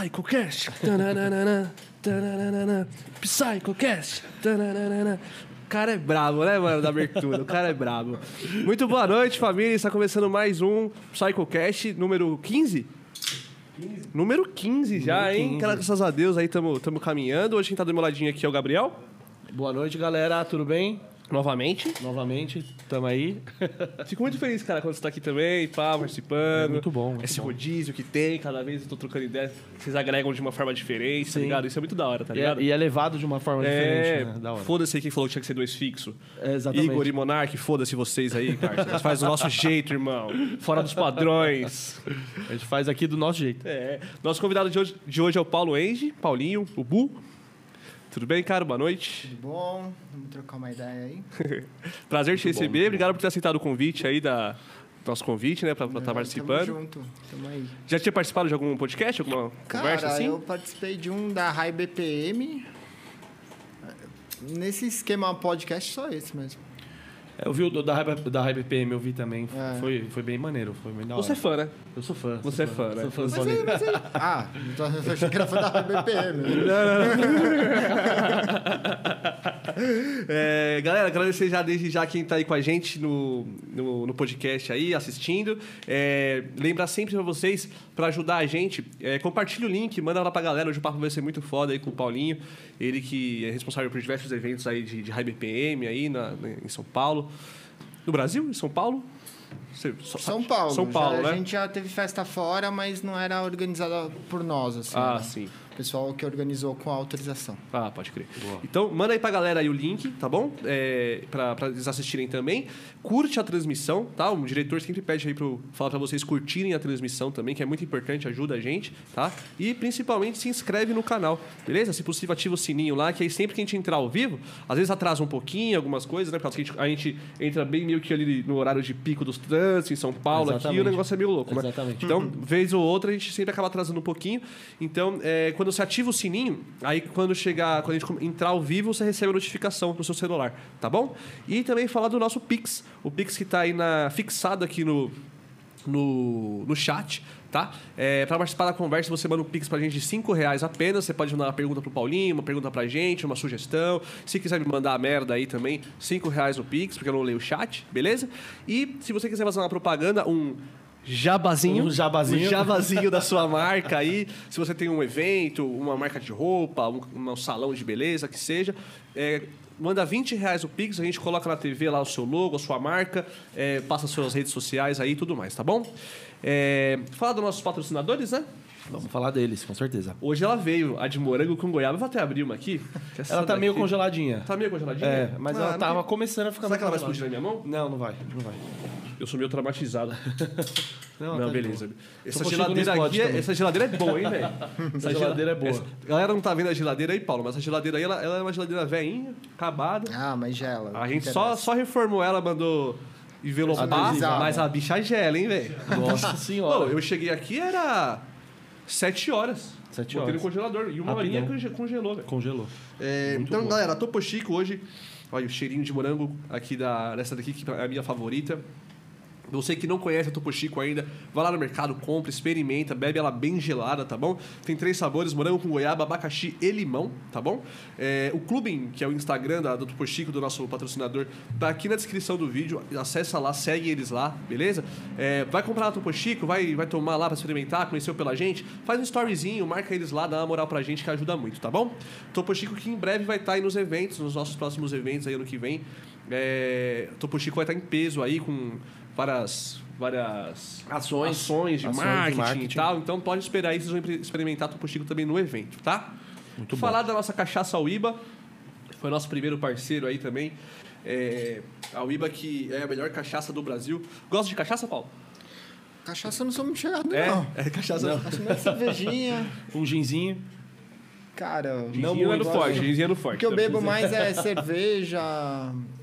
Psychocast. Tananana, tananana, Psychocast. Tananana. O cara é brabo, né, mano, da abertura. O cara é brabo. Muito boa noite, família. Está começando mais um Psychocast número 15? Número 15 já, Número hein? 15. Graças a Deus aí estamos caminhando. Hoje quem tá do meu ladinho aqui é o Gabriel. Boa noite, galera. Tudo bem? Novamente. Novamente, tamo aí. Fico muito feliz, cara, quando você tá aqui também, pá, participando. É muito bom, muito Esse bom. rodízio que tem, cada vez eu tô trocando ideia, vocês agregam de uma forma diferente, tá Sim. ligado? Isso é muito da hora, tá E é, ligado? e é levado de uma forma É, diferente, né? Foda-se quem falou que tinha que ser dois fixos. É, exatamente. Igor e Monark, foda-se vocês aí, cara. Vocês fazem do nosso jeito, irmão. Fora dos padrões. A gente faz aqui do nosso jeito. É. Nosso convidado de hoje, de hoje é o Paulo Enge, Paulinho, o Bu. Tudo bem, cara? Boa noite. Tudo bom? Vamos trocar uma ideia aí? Prazer te Muito bom, receber. muito Obrigado por ter aceitado o convite aí da do nosso convite, né, pra estar Tamo participando. junto, tamo aí. Já tinha participado de algum podcast, alguma Cara, conversa assim? eu participei de um da High BPM. Nesse esquema podcast, só esse mesmo. É, Eu vi o do- da Hype, da Hype PM, eu vi também. É. Foi, foi bem maneiro, foi bem da hora. Você é fã, né? Eu sou fã. Você é sou fã, né? Sou fã do Mas aí, mas aí... Ah, então eu achei que era fã da High BPM. É, galera, agradecer já desde já quem tá aí com a gente no, no, no podcast aí, assistindo. É, lembrar sempre pra vocês, pra ajudar a gente, é, compartilha o link, manda lá pra galera. Hoje o papo vai ser muito foda aí com o Paulinho. Ele que é responsável por diversos eventos aí de, de High BPM aí na, na- em São Paulo. No Brasil? Em São Paulo? Você- São Paulo. São Paulo, já, né? A gente já teve festa fora, mas não era organizada por nós, assim. Ah, né? sim. Pessoal que organizou com a autorização. Ah, pode crer. Então, manda aí pra galera aí o link, tá bom? É, pra, pra eles assistirem também. Curte a transmissão, tá? O diretor sempre pede aí pro falar pra vocês curtirem a transmissão também, que é muito importante, ajuda a gente, tá? E principalmente se inscreve no canal, beleza? Se possível, ativa o sininho lá, que aí sempre que a gente entrar ao vivo, às vezes atrasa um pouquinho algumas coisas, né? Por causa que a gente, a gente entra bem meio que ali no horário de pico dos trânsitos em São Paulo, aqui, e o Exatamente. negócio é meio louco, né? Exatamente. Então, vez ou outra, a gente sempre acaba atrasando um pouquinho. Então, é, quando você ativa o sininho, aí quando chegar, quando a gente entrar ao vivo, você recebe a notificação no seu celular, tá bom? E também falar do nosso Pix. O Pix que tá aí na, fixado aqui no, no, no chat, tá? É, para participar da conversa, você manda um Pix pra gente de 5 reais apenas. Você pode mandar uma pergunta pro Paulinho, uma pergunta pra gente, uma sugestão. Se quiser me mandar a merda aí também, 5 reais no Pix, porque eu não leio o chat, beleza? E se você quiser fazer uma propaganda, um jabazinho. Um jabazinho. Um jabazinho da sua marca aí. Se você tem um evento, uma marca de roupa, um, um salão de beleza, que seja. é, manda 20 reais o Pix, a gente coloca na TV lá o seu logo, a sua marca, é, passa suas redes sociais aí e tudo mais, tá bom? É, falar dos nossos patrocinadores, né? Vamos falar deles, com certeza. Hoje ela veio, a de morango com goiaba. Eu vou até abrir uma aqui. Ela tá meio congeladinha. Tá meio congeladinha? É, mas Ah, ela não tava tem- começando a ficar Será que ela vai explodir na minha mão? Não, não vai, não vai. Eu sou meio traumatizado. Não, tá de beleza. Essa geladeira, não aqui é, essa geladeira é boa, hein, velho? Essa geladeira é boa. Essa- a galera não tá vendo a geladeira aí, Paulo, mas essa geladeira aí, ela, ela é uma geladeira velhinha, acabada. Ah, mas gela. A gente Não só, só reformou ela, mandou envelopar, mas a bicha gela, hein, velho? Nossa Pô, senhora. eu cheguei aqui, era sete horas. Sete Botei horas. no congelador. E uma Rapidão. horinha conge- congelou, velho. Congelou. É, então, bom. galera, a Topo Chico hoje, olha o cheirinho de morango aqui da, dessa daqui, que é a minha favorita. Você que não conhece a Topo Chico ainda, vai lá no mercado, compra, experimenta, bebe ela bem gelada, tá bom? Tem três sabores, morango com goiaba, abacaxi e limão, tá bom? É, o Clubem, que é o Instagram da, do Topo Chico, do nosso patrocinador, tá aqui na descrição do vídeo, acessa lá, segue eles lá, beleza? É, vai comprar na Topo Chico, vai, vai tomar lá pra experimentar, conheceu pela gente, faz um storyzinho, marca eles lá, dá uma moral pra gente que ajuda muito, tá bom? Topo Chico que em breve vai estar aí nos eventos, nos nossos próximos eventos aí ano que vem. É, Topo Chico vai estar em peso aí com várias várias Ações. ações de, Ações de marketing, marketing. e tal. Então pode esperar aí, vocês vão experimentar Topo Chico também no evento, tá? Muito bom. Falar da nossa cachaça Uíba, foi nosso primeiro parceiro aí também. É, a Uíba que é a melhor cachaça do Brasil. Gosta de cachaça, Paulo? Cachaça eu não sou muito chegado, É, não. é cachaça. Faço minha cervejinha. Um ginzinho. Cara, Não muito, é no forte, ginzinho é no forte. O que eu bebo mais é cerveja,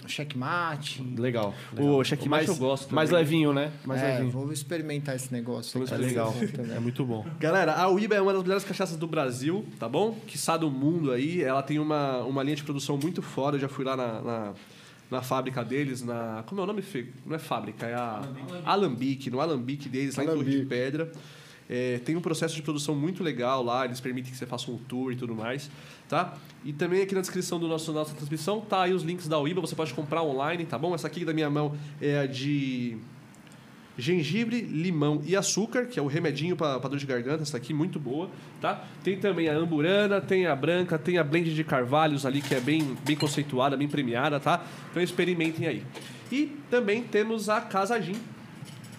checkmate. Legal. O legal. checkmate mais, eu gosto Mais também. levinho, né? Mais é, levinho. vou experimentar esse negócio. É que legal. É muito bom. Galera, a Uíba é uma das melhores cachaças do Brasil, tá bom? Que do mundo aí. Ela tem uma, uma linha de produção muito foda. Eu já fui lá na, na, na fábrica deles, na. Como é o nome? Fê? Não é fábrica, é a Alambique, no Alambique deles, lá em Torre de Alambique. Pedra. É, tem um processo de produção muito legal lá, eles permitem que você faça um tour e tudo mais, tá? E também aqui na descrição do nosso nossa transmissão tá aí os links da Uiba, você pode comprar online, tá bom? Essa aqui da minha mão é a de gengibre, limão e açúcar, que é o remedinho para dor de garganta, essa aqui muito boa, tá? Tem também a amburana, tem a branca, tem a blend de carvalhos ali que é bem bem conceituada, bem premiada, tá? Então experimentem aí. E também temos a Casa Gin.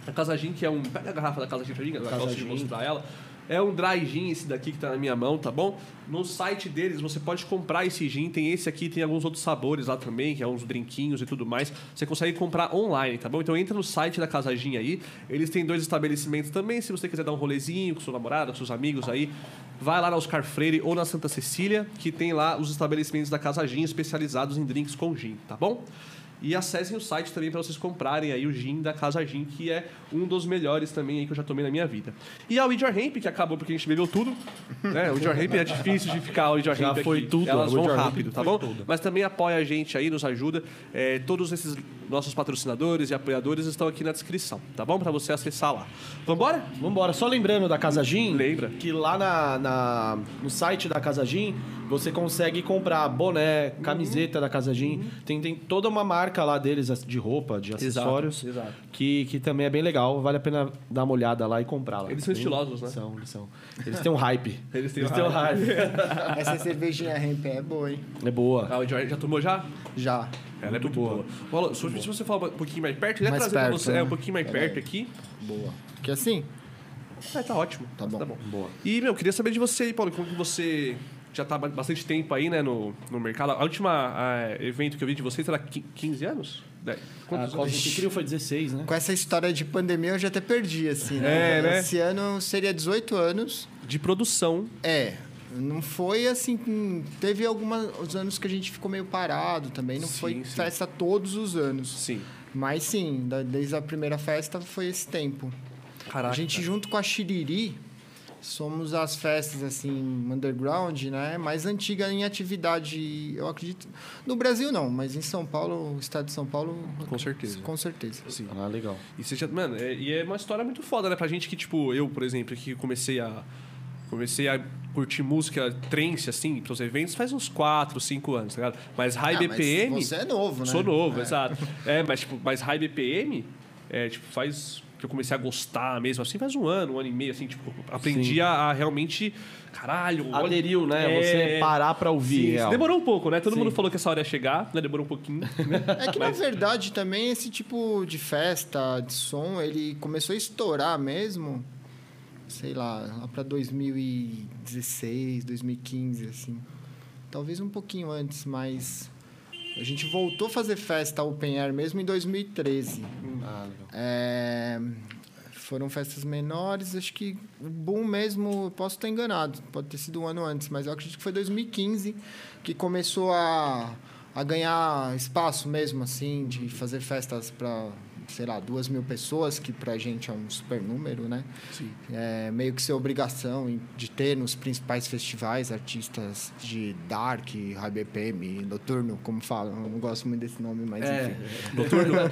A Casa Gin que é um, pega a garrafa da Casa Gin pra mim, eu Casa gosto de Gin. mostrar ela. É um dry gin esse daqui que tá na minha mão, tá bom? No site deles você pode comprar esse gin, tem esse aqui, tem alguns outros sabores lá também, que é uns drinquinhos e tudo mais. Você consegue comprar online, tá bom? Então entra no site da Casa Gin aí. Eles têm dois estabelecimentos também, se você quiser dar um rolezinho com sua namorada, com seus amigos aí, vai lá na Oscar Freire ou na Santa Cecília, que tem lá os estabelecimentos da Casa Gin especializados em drinks com gin, tá bom? E acessem o site também para vocês comprarem aí o gin da Casa Gin, que é um dos melhores também aí que eu já tomei na minha vida. E a Widger Hemp, que acabou porque a gente bebeu tudo. Né? O Widger Hemp é difícil de ficar o Widger Já Hemp foi aqui. tudo, Elas vão Hemp rápido, tá foi bom? tudo. Mas também apoia a gente aí, nos ajuda. É, todos esses nossos patrocinadores e apoiadores estão aqui na descrição, tá bom? Para você acessar lá. Vambora? Vambora. Só lembrando da Casa Gin, Lembra. que lá na, na- no site da Casa Gin, você consegue comprar boné, camiseta da Casa Gin. Tem, tem toda uma marca lá deles de roupa, de acessórios. exato. Que, que também é bem legal. Vale a pena dar uma olhada lá e comprar lá. Eles são Bem- estilosos, né? São, eles são. Eles têm um hype. Eles têm um um hype. Essa cervejinha Hemp é boa, hein? é boa. Ah, o Hemp já tomou já? Já. Ela é muito boa. Paulo, se se você falar um pouquinho mais perto, quiser Mais trazer pra perto, você né? é, um pouquinho mais Pera perto aí. aqui. Boa. Que assim? É, tá ótimo. Tá bom. Boa. E, meu, queria saber de você aí, Paulo, como que você já tá há bastante tempo aí, né, no, no mercado. A última ah, evento que eu vi de vocês era qui- 15 anos? Quantos Cosmo anos? que criou foi 16, né? Com essa história de pandemia eu já até perdi, assim, né? É, né? Esse ano seria 18 anos. De produção. É. Não foi assim. Teve alguns anos que a gente ficou meio parado também. Não Sim, foi sim. festa todos os anos. Sim. Mas sim, da- desde a primeira festa foi esse tempo. Caraca. A gente, junto com a Xiriri, somos as festas, assim, underground, né? Mais antiga em atividade, eu acredito. No Brasil, não, mas em São Paulo, o estado de São Paulo. Com certeza. Com certeza. Sim. Ah, legal. E você já, mano, é, e é uma história muito foda, né? Pra gente que, tipo, eu, por exemplo, que comecei a. Comecei a curtir música trance, assim, pros eventos, faz uns 4, 5 anos, tá ligado? Mas High Ah, mas BPM. você é novo, né? Sou novo, É. exato. É, mas, tipo, mas High BPM, é, tipo, faz. Que eu comecei a gostar mesmo, assim, faz um ano, um ano e meio, assim, tipo, aprendi a, a realmente. Caralho, olha- Aderiu, né? É, Você parar pra ouvir. Sim, demorou um pouco, né? Todo Sim. mundo falou que essa hora ia chegar, né? Demorou um pouquinho. É que, na verdade, também esse tipo de festa, de som, ele começou a estourar mesmo, sei lá, lá pra 2016, 2015, assim. Talvez um pouquinho antes, mas... A gente voltou a fazer festa open air mesmo em 2013. Ah. É, Foram festas menores, acho que o boom mesmo, eu posso estar enganado, pode ter sido um ano antes, mas eu acredito que foi 2015 que começou a, a ganhar espaço mesmo, assim, de fazer festas para, sei lá, duas mil pessoas, que pra gente é um super número, né? Sim. É meio que ser obrigação de ter nos principais festivais artistas de dark, high BPM, noturno, como falam. Eu não gosto muito desse nome, mas É, enfim. Noturno, né?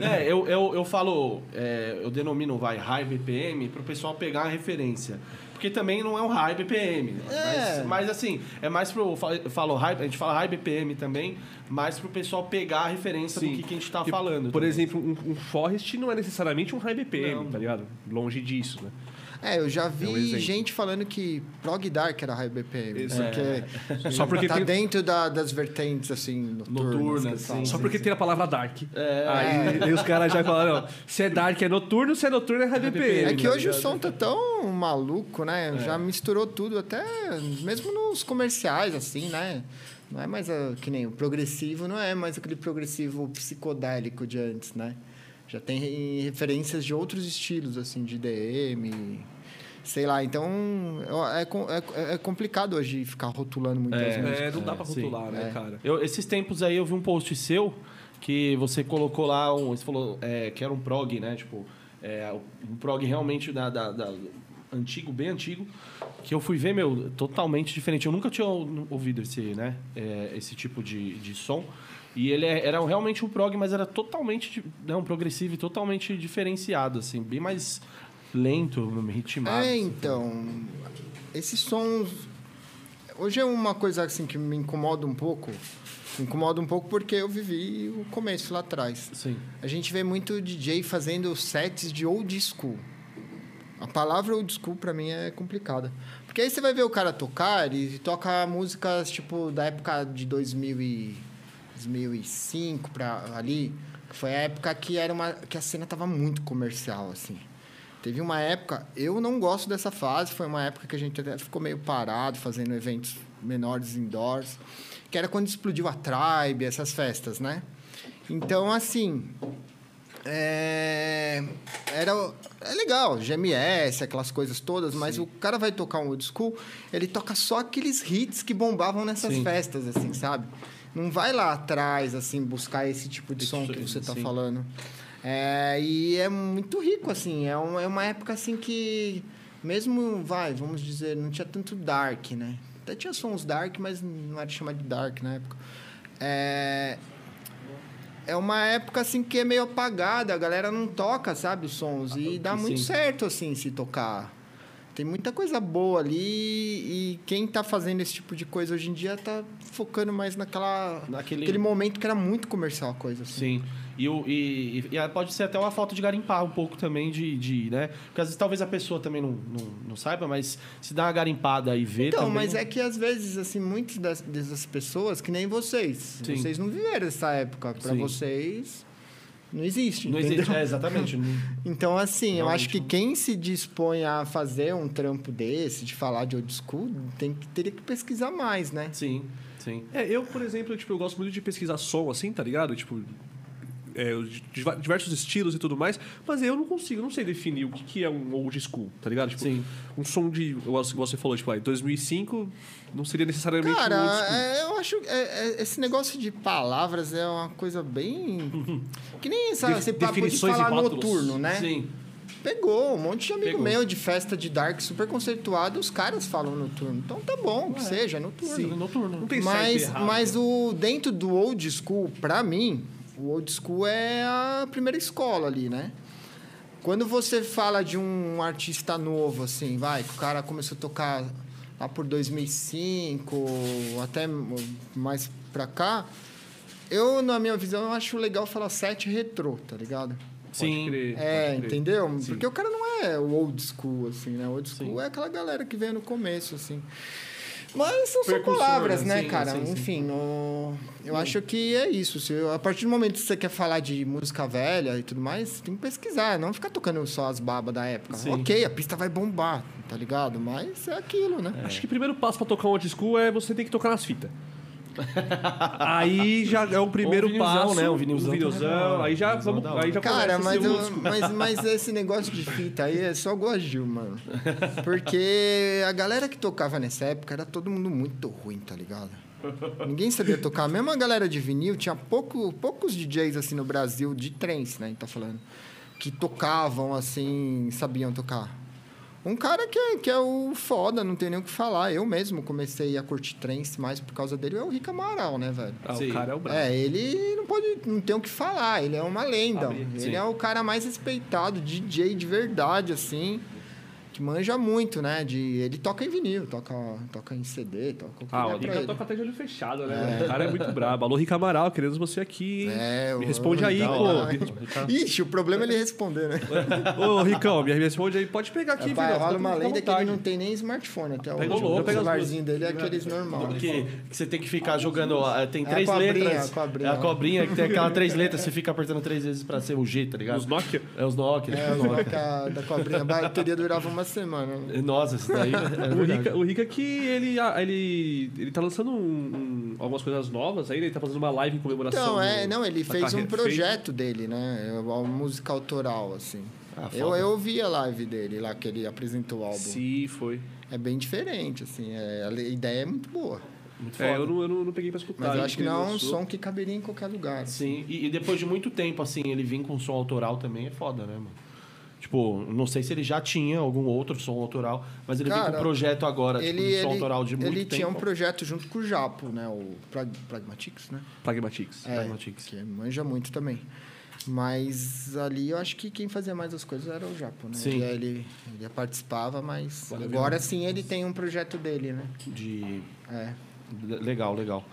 É, eu, eu, eu falo, é, eu denomino vai high BPM pro pessoal pegar a referência. Porque também não é um high BPM. É. Mas, mas, assim, é mais pro. eu falo- high, a gente fala high BPM também, mais pro pessoal pegar a referência Sim. do que, que a gente tá falando. Por também. exemplo, um, um Forest não é necessariamente um high BPM, Não. tá ligado? Longe disso, né? É, eu já vi É um gente falando que prog dark era high BPM. Isso. Porque Só porque tá tem- dentro da- das vertentes, assim, noturnas. Noturnas, sim. Só porque tem a palavra dark. É. Aí, aí os caras já falaram, se é dark é noturno, se é noturno é high BPM. É que tá hoje o som tá tão maluco, né? Já misturou tudo, até mesmo nos comerciais, assim, né? Não é mais a- que nem o progressivo, não é mais aquele progressivo psicodélico de antes, né? Já tem referências de outros estilos, assim, de DM, sei lá. Então, é, é, é complicado hoje ficar rotulando muitas É, músicas. É, não dá pra Sim. rotular, né, É. cara? Eu, esses tempos aí eu vi um post seu que você colocou lá, um, você falou é, que era um prog, né? Tipo, é, um prog realmente da, da- da- antigo, bem antigo, que eu fui ver, meu, totalmente diferente. Eu nunca tinha ou- ouvido esse, né? é, esse tipo de, de som. E ele é- era realmente um prog, mas era totalmente, né, um progressivo e totalmente diferenciado, assim, bem mais lento, ritmado. É, assim. então. Esses sons. Hoje é uma coisa assim que me incomoda um pouco. Me incomoda um pouco porque eu vivi o começo lá atrás. Sim. A gente vê muito DJ fazendo sets de old school. A palavra old school pra mim é complicada. Porque aí você vai ver o cara tocar, ele toca músicas tipo da época de 2000 e 2005 para ali, foi a época que era uma que a cena tava muito comercial assim. Teve uma época, eu não gosto dessa fase, foi uma época que a gente até ficou meio parado fazendo eventos menores indoors, que era quando explodiu a Tribe, essas festas, né? Então, assim, é, era é legal, GMS, aquelas coisas todas, mas o cara vai tocar um old school, ele toca só aqueles hits que bombavam nessas Sim. festas, assim, sabe? Não vai lá atrás, assim, buscar esse tipo de som que você está falando. É, e é muito rico, assim, é, um- é uma época, assim, que mesmo, vai, vamos dizer, não tinha tanto dark, né? Até tinha sons dark, mas não era chamado de dark na época. É, é uma época assim que é meio apagada, a galera não toca, sabe, os sons. E dá muito Sim. certo, assim, se tocar. Tem muita coisa boa ali e quem tá fazendo esse tipo de coisa hoje em dia tá focando mais naquela... Naquele- Naquele momento que era muito comercial a coisa, assim. Sim. E, o- e, e- pode ser até uma falta de garimpar um pouco também de, de né? Porque às vezes talvez a pessoa também não, não, não saiba, mas se dá uma garimpada e vê Então, também... mas é que às vezes, assim, muitas dessas pessoas, que nem vocês, Sim. vocês não viveram essa época. Sim. vocês, não existe, Não entendeu? existe, é, exatamente. Então, assim, eu acho que não. quem se dispõe a fazer um trampo desse, de falar de old school, tem que, teria que pesquisar mais, né? Sim, sim. É, eu, por exemplo, tipo, eu gosto muito de pesquisar som, assim, tá ligado? Tipo, é, diversos estilos e tudo mais, mas eu não consigo, não sei definir o que, que é um old school, tá ligado? Tipo, Sim. um som de, igual você falou, tipo, aí, 2005 não seria necessariamente um old Cara, school. é, eu acho que é- é- esse negócio de palavras é uma coisa bem. Que nem essa, De- esse papo de falar noturno, né? Sim. Pegou, um monte de amigo Pegou. meu de festa de dark super conceituado, os caras falam noturno. Então tá bom, que seja, é noturno. Sim, noturno. Não tem certo Mas, errado. mas o dentro do old school, pra mim, o old school é a primeira escola ali, né? Quando você fala de um artista novo, assim, vai, que o cara começou a tocar lá por 2005, até mais pra cá, eu, na minha visão, eu acho legal falar set retrô, tá ligado? Sim. crer, É, pode crer. entendeu? Sim. Porque o cara não é o old school, assim, né? O old school Sim. é aquela galera que veio no começo, assim. Mas são só palavras, né, sim, cara? sim, sim. Enfim, no- eu acho que é isso. Se, a partir do momento que você quer falar de música velha e tudo mais, tem que pesquisar, não ficar tocando só as babas da época. Sim. Ok, a pista vai bombar, tá ligado? Mas é aquilo, né? Acho que o primeiro passo pra tocar um old school é você ter que tocar nas fitas. Aí já é o primeiro um passo. né? O Um vinilzão aí já vamos, é aí já Cara, mas, esse eu- mas, mas esse negócio de fita aí é só Guaju, mano. Porque a galera que tocava nessa época era todo mundo muito ruim, tá ligado? Ninguém sabia tocar. Mesmo a galera de vinil, tinha pouco, poucos DJs assim no Brasil, de trance, né? Tá falando. Que tocavam assim, sabiam tocar. Um cara que é, que é o foda, não tem nem o que falar. Eu mesmo comecei a curtir trance mais por causa dele, é o Rica Amaral, né, velho? Ah, Sim. o cara é o brabo. É, ele não pode, não tem o que falar, ele é uma lenda. Ah, ele sim. é o cara mais respeitado, DJ de verdade, assim, que manja muito, né? De, ele toca em vinil, toca, toca em CD, toca o que Ah, o Rica toca até de olho fechado, né? O cara é muito brabo. Alô, Rica Amaral, queremos você aqui. hein? É, Me o- responde o aí, pô. Ixi, o problema é ele responder, né? Ô, Ricão, me responde aí. Pode pegar aqui, Rapaz, filho. rola uma lenda que ele não tem nem smartphone até hoje. o louco, o celularzinho dele é aqueles normal. Que, que você tem que ficar jogando. ó, Tem É a três cobrinha, letras. a cobrinha. É a cobrinha que tem aquela três letras, você fica apertando três vezes pra ser o G, tá ligado? Os Nokia. É os Nokia. É, tipo, o Nokia da cobrinha. A bateria durava uma semana. né? Nossa, isso daí. É O verdade. Rica, o Rica que ele, ele, ele tá lançando um- um- algumas coisas novas aí? Ele tá fazendo uma live em comemoração. Então, é, do- não, ele fez um projeto dele, né? Uma música autoral, assim. Ah, eu, eu vi a live dele lá, que ele apresentou o álbum. Sim, foi. É bem diferente, assim. é- a ideia é muito boa. Muito É, foda. eu não, eu não, não peguei pra escutar. Mas eu acho que não é um som que caberia em qualquer lugar. Sim, e, e depois de muito tempo, assim, ele vir com som autoral também é foda, né, mano? Tipo, não sei se ele já tinha algum outro som autoral, mas ele vem com Cara, um projeto agora, tipo, Ele, de som ele, autoral de muito ele tempo. tinha um projeto junto com o Japo, né? O Prag Pragmatics, né? Pragmatics. É, Pragmatics. que manja muito também. Mas ali eu acho que quem fazia mais as coisas era o Japo, né? Sim. Ele, ele participava, mas Valeu, agora sim ele tem um projeto dele, né? De... É. Legal, legal.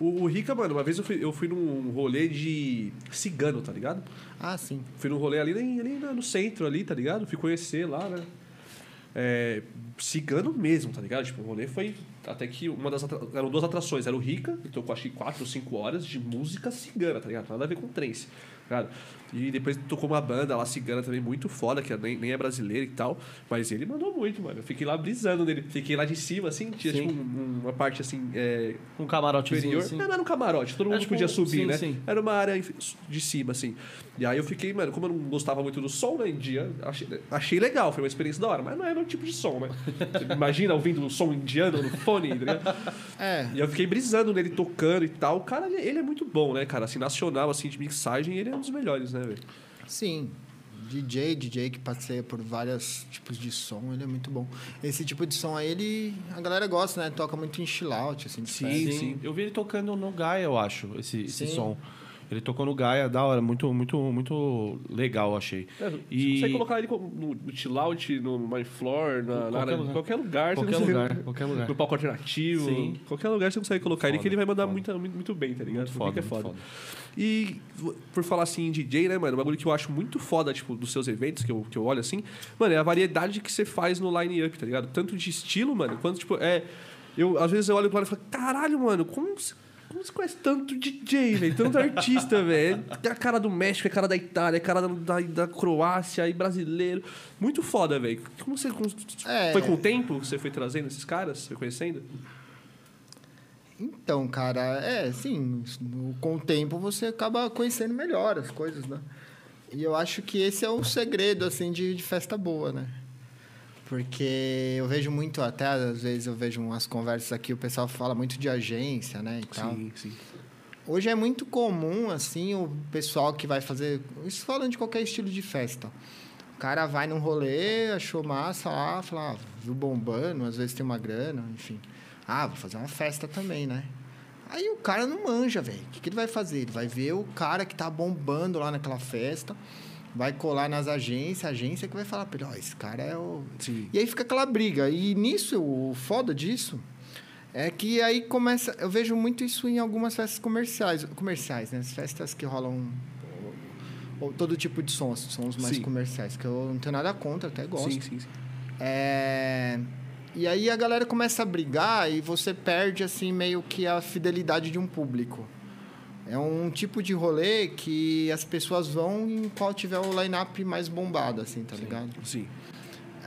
O, o Rica, mano, uma vez eu fui, eu fui num rolê de cigano, tá ligado? Ah, sim. Fui num rolê ali, ali no centro ali, tá ligado? Fui conhecer lá, né? É, cigano mesmo, tá ligado? Tipo, o rolê foi até que uma das atra... eram duas atrações. Era o Rica, que tocou acho que quatro ou cinco horas de música cigana, tá ligado? Nada a ver com trance, tá ligado? E depois tocou uma banda lá cigana também muito foda, que nem, nem é brasileira e tal. Mas ele mandou muito, mano. Eu fiquei lá brisando nele. Fiquei lá de cima, assim, tinha Sim. tipo um- uma parte assim. É, Um camarotezinho superior. assim. Não, não era um camarote, todo É, mundo tipo, podia subir, sim, né? sim. Era uma área de cima, assim. E aí eu fiquei, mano, como eu não gostava muito do som, né, indiano, achei, achei legal, foi uma experiência da hora, mas não é meu tipo de som, né? Você imagina ouvindo um som indiano no fone, ligado? É. E eu fiquei brisando nele, tocando e tal. O cara, ele, ele é muito bom, né, cara? Assim, nacional, assim, de mixagem, ele é um dos melhores, né, velho? Sim. DJ, DJ que passeia por vários tipos de som, ele é muito bom. Esse tipo de som aí, ele, a galera gosta, né? Toca muito em chill out, assim, de Sim, festa. Sim, Eu vi ele tocando no Gaia, eu acho, esse, esse Sim. som. Ele tocou no Gaia, da hora, muito, muito, muito legal, achei. É, E- você colocar ele no, no chill out, no My Floor, na, Qualquer área- lugar. qualquer lugar, Qualquer você consegue- lugar, qualquer lugar. No palco alternativo, Sim. qualquer lugar você consegue colocar ele, Foda, que ele vai mandar foda. muito, muito, bem, tá ligado? Muito foda, é foda. foda. E por falar assim em DJ, né, mano? Um bagulho que eu acho muito foda, tipo, dos seus eventos, que eu, que eu olho assim, mano, é a variedade que você faz no line-up, tá ligado? Tanto de estilo, mano, quanto, tipo, é. Eu, às vezes eu olho pro lado e falo, caralho, mano, como. Você- conhece tanto DJ, velho? Tanto artista, velho. Tem a cara do México, é a cara da Itália, é a cara da, da, Croácia, e brasileiro. Muito foda, velho. Como você. É. Foi com o tempo que você foi trazendo esses caras? Foi conhecendo? Então, cara, é, sim, com o tempo você acaba conhecendo melhor as coisas, né? E eu acho que esse é o segredo, assim, de, de festa boa, né? Porque eu vejo muito, até às vezes eu vejo umas conversas aqui, o pessoal fala muito de agência, né, e tal. sim. Hoje é muito comum, assim, o pessoal que vai fazer. Isso falando de qualquer estilo de festa. O cara vai num rolê, achou massa lá, fala, ah, viu bombando, às vezes tem uma grana, enfim. Ah, vou fazer uma festa também, né? Aí o cara não manja, velho. O que, que ele vai fazer? Ele vai ver o cara que tá bombando lá naquela festa, vai colar nas agências, a agência que vai falar pra ele, ó, esse cara é o. Sim. E aí fica aquela briga. E nisso, o foda disso é que aí começa. Eu vejo muito isso em algumas festas comerciais, comerciais, né? As festas que rolam ou, ou todo tipo de sons, sons mais Sim. comerciais, que eu não tenho nada contra, até gosto. Sim, sim, sim. É, E aí a galera começa a brigar e você perde, assim, meio que a fidelidade de um público. É um tipo de rolê que as pessoas vão em qual tiver o line-up mais bombado, assim, tá ligado? Sim.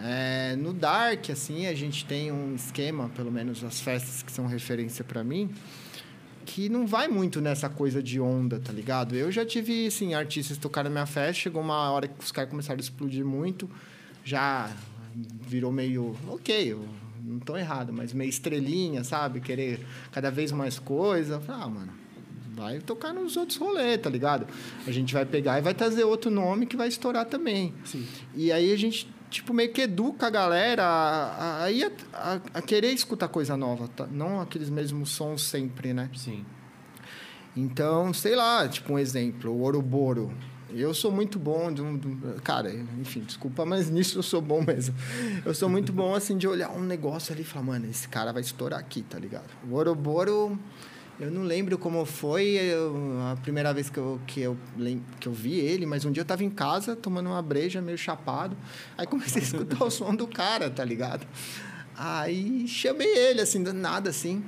É, no Dark, assim, a gente tem um esquema, pelo menos as festas que são referência pra mim, que não vai muito nessa coisa de onda, tá ligado? Eu já tive, assim, artistas que tocaram na minha festa, chegou uma hora que os caras começaram a explodir muito, já virou meio, ok, eu não tô errado, mas meio estrelinha, sabe? Querer cada vez mais coisa. Eu falei, Ah, mano, vai tocar nos outros rolês, tá ligado? A gente vai pegar e vai trazer outro nome que vai estourar também. Sim. E aí a gente, tipo, meio que educa a galera a, a, a, a querer escutar coisa nova, tá? não aqueles mesmos sons sempre, né? Sim. Então, sei lá, tipo um exemplo, o Ouroboro. Eu sou muito bom de um, de um- Cara, enfim, desculpa, mas nisso eu sou bom mesmo. Eu sou muito bom, assim, de olhar um negócio ali e falar, mano, esse cara vai estourar aqui, tá ligado? O Ouroboro, eu não lembro como foi a primeira vez que eu, que, eu, que eu vi ele, mas um dia eu tava em casa tomando uma breja, meio chapado. Aí comecei a escutar o som do cara, tá ligado? Aí chamei ele, assim, do nada, assim.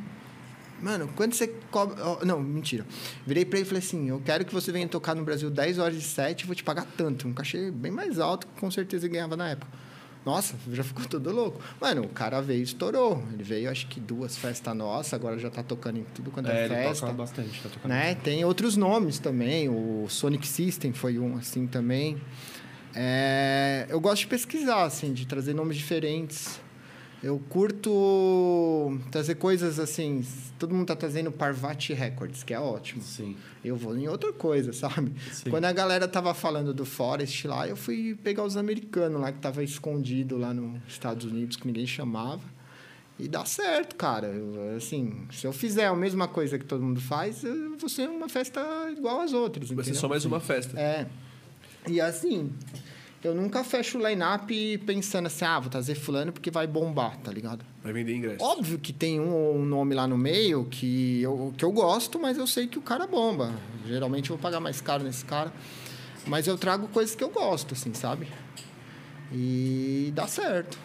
Mano, quanto você cobra. ó, não, mentira. Virei pra ele e falei assim: eu quero que você venha tocar no Brasil 10 horas de set, vou te pagar tanto. Um cachê bem mais alto que com certeza ganhava na época. Nossa, já ficou todo louco. Mano, o cara veio e estourou. Ele veio, acho que duas festas nossas, agora já tá tocando em tudo quanto é, É, ele festa. toca bastante, tá tocando Né? Tem outros nomes também. O Sonic System foi um assim também. É, eu gosto de pesquisar, assim, de trazer nomes diferentes. Eu curto trazer coisas assim. Todo mundo tá trazendo Parvati Records, que é ótimo. Sim. Eu vou em outra coisa, sabe? Sim. Quando a galera tava falando do Forest lá, eu fui pegar os americanos lá que tava escondido lá nos Estados Unidos, que ninguém chamava. E dá certo, cara. Eu, assim, se eu fizer a mesma coisa que todo mundo faz, eu vou ser uma festa igual às outras. Vai ser só mais uma festa. É. E assim, eu nunca fecho o line-up pensando assim, ah, vou trazer fulano porque vai bombar, tá ligado? Vai vender ingresso. Óbvio que tem um, um nome lá no meio que eu, que eu gosto, mas eu sei que o cara bomba. Geralmente eu vou pagar mais caro nesse cara. Mas eu trago coisas que eu gosto, assim, sabe? E dá certo.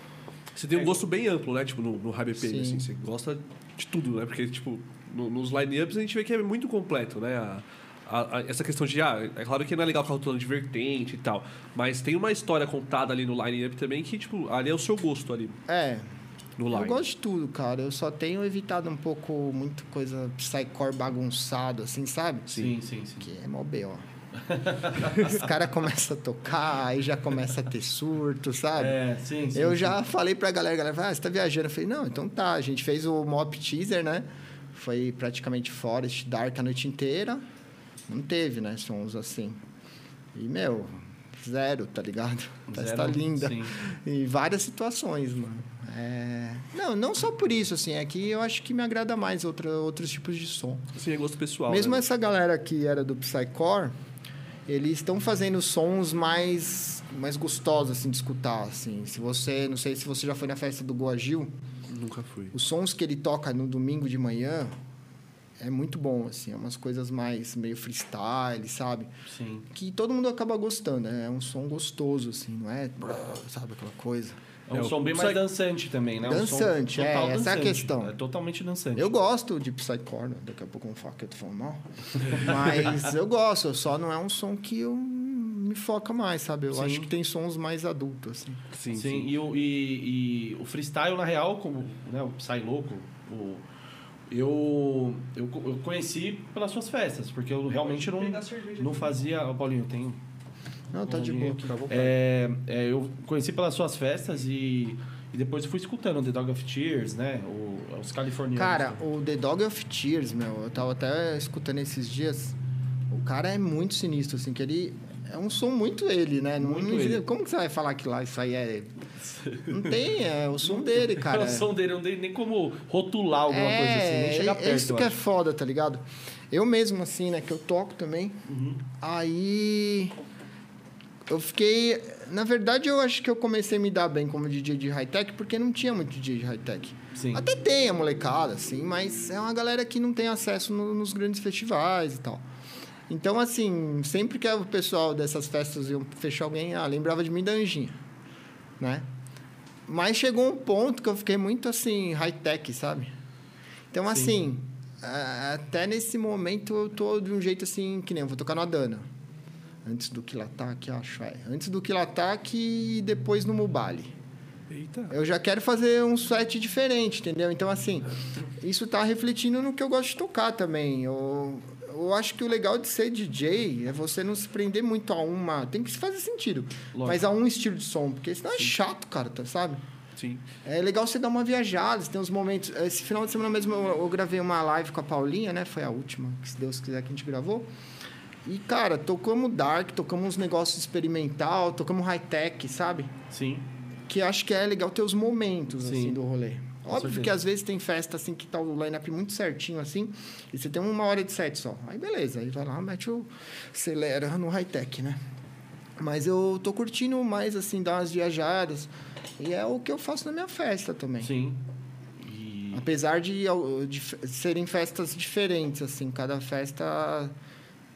Você tem um gosto bem amplo, né? Tipo, no, no HBP, Sim. assim. Você gosta de tudo, né? Porque, tipo, no- nos line-ups a gente vê que é muito completo, né? A- a- a- essa questão de, ah, é claro que não é legal ficar rotulando de vertente e tal, mas tem uma história contada ali no line-up também que, tipo, ali é o seu gosto ali É, no line. eu gosto de tudo, cara. Eu só tenho evitado um pouco, muito coisa psycore bagunçado, assim, sabe? Sim, sim, sim. Que é mó B.O. Os caras começam a tocar, aí já começa a ter surto, sabe? É, sim, sim. eu sim. já falei pra galera, a galera fala, ah, você tá viajando? Eu falei, não, então tá. A gente fez o mop teaser, né? Foi praticamente Forest Dark a noite inteira. Não teve, né? Sons assim. E, meu, zero, tá ligado? Festa Zero, linda. sim. Em várias situações, mano. É... Não, não só por isso, assim. É que eu acho que me agrada mais outra, outros tipos de som. Assim, é gosto pessoal. Mesmo né? essa galera que era do Psycore, eles estão fazendo sons mais mais gostosos assim de escutar, assim. Se você, não sei se você já foi na festa do Goa Gil, Nunca fui. os sons que ele toca no domingo de manhã é muito bom, assim, é umas coisas mais meio freestyle, sabe? Sim. Que todo mundo acaba gostando, né? é um som gostoso assim, não é, sabe aquela coisa. É um É, som bem mais dançante também, né? Um som Dançante, é, total essa é a dançante. questão. É totalmente dançante. Eu gosto de Psycore, né? daqui a pouco vão falar que eu tô falando mal. Mas eu gosto, só não é um som que eu me foca mais, sabe? Eu Sim. acho que tem sons mais adultos, assim. Sim, Sim, sim. E, o, e, e o freestyle, na real, como né, o Psy Louco, o, eu, eu, eu conheci pelas suas festas, porque eu realmente não, não fazia. Ô, Paulinho, tem. Não, tá de boa aqui. É, é, eu conheci pelas suas festas e, e depois fui escutando The Dog of Tears, né? O- os californianos. Cara, o The Dog of Tears, meu, eu tava até escutando esses dias. O cara é muito sinistro, assim, que ele. É um som muito ele, né? Muito não- ele. Como que você vai falar que lá isso aí é. Não tem, é o som dele, cara. o som dele não tem nem como rotular alguma coisa assim, nem chegar é perto. Isso que é acho. foda, tá ligado? Eu mesmo, assim, né, que eu toco também. Uhum. Aí. Eu fiquei. Na verdade, eu acho que eu comecei a me dar bem como DJ de high-tech, porque não tinha muito DJ de high-tech. Até tem a molecada, assim, mas é uma galera que não tem acesso no- nos grandes festivais e tal. Então, assim, sempre que o pessoal dessas festas iam fechar alguém, ah, lembrava de mim da Anjinha, né? Mas chegou um ponto que eu fiquei muito, assim, high-tech, sabe? Então, assim, a- até nesse momento eu tô de um jeito, assim, que nem eu vou tocar no Adana. Antes do Kilatac, acho, é. Antes do Kilatac e depois no Mubali. Eita. Eu já quero fazer um set diferente, entendeu? Então, assim, isso tá refletindo no que eu gosto de tocar também. Eu, eu acho que o legal de ser DJ é você não se prender muito a uma. Tem que fazer sentido. Lógico. Mas a um estilo de som, porque senão é chato, cara, tá- sabe? Sim. É legal você dar uma viajada, você tem uns momentos. Esse final de semana mesmo eu, eu gravei uma live com a Paulinha, né? Foi a última, que se Deus quiser que a gente gravou. E, cara, tocamos dark, tocamos uns negócios experimental, tocamos high-tech, sabe? Sim. que acho que é legal ter os momentos Sim. assim do rolê. Óbvio certeza. que às vezes tem festa assim que tá o line-up muito certinho assim, e você tem uma hora de set só. Aí beleza, aí vai lá, mete o acelera no high-tech, né? Mas eu tô curtindo mais assim dar umas viajadas, e é o que eu faço na minha festa também. Sim. E. Apesar de, de serem festas diferentes assim, cada festa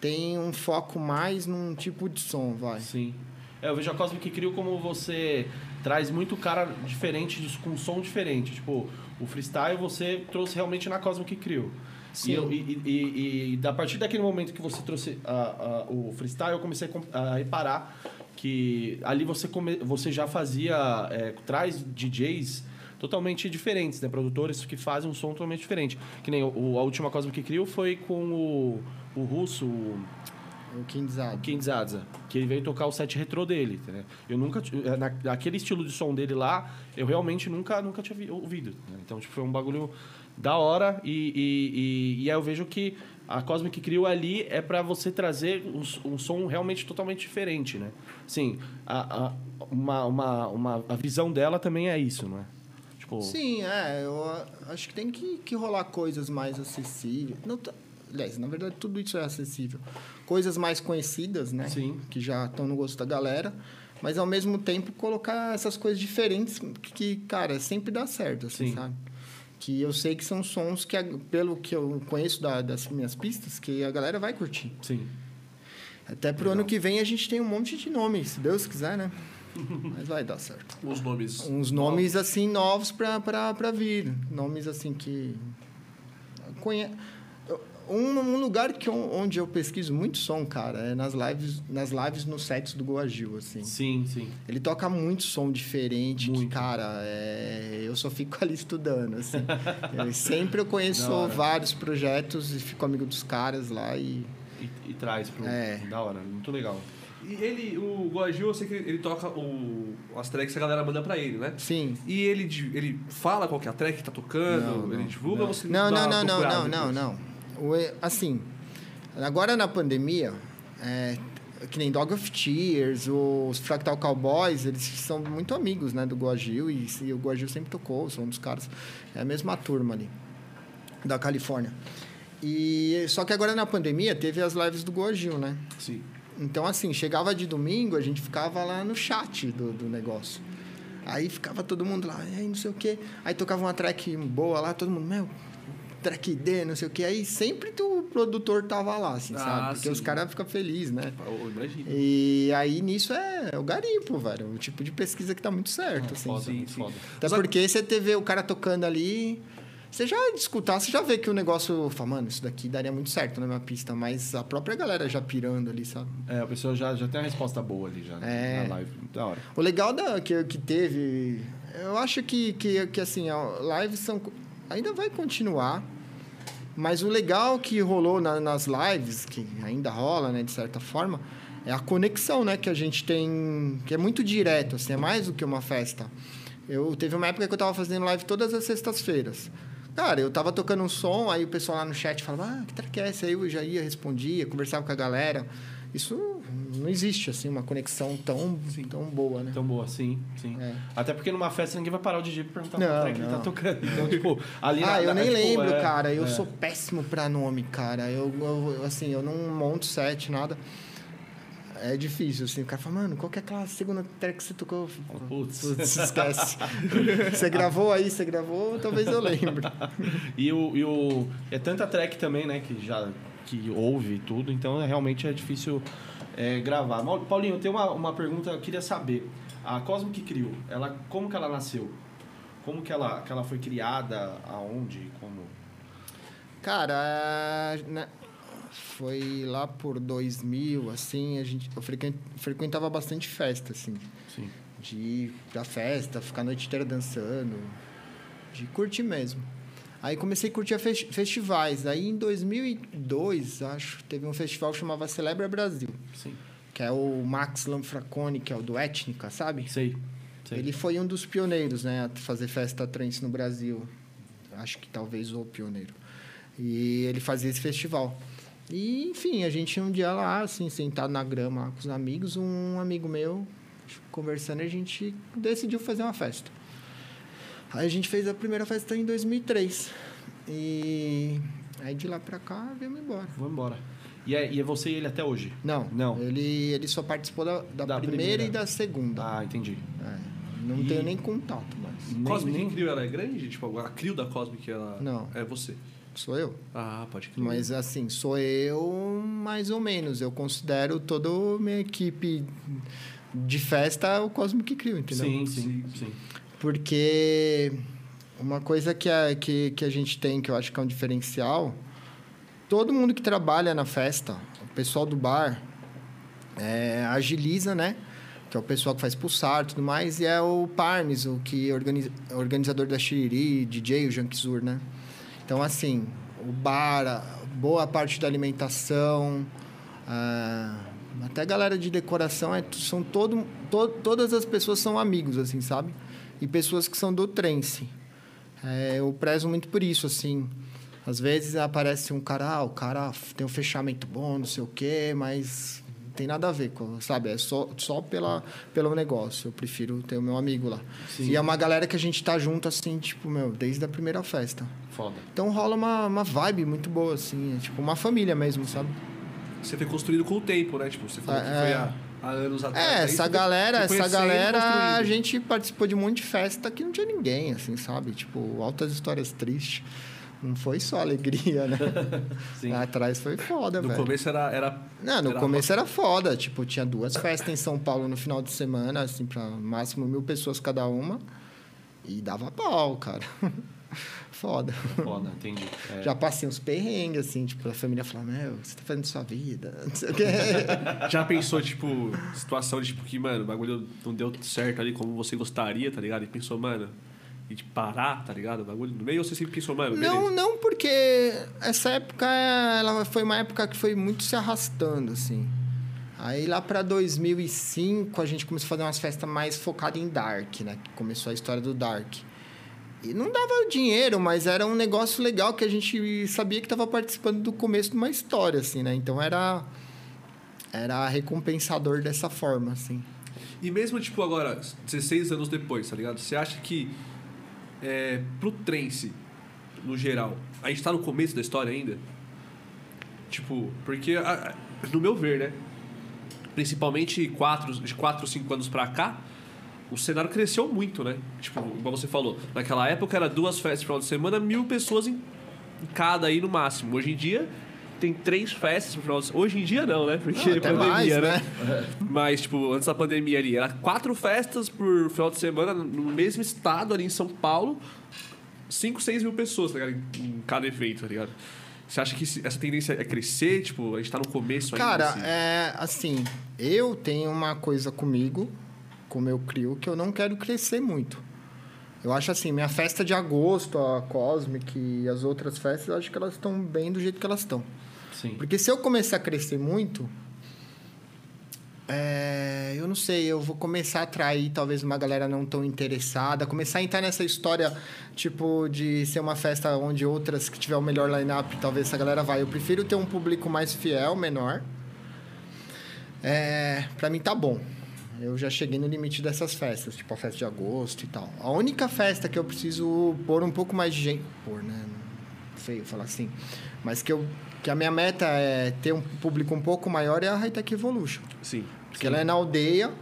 tem um foco mais num tipo de som, vai. Sim. É, eu vejo a Cosmic Crew como você traz muito cara diferente, com som diferente. Tipo, o freestyle você trouxe realmente na Cosmic Crew. Sim. E, eu- e, e, e, da partir daquele momento que você trouxe a- a- o freestyle, eu comecei a reparar que ali você, come, você já fazia, é, traz DJs totalmente diferentes, né? Produtores que fazem um som totalmente diferente. Que nem o, a última Cosmic Crew foi com o, o russo, o- O. King Zaza, que ele veio tocar o set retrô dele, entendeu? Eu nunca, eh, na, naquele estilo de som dele lá, eu realmente nunca, nunca tinha vi- ouvido. né? Então, tipo, foi um bagulho da hora e, e, e, e aí eu vejo que a Cosmic Crew ali é para você trazer um, um som realmente totalmente diferente, né? Sim, a, a, uma, uma, uma, a visão dela também é isso, não é? Tipo, Sim, é. Eu acho que tem que, que rolar coisas mais acessíveis. Não tá- aliás, na verdade, tudo isso é acessível. Coisas mais conhecidas, né? Sim. Que já estão no gosto da galera. Mas, ao mesmo tempo, colocar essas coisas diferentes que, cara, sempre dá certo, assim, Sim. sabe? Que eu sei que são sons que, pelo que eu conheço da- das minhas pistas, que a galera vai curtir. sim. Até pro ano que vem a gente tem um monte de nomes, se Deus quiser, né? Mas vai dar certo. Os nomes. Uns nomes, assim, novos pra, pra, pra vir. Nomes, assim, que... Conhe... Um, um lugar que, onde eu pesquiso muito som, cara, é nas lives, nas lives nos sets do Goagil, assim. Sim, sim. Ele toca muito som diferente, que, Muito. cara, é... eu só fico ali estudando, assim. Eu- sempre eu conheço vários projetos e fico amigo dos caras lá e... E, e traz pro. É. Da hora, muito legal. E ele, o Goagil, eu sei que ele, ele toca o, as tracks que a galera manda pra ele, né? Sim. E ele, ele fala qual que é a track que tá tocando, Não, não, ele divulga ou você Não, não, não, não, não, não, depois? não. Assim, agora na pandemia, é, que nem Dog of Tears, os Fractal Cowboys, eles são muito amigos, né, do Goagil, e, e o Goagil sempre tocou, são um dos caras, é a mesma turma ali, da Califórnia. E, só que agora na pandemia teve as lives do Goagil, né? Sim. Então, assim, chegava de domingo, a gente ficava lá no chat do, do negócio. Aí ficava todo mundo lá, e aí não sei o quê. Aí tocava uma track boa lá, todo mundo, meu, track D, não sei o quê. Aí sempre o produtor tava lá, assim, Ah, sabe? Porque sim. os caras ficam felizes, né? Eu imagino. E aí nisso é, o garimpo, velho. O tipo de pesquisa que tá muito certo, assim. Foda, sim, sim. foda. Até Só- porque você te vê o cara tocando ali. Você já escutar, você já vê que o negócio. Fala, mano, isso daqui daria muito certo na minha pista. Mas a própria galera já pirando ali, sabe? É, a pessoa já, já tem a resposta boa ali já É. na live. Da hora. O legal da, que, que teve. Eu acho que, que, que assim, lives são. Ainda vai continuar. Mas o legal que rolou na- nas lives, que ainda rola, né, de certa forma, é a conexão, né, que a gente tem. Que é muito direto, assim, é mais do que uma festa. Eu teve uma época que eu tava fazendo live todas as sextas-feiras. Cara, eu tava tocando um som, aí o pessoal lá no chat falava, ah, que track é essa? Aí eu já ia, respondia, conversava com a galera. Isso não existe, assim, uma conexão tão, tão boa, né? Tão boa, sim, sim. É. Até porque numa festa ninguém vai parar o DJ pra perguntar Não, qual track ele tá tocando. Então, tipo, ali na- Ah, eu na- nem é, tipo, lembro, é, cara. Eu é. sou péssimo pra nome, cara. Eu, eu- assim, eu não monto set, nada. É difícil, assim. O cara fala, mano, qual que é aquela segunda track que você tocou? Putz. Putz, esquece. você gravou aí, você gravou, talvez eu lembre. E o, e o. É tanta track também, né? Que já. Que ouve e tudo, então é, realmente é difícil é, gravar. Paulinho, tem uma, uma pergunta que eu queria saber. A Cosmo que criou, ela, como que ela nasceu? Como que ela, que ela foi criada? Aonde? Como? Cara, né, foi lá por 2000, assim, a gente, eu frequen- frequentava bastante festa, assim. Sim. de ir pra festa, ficar a noite inteira dançando, de curtir mesmo. Aí comecei a curtir a fes- festivais. Aí em 2002, acho, teve um festival que chamava Celebra Brasil, Sim. que é o Max Lanfracone, que é o do Étnica, sabe? Sei. sei. Ele foi um dos pioneiros, né, a fazer festa trance no Brasil. Acho que talvez o pioneiro. E ele fazia esse festival. E, enfim, a gente um dia lá, assim, sentado na grama lá com os amigos, um amigo meu conversando, a gente decidiu fazer uma festa. Aí a gente fez a primeira festa em 2003. E aí de lá pra cá, viemos embora. Vamos embora. E é, e é você e ele até hoje? Não, Não. Ele, ele só participou da, da, Da primeira, primeira. e da segunda. Ah, entendi. É, não E- tenho nem contato mais. Nem- Cosmic nem- Crew, ela é grande? Tipo, a Crew da Cosmic, ela Não. é você? Sou eu. Ah, pode crer. Mas assim, sou eu mais ou menos. Eu considero toda a minha equipe de festa o Cosmic Crew, entendeu? Sim, sim, sim. Porque uma coisa que a, que, que a gente tem, que eu acho que é um diferencial, todo mundo que trabalha na festa, o pessoal do bar, é, agiliza, né? Que é o pessoal que faz pulsar e tudo mais, e é o Parmes, o que organiza, organizador da Xiriri, DJ, o Janquizur, né? Então, assim, o bar, boa parte da alimentação, até a galera de decoração, é, são todo, to, todas as pessoas são amigos, assim, sabe? E pessoas que são do trance. É, eu prezo muito por isso, assim. Às vezes aparece um cara, ah, o cara tem um fechamento bom, não sei o quê, mas tem nada a ver com, sabe? É só, só pela, pelo negócio. Eu prefiro ter o meu amigo lá. Sim. E é uma galera que a gente tá junto, assim, tipo, meu, desde a primeira festa. Foda. Então rola uma, uma vibe muito boa, assim. É tipo uma família mesmo, sabe? Você foi construído com o tempo, né? Tipo, você falou que É, foi é. Há, anos atrás. É, aí essa galera, essa galera, a gente participou de um monte de festa que não tinha ninguém, assim, sabe? Tipo, altas histórias tristes. Não foi só alegria, né? Sim. Lá atrás foi foda, No velho. começo era. era Não, no era começo era foda. Tipo, tinha duas festas em São Paulo no final de semana, assim, pra máximo mil pessoas cada uma. E dava pau, cara. foda. Foda, entendi. É. Já passei uns perrengues, assim, tipo, a família falava, meu, o que você tá fazendo sua vida? Não sei o quê. Já pensou, tipo, situação de tipo que, mano, o bagulho não deu certo ali como você gostaria, tá ligado? E pensou, mano, e de parar, tá ligado? O bagulho no meio, ou você sempre pensou, mano, beleza. Não, não, porque essa época ela foi uma época que foi muito se arrastando, assim. Aí lá pra 2005 a gente começou a fazer umas festas mais focadas em Dark, né? Que Começou a história do Dark. E não dava dinheiro, mas era um negócio legal que a gente sabia que estava participando do começo de uma história, assim, né? Então era era recompensador dessa forma, assim. E mesmo, tipo, agora, 16 anos depois, tá ligado? Você acha que é, pro trance, no geral, a gente tá no começo da história ainda? Tipo, porque, no meu ver, né? Principalmente quatro, de 4, 5 anos pra cá, o cenário cresceu muito, né? Tipo, igual você falou, naquela época era duas festas no final de semana, mil pessoas em, cada aí no máximo. Hoje em dia tem três festas no final de semana. Hoje em dia não, né? Porque até pandemia, mais, né? né? Mas, tipo, antes da pandemia ali, era quatro festas por final de semana no mesmo estado ali em São Paulo. 5, 6 mil pessoas, tá ligado? Em, cada evento, tá ligado? Você acha que essa tendência é crescer? Tipo, a gente tá no começo ainda? Cara, assim? é assim, eu tenho uma coisa comigo, com o meu crio, que eu não quero crescer muito. Eu acho assim, minha festa de agosto, a Cosmic e as outras festas, eu acho que elas estão bem do jeito que elas estão. Sim. Porque se eu começar a crescer muito, é, eu não sei, eu vou começar a atrair talvez uma galera não tão interessada, começar a entrar nessa história, tipo, de ser uma festa onde outras que tiver o melhor line-up, talvez essa galera vai. Eu prefiro ter um público mais fiel, menor. É, pra mim tá bom. Eu já cheguei no limite dessas festas, tipo a festa de agosto e tal. A única festa que eu preciso pôr um pouco mais de gente. Pôr, né? Feio falar assim. Mas que, eu, que a minha meta é ter um público um pouco maior é a Hightech Evolution. Sim. Porque ela é na aldeia.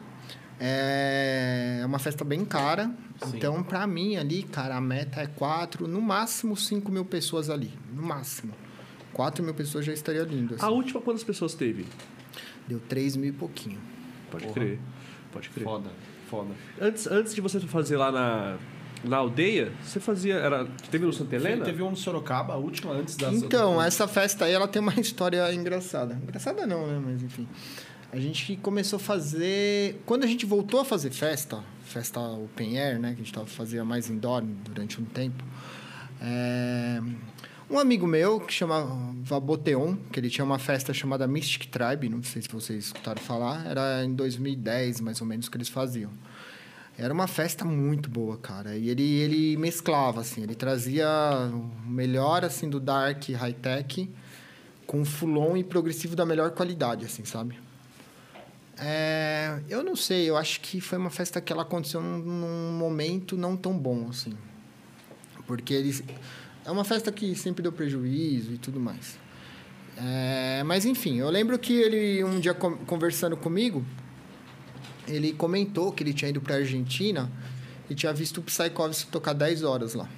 É uma festa bem cara. Sim. Então, pra mim ali, cara, a meta é quatro, no máximo 5 mil pessoas ali. No máximo. 4 mil pessoas já estaria lindo. assim. A última, quantas pessoas teve? Deu 3 mil e pouquinho. Pode Porra. crer. Pode crer. Foda, foda. Antes, antes de você fazer lá na, na aldeia, você fazia. Era, teve no Santa Helena? Teve um no Sorocaba, a última antes da Então, essa festa aí, ela tem uma história engraçada. Engraçada não, né? Mas enfim. A gente começou a fazer... Quando a gente voltou a fazer festa, festa open air, né? Que a gente tava fazia mais indoor durante um tempo. é, Um amigo meu, que chamava Boteon, que ele tinha uma festa chamada Mystic Tribe, não sei se vocês escutaram falar, era em 2010, mais ou menos, que eles faziam. Era uma festa muito boa, cara. E ele, ele mesclava, assim. Ele trazia o melhor, assim, do dark high-tech com fulon e progressivo da melhor qualidade, assim, sabe? É, eu não sei. Eu acho que foi uma festa que ela aconteceu num, num momento não tão bom, assim. Porque eles... É uma festa que sempre deu prejuízo e tudo mais. É, mas, enfim. Eu lembro que ele, um dia, con- conversando comigo ele comentou que ele tinha ido para Argentina e tinha visto o Psychovski tocar 10 horas lá.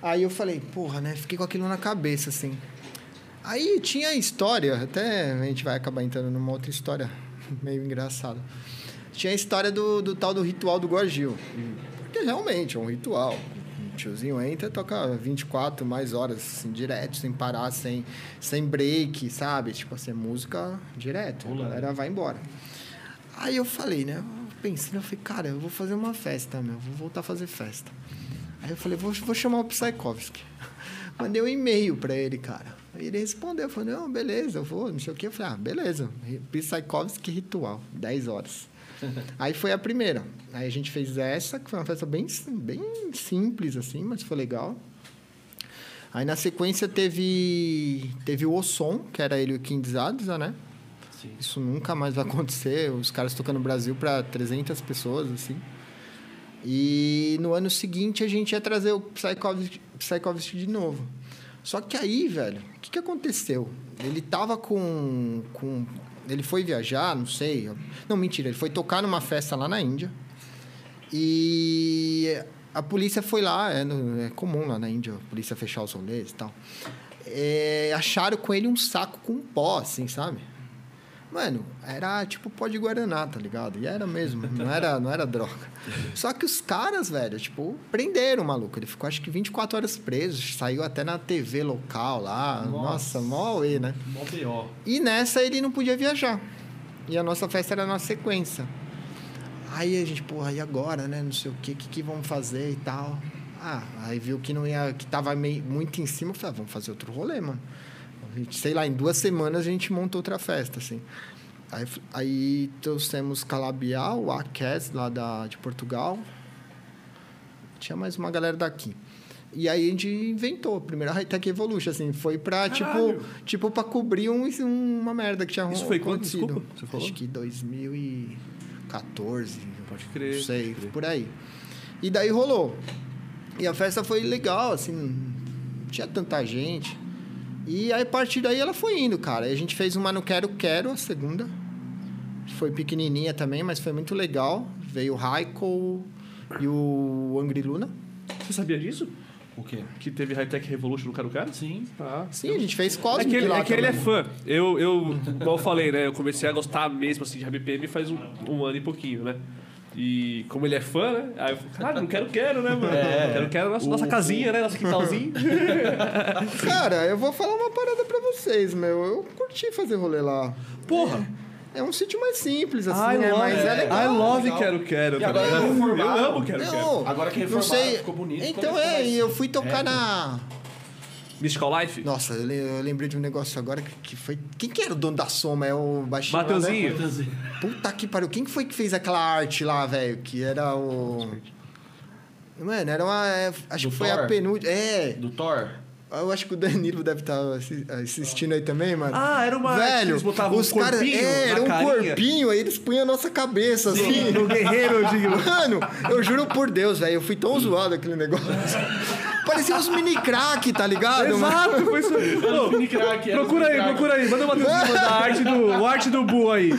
Aí eu falei, porra, né? Fiquei com aquilo na cabeça, assim. Aí tinha a história, até a gente vai acabar entrando numa outra história meio engraçada. Tinha a história do, do tal do ritual do Guagil. Porque realmente é um ritual. Tiozinho entra e toca 24 mais horas, assim, direto, sem parar, sem, sem break, sabe? Tipo assim, música direto. A Pulando. galera vai embora. Aí eu falei, né? Pensei, eu falei, cara, eu vou fazer uma festa, meu. Vou voltar a fazer festa. Aí eu falei, vou, vou chamar o Psychovski. Mandei um e-mail pra ele, cara. Ele respondeu, falou, não, beleza, eu vou, não sei o quê. Eu falei, ah, beleza. Psychovski Ritual, 10 horas. Aí foi a primeira. Aí a gente fez essa, que foi uma festa bem, bem simples, assim, mas foi legal. Aí na sequência teve teve o Ossom, que era ele e o King Zadza, né? Sim. Isso nunca mais vai acontecer. Os caras tocando no Brasil para 300 pessoas, assim. E no ano seguinte a gente ia trazer o Psychovist de novo. Só que aí, velho, o que, que aconteceu? Ele tava com, com. Ele foi viajar, não sei. Não, mentira, ele foi tocar numa festa lá na Índia. E a polícia foi lá, é, é comum lá na Índia, a polícia fechar os rolês e tal. É, acharam com ele um saco com pó, assim, sabe? Mano, era tipo pó de Guaraná, tá ligado? E era mesmo, não era, não era droga. Só que os caras, velho, tipo, prenderam o maluco. Ele ficou acho que 24 horas preso, saiu até na TV local lá. Nossa, Nossa. mó auê, né? Mó B.O. E nessa ele não podia viajar. E a nossa festa era na sequência. Aí a gente, porra, e agora, né? Não sei o que, que, que vamos fazer e tal. Ah, aí viu que não ia, que tava meio, muito em cima, eu falei, ah, vamos fazer outro rolê, mano. Gente, sei lá, em duas semanas a gente montou outra festa, assim. Aí, aí trouxemos Calabial, o Aquez, lá da, de Portugal. Tinha mais uma galera daqui. E aí a gente inventou a primeira Hightech Evolution, assim. Foi pra, tipo, Caralho. tipo, pra cobrir um, uma merda que tinha Isso foi quando? Desculpa, você falou? Acho que 2014. Pode crer. Não sei, crer. por aí. E daí rolou. E a festa foi legal, assim, não tinha tanta gente. E aí, a partir daí, ela foi indo, cara. Aí a gente fez uma no Quero Quero, a segunda. Foi pequenininha também, mas foi muito legal. Veio o Raiko e o Angry Luna. Você sabia disso? O quê? Que teve Hightech Revolution no Caro Caro? Sim. Ah. Sim, a gente fez É Cosmic que, ele, lá é que ele é fã. Eu, eu, igual eu falei, né? Eu comecei a gostar mesmo assim, de RBPM faz um, um ano e pouquinho, né? E como ele é fã, né? Aí eu falei, cara, não quero, quero, né, mano? É. Quero, quero nossa, nossa casinha, né? Nosso quintalzinho. Cara, eu vou falar uma parada pra vocês, meu. Eu curti fazer rolê lá. Porra! É um sítio mais simples, assim, I né? love, Mas é legal. I love legal. quero, quero. E agora. Eu amo quero, quero. Agora que reformaram, sei. ficou bonito, Então é, e eu fui tocar reto. na. Mystical Life? Nossa, eu le- eu lembrei de um negócio agora que, que foi. Quem que era o dono da soma? É o baixinho. lá, né? Mateuzinho. Puta que pariu. Quem que foi que fez aquela arte lá, velho? Que era o. Mano, era uma. é, Acho Do que foi a Thor? penúltima. É. Do Thor? Eu acho que o Danilo deve estar assistindo aí também, mano. Ah, era uma Velho, eles botavam os um caras. É, era um carinha. corpinho, aí eles punham a nossa cabeça, assim. No guerreiro, eu digo. Mano, eu juro por Deus, velho, eu fui tão zoado aquele negócio. Parecia uns mini crack, tá ligado? mano? Exato, foi isso. Ô, mini crack, era procura os aí, mini crack. procura aí. Manda o Matheusinho mandar a arte do, o arte do Bu aí.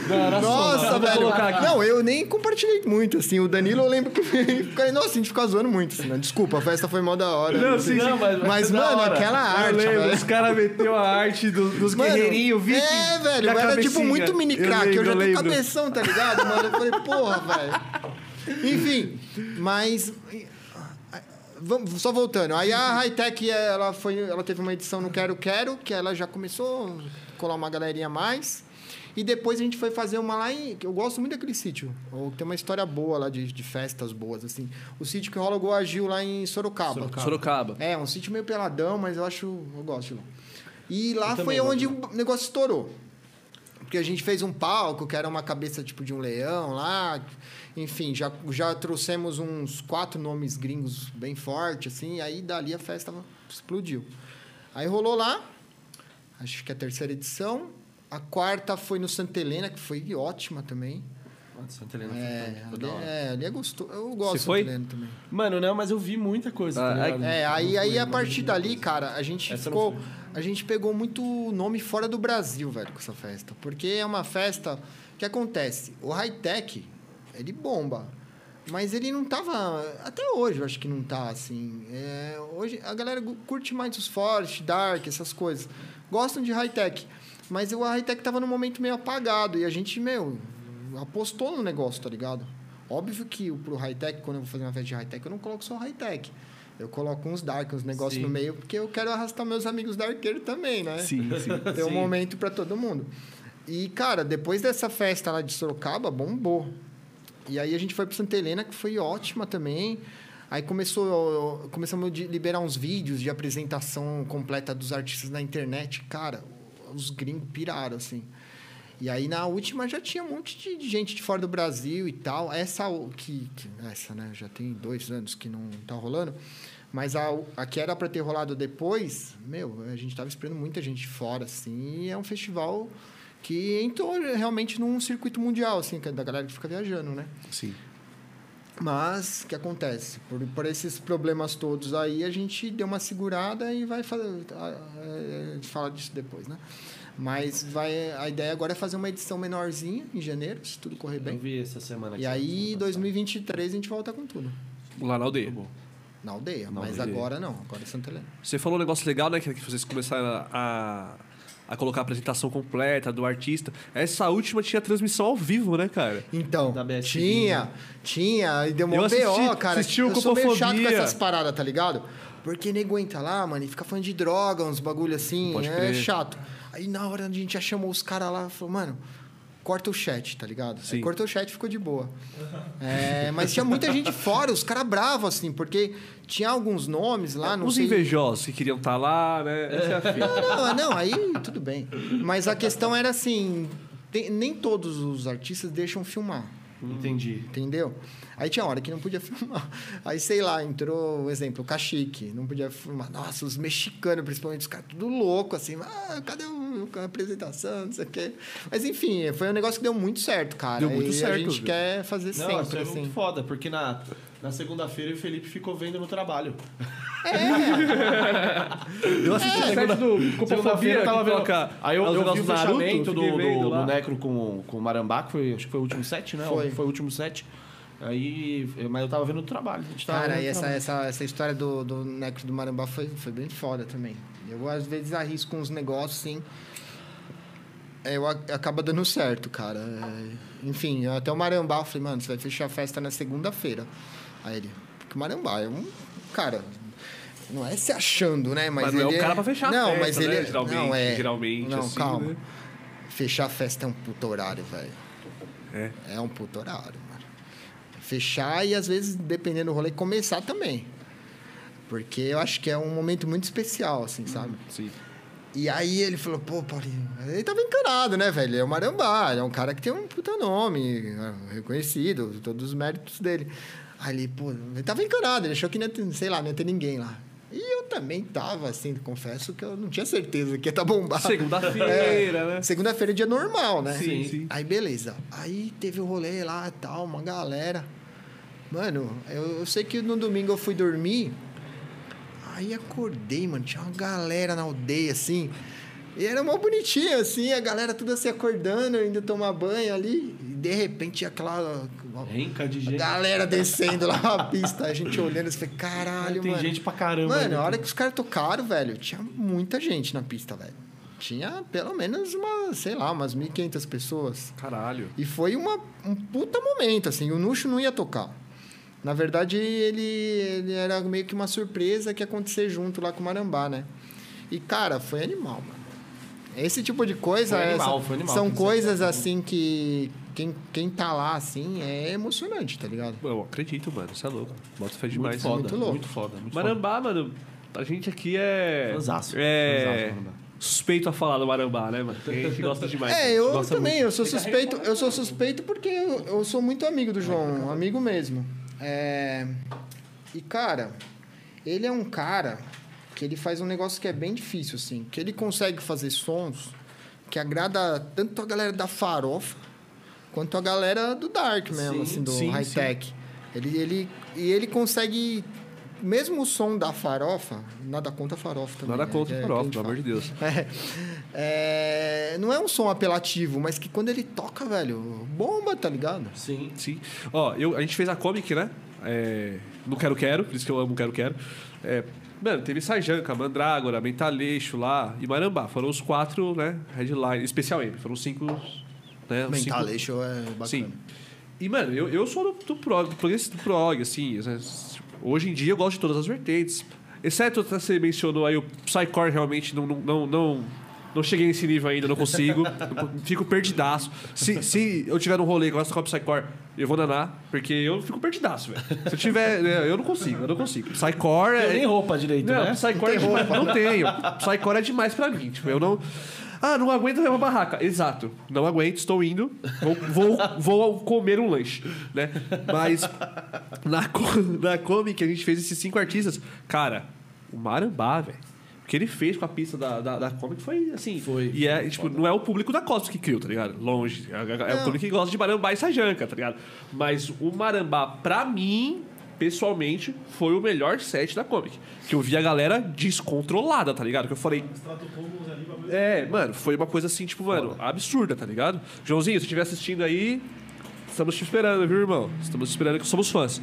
Nossa, vou velho. colocar aqui. Não, eu nem compartilhei muito, assim. O Danilo, eu lembro que fica- Nossa, a gente ficava zoando muito, assim, né? Desculpa, a festa foi mó da hora. Não, sim, Não, sim. mas- Mas, da mano, hora. aquela Eu arte, lembro, velho. os caras meteu a arte do- dos Mano, guerreirinhos, viking. É, velho, era tipo cabecinha. muito mini crack. Eu, lembro, já tenho lembro. cabeção, tá ligado, mano? Eu falei, porra, velho. Enfim, mas. Vamos, só voltando. Aí a Hightech, ela, foi, ela teve uma edição no Quero Quero, que ela já começou a colar uma galerinha a mais. E depois a gente foi fazer uma lá em. que Eu gosto muito daquele sítio. Tem uma história boa lá de, de festas boas, assim. O sítio que rola o Goa Gil lá em Sorocaba. Sorocaba. É, um sítio meio peladão, mas eu acho. Eu gosto de lá. E lá Eu foi onde o negócio estourou. Porque a gente fez um palco que era uma cabeça tipo de um leão lá. Enfim, já, já trouxemos uns quatro nomes gringos bem fortes, assim. E aí dali a festa explodiu. Aí rolou lá, acho que é a terceira edição. A quarta foi no Santa Helena, que foi ótima também. Santa Helena foi É, foi ali, é, ali é gostoso. Eu gosto de foi? Santa Helena também. Mano, não, mas eu vi muita coisa. Ah, tá ligado? É, aí, aí a partir dali, coisa. cara, a gente Essa ficou. A gente pegou muito nome fora do Brasil, velho, com essa festa. Porque é uma festa que acontece. O high-tech, ele bomba. Mas ele não tava. Até hoje eu acho que não tá assim. É, hoje a galera curte mais os Forest, Dark, essas coisas. Gostam de high-tech. Mas o high-tech tava num momento meio apagado. E a gente, meu, apostou no negócio, tá ligado? Óbvio que pro high-tech, quando eu vou fazer uma festa de high-tech, eu não coloco só high-tech. Eu coloco uns dark, uns negócios Sim. no meio, porque eu quero arrastar meus amigos darkeiros também, né? Sim, sim. Tem um Sim. momento para todo mundo. E, cara, depois dessa festa lá de Sorocaba, bombou. E aí a gente foi para Santa Helena, que foi ótima também. Aí começou, começamos a de- liberar uns vídeos de apresentação completa dos artistas na internet. Cara, os gringos piraram, assim. E aí na última já tinha um monte de, gente de fora do Brasil e tal. Essa que, que essa, né, já tem dois anos que não tá rolando. Mas a, a que era para ter rolado depois, meu, a gente tava esperando muita gente de fora, assim, e é um festival que entrou realmente num circuito mundial, assim, que é da galera que fica viajando, né? Sim. Mas o que acontece? Por, por esses problemas todos aí, a gente deu uma segurada e vai fazer. A, a gente fala disso depois, né? Mas vai, a ideia agora é fazer uma edição menorzinha em janeiro, se tudo correr Eu bem. vi essa semana aqui. E aí, 2023, a gente volta com tudo. Lá na aldeia. Na aldeia. Na mas aldeia. agora não, agora é Santa Helena. Você falou um negócio legal, né? Que que vocês começaram a, a colocar a apresentação completa do artista. Essa última tinha transmissão ao vivo, né, cara? Então, tinha, né? tinha, e deu Eu assisti- BO, cara. assisti o eu sou meio chato com essas paradas, tá ligado? Porque nego entra lá, mano, e fica falando de droga, uns bagulho assim, Pode é crer. chato. Aí na hora a gente já chamou os caras lá, falou, mano, corta o chat, tá ligado? Sim. Aí cortou o chat e ficou de boa. É, mas tinha muita gente fora, os caras bravos, assim, porque tinha alguns nomes lá, não Os sei... invejosos que queriam estar lá, né? Essa é a fita. Não, não, aí tudo bem. Mas a questão era assim, tem- nem todos os artistas deixam filmar. Entendi. Entendeu? Aí tinha hora que não podia filmar. Aí, sei lá, entrou, um exemplo, o Cachique, não podia filmar. Nossa, os mexicanos, principalmente, os caras tudo louco, assim, ah, cadê o- a apresentação, não sei o quê. Mas, enfim, foi um negócio que deu muito certo, cara. Deu muito e certo, a gente viu? quer fazer Não, isso sempre, é assim. muito foda, porque na, na segunda-feira o Felipe ficou vendo no trabalho. Eu assisti o set do Segunda-feira Copofobia, eu tava vendo. toca Aí eu, os eu vi o do Naruto, fechamento do, do, do Necro com, com o Marambá, que foi, acho que foi o último set, né? Foi. Foi o último set. Aí, eu- mas eu tava vendo o trabalho. A gente tava Cara, e essa, trabalho. essa, essa história do, do Necro do Marambá foi, foi bem foda também. Eu, às vezes, arrisco uns negócios, assim. é, Eu, a- acaba dando certo, cara. É, enfim, até o Marambá, eu falei, mano, você vai fechar a festa na segunda-feira. Aí ele, porque o Marambá é um. Cara, não é se achando, né? Mas, Mas não é ele o cara pra fechar a Não, festa, mas né? ele é. Geralmente, não, é. geralmente, Não, assim, calma. né? Fechar a festa é um puto horário, velho. É. É um puto horário. Fechar e, às vezes, dependendo do rolê, começar também. Porque eu acho que é um momento muito especial, assim, sabe? Sim. E aí ele falou, pô, Paulinho, ele tava encanado, né, velho? Ele é o Marambá, ele é um cara que tem um puta nome, né, reconhecido, todos os méritos dele. Aí ele, pô, ele tava encanado, ele achou que não ia ter, sei lá, não ia ter ninguém lá. E eu também tava, assim, confesso que eu não tinha certeza que ia estar tá bombado. Segunda-feira, né? Segunda-feira é dia normal, né? Sim, sim. Aí beleza. Aí teve o rolê lá e tal, uma galera. Mano, eu, eu sei que no domingo eu fui dormir. Aí acordei, mano. Tinha uma galera na aldeia, assim. E era mó bonitinho, assim, a galera tudo assim acordando, indo tomar banho ali. E de repente tinha aquela. Renca de gente. galera descendo lá na pista, a gente olhando, falei, caralho, Tem mano. gente pra caramba. Mano, né? a hora que os caras tocaram, velho, tinha muita gente na pista, velho. Tinha pelo menos uma, sei lá, umas 1.500 pessoas. Caralho. E foi uma, um puta momento, assim. O Nuxo não ia tocar. Na verdade, ele, ele era meio que uma surpresa que ia acontecer junto lá com o Marambá, né? E, cara, foi animal, mano. Esse tipo de coisa... Foi animal, essa- foi animal, São coisas, assim, que... Quem, quem tá lá, assim, é emocionante, tá ligado? Eu acredito, mano. Você é louco. Bota fé Muito demais. foda, muito louco. muito foda. Muito Marambá, mano, a gente aqui é. Fanzaço, É. fanzaço, suspeito a falar do Marambá, né, mano? A gente gosta demais. É, eu Gosta também, muito. eu sou suspeito, eu sou suspeito porque eu, eu sou muito amigo do João, amigo mesmo. É, e cara, ele é um cara que ele faz um negócio que é bem difícil assim, que ele consegue fazer sons que agrada tanto a galera da farofa quanto a galera do dark mesmo, Sim, assim, do sim, high tech. Ele, ele e ele consegue mesmo o som da farofa, nada contra a farofa também. Nada né, contra o é Farofa, a pelo amor de. Deus. É, é, não é um som apelativo, mas que quando ele toca, velho, bomba, tá ligado? Sim. Sim. Ó, eu, a gente fez a comic, né? É, no Quero Quero, por isso que eu amo Quero Quero. É, mano, teve Sarjanca, Mandrágora, Mentaleixo lá e Marambá. Foram os quatro, né? Headline, especial M. Foram cinco. Né, os cinco- Mentaleixo é bacana. Sim. E, mano, eu, eu sou do, do prog, do prog, do prog, assim. Hoje em dia eu gosto de todas as vertentes. Exceto você mencionou aí o Psycore, realmente não, não, não, não, não cheguei nesse nível ainda, não consigo. Fico perdidaço. Se, se eu tiver num rolê gosto de tocar Psycore, eu vou danar, porque eu fico perdidaço, velho. Se eu tiver. né, Eu não consigo, eu não consigo. Psycore Tem é. nem roupa direito, Não, né? Psycore é demais. Não tenho. Psycore é demais pra mim. Tipo, eu não. Ah, não aguento ver uma barraca. Exato. Não aguento, estou indo. Vou, vou, vou comer um lanche, né? Mas na, na Comic a gente fez esses cinco artistas. Cara, o Marambá, velho. O que ele fez com a pista da, da, da Comic foi assim. Foi. E é, tipo, não é o público da Cosmos que criou, tá ligado? Longe. É, é o Não. público que gosta de Marambá e Sajanca, tá ligado? Mas o Marambá, pra mim, pessoalmente, foi o melhor set da Comic. Que eu vi a galera descontrolada, tá ligado? Que eu falei, é, mano, foi uma coisa assim, tipo, mano, absurda, tá ligado? Joãozinho, se estiver assistindo aí, estamos te esperando, viu, irmão? Estamos te esperando que somos fãs.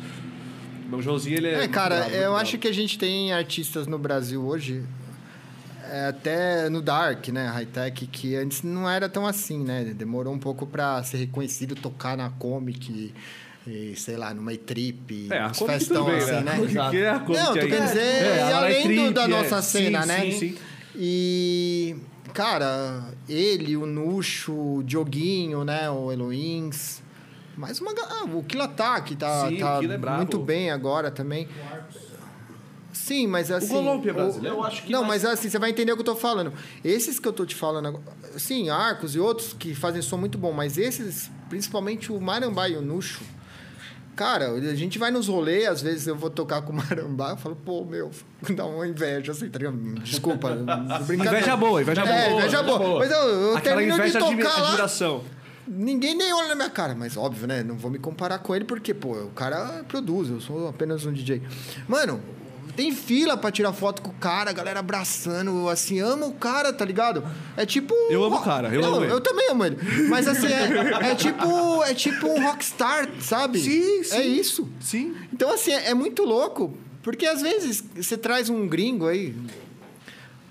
O Joãozinho, ele é. É, cara, brabo, eu muito acho que a gente tem artistas no Brasil hoje, é, até no Dark, né, high-tech, que antes não era tão assim, né? Demorou um pouco pra ser reconhecido, tocar na Comic, e, sei lá, numa E-Trip, É, festão bem, assim, né? né? O é a Comic Não, tu quer dizer, É, além Trip, da é. nossa Sim, cena, sim, né? sim. E, cara, ele, o Nuxo, o Dioguinho, né? O Eloins. Mais uma. Ah, o Killatak tá, Sim, tá o Killa é muito bem agora também. Sim, mas assim. É o- brasileiro? Eu acho que Não, mais- mas assim, você vai entender o que eu tô falando. Esses que eu tô te falando agora. Sim, Arcos e outros que fazem som muito bom, mas esses, principalmente o Marambá e o Nuxo. Cara, a gente vai nos rolês, às vezes eu vou tocar com o Marambá, eu falo, pô, meu, dá uma inveja, assim, tá ligado? Desculpa, brincadeira. Inveja boa, inveja é, boa. inveja boa. boa. Mas eu, eu Aquela termino de tocar lá, admiração. ninguém nem olha na minha cara, mas óbvio, né? Não vou me comparar com ele, porque, pô, o cara produz, eu sou apenas um DJ. Mano, tem fila pra tirar foto com o cara, a galera abraçando, assim, ama o cara, tá ligado? É tipo. Eu amo o cara, eu amo ele. Eu também amo ele. Mas assim, é, é tipo. É tipo um rockstar, sabe? Sim, sim. É isso. Sim. Então, assim, é é muito louco. Porque às vezes você traz um gringo aí.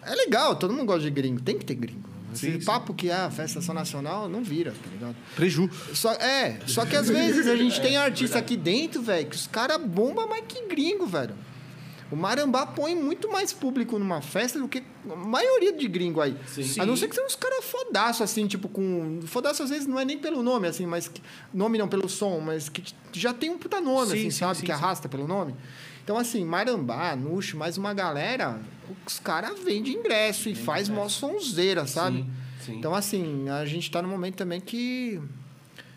É legal, todo mundo gosta de gringo. Tem que ter gringo. Esse Sim, sim. papo que ah, festa só nacional não vira, tá ligado? Preju. Só, é, só que às vezes a gente tem artista aqui dentro, velho, que os caras bombam mais que gringo, velho. O Marambá põe muito mais público numa festa do que a maioria de gringo aí. Sim. A não ser que sejam uns caras fodaço, assim, tipo, com. Fodaço às vezes não é nem pelo nome, assim, mas. que- Nome não pelo som, mas que já tem um puta nome, Sim, assim, sim, sabe? que arrasta pelo nome. Então, assim, Marambá, Nuxo, mais uma galera, os caras vendem ingresso e faz mó sonzeira, sabe? Então, assim, a gente tá num momento também que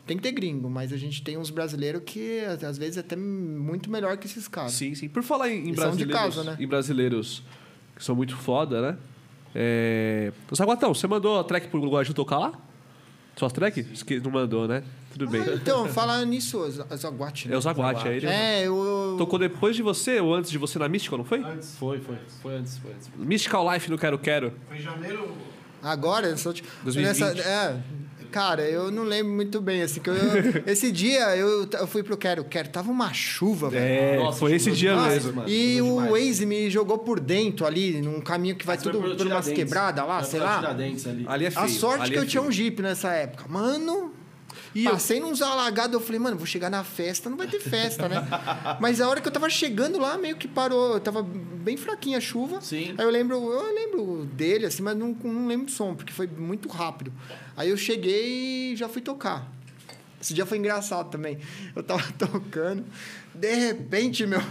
tem que ter gringo, mas a gente tem uns brasileiros que às vezes é até muito melhor que esses caras. Sim, sim. Por falar em, em brasileiros, casa, né? em brasileiros que são muito foda, né? É... Saguatão, você mandou a track pro Guaju tocar lá? Suas track? Esque- Não mandou, né? Tudo bem. Ah, então, falar nisso, Zaguate, É né? o Zaguate, é ele. É, eu... Tocou depois de você ou antes de você na Mystical, não foi? Foi, foi. Foi antes, foi antes. Mystical Life no Quero Quero. Foi em janeiro. Agora, sou... tipo- 2020. é, cara, eu não lembro muito bem, assim, que eu, esse dia eu, eu fui pro Quero Quero, tava uma chuva, velho. É, Nossa, foi esse dia demais, mesmo. mano. E o demais. Waze me jogou por dentro ali, num caminho que vai tudo por umas quebradas lá, sei lá. Ali. Ali é feio. A sorte ali que é eu tinha um Jeep nessa época. Mano, E eu- passei nos alagados, eu falei, mano, vou chegar na festa, não vai ter festa, né? Mas a hora que eu tava chegando lá, meio que parou, tava bem fraquinha a chuva. Sim. Aí eu lembro, eu lembro dele, assim, mas não, não lembro do som, porque foi muito rápido. Aí eu cheguei e já fui tocar. Esse dia foi engraçado também. Eu tava tocando, de repente, meu.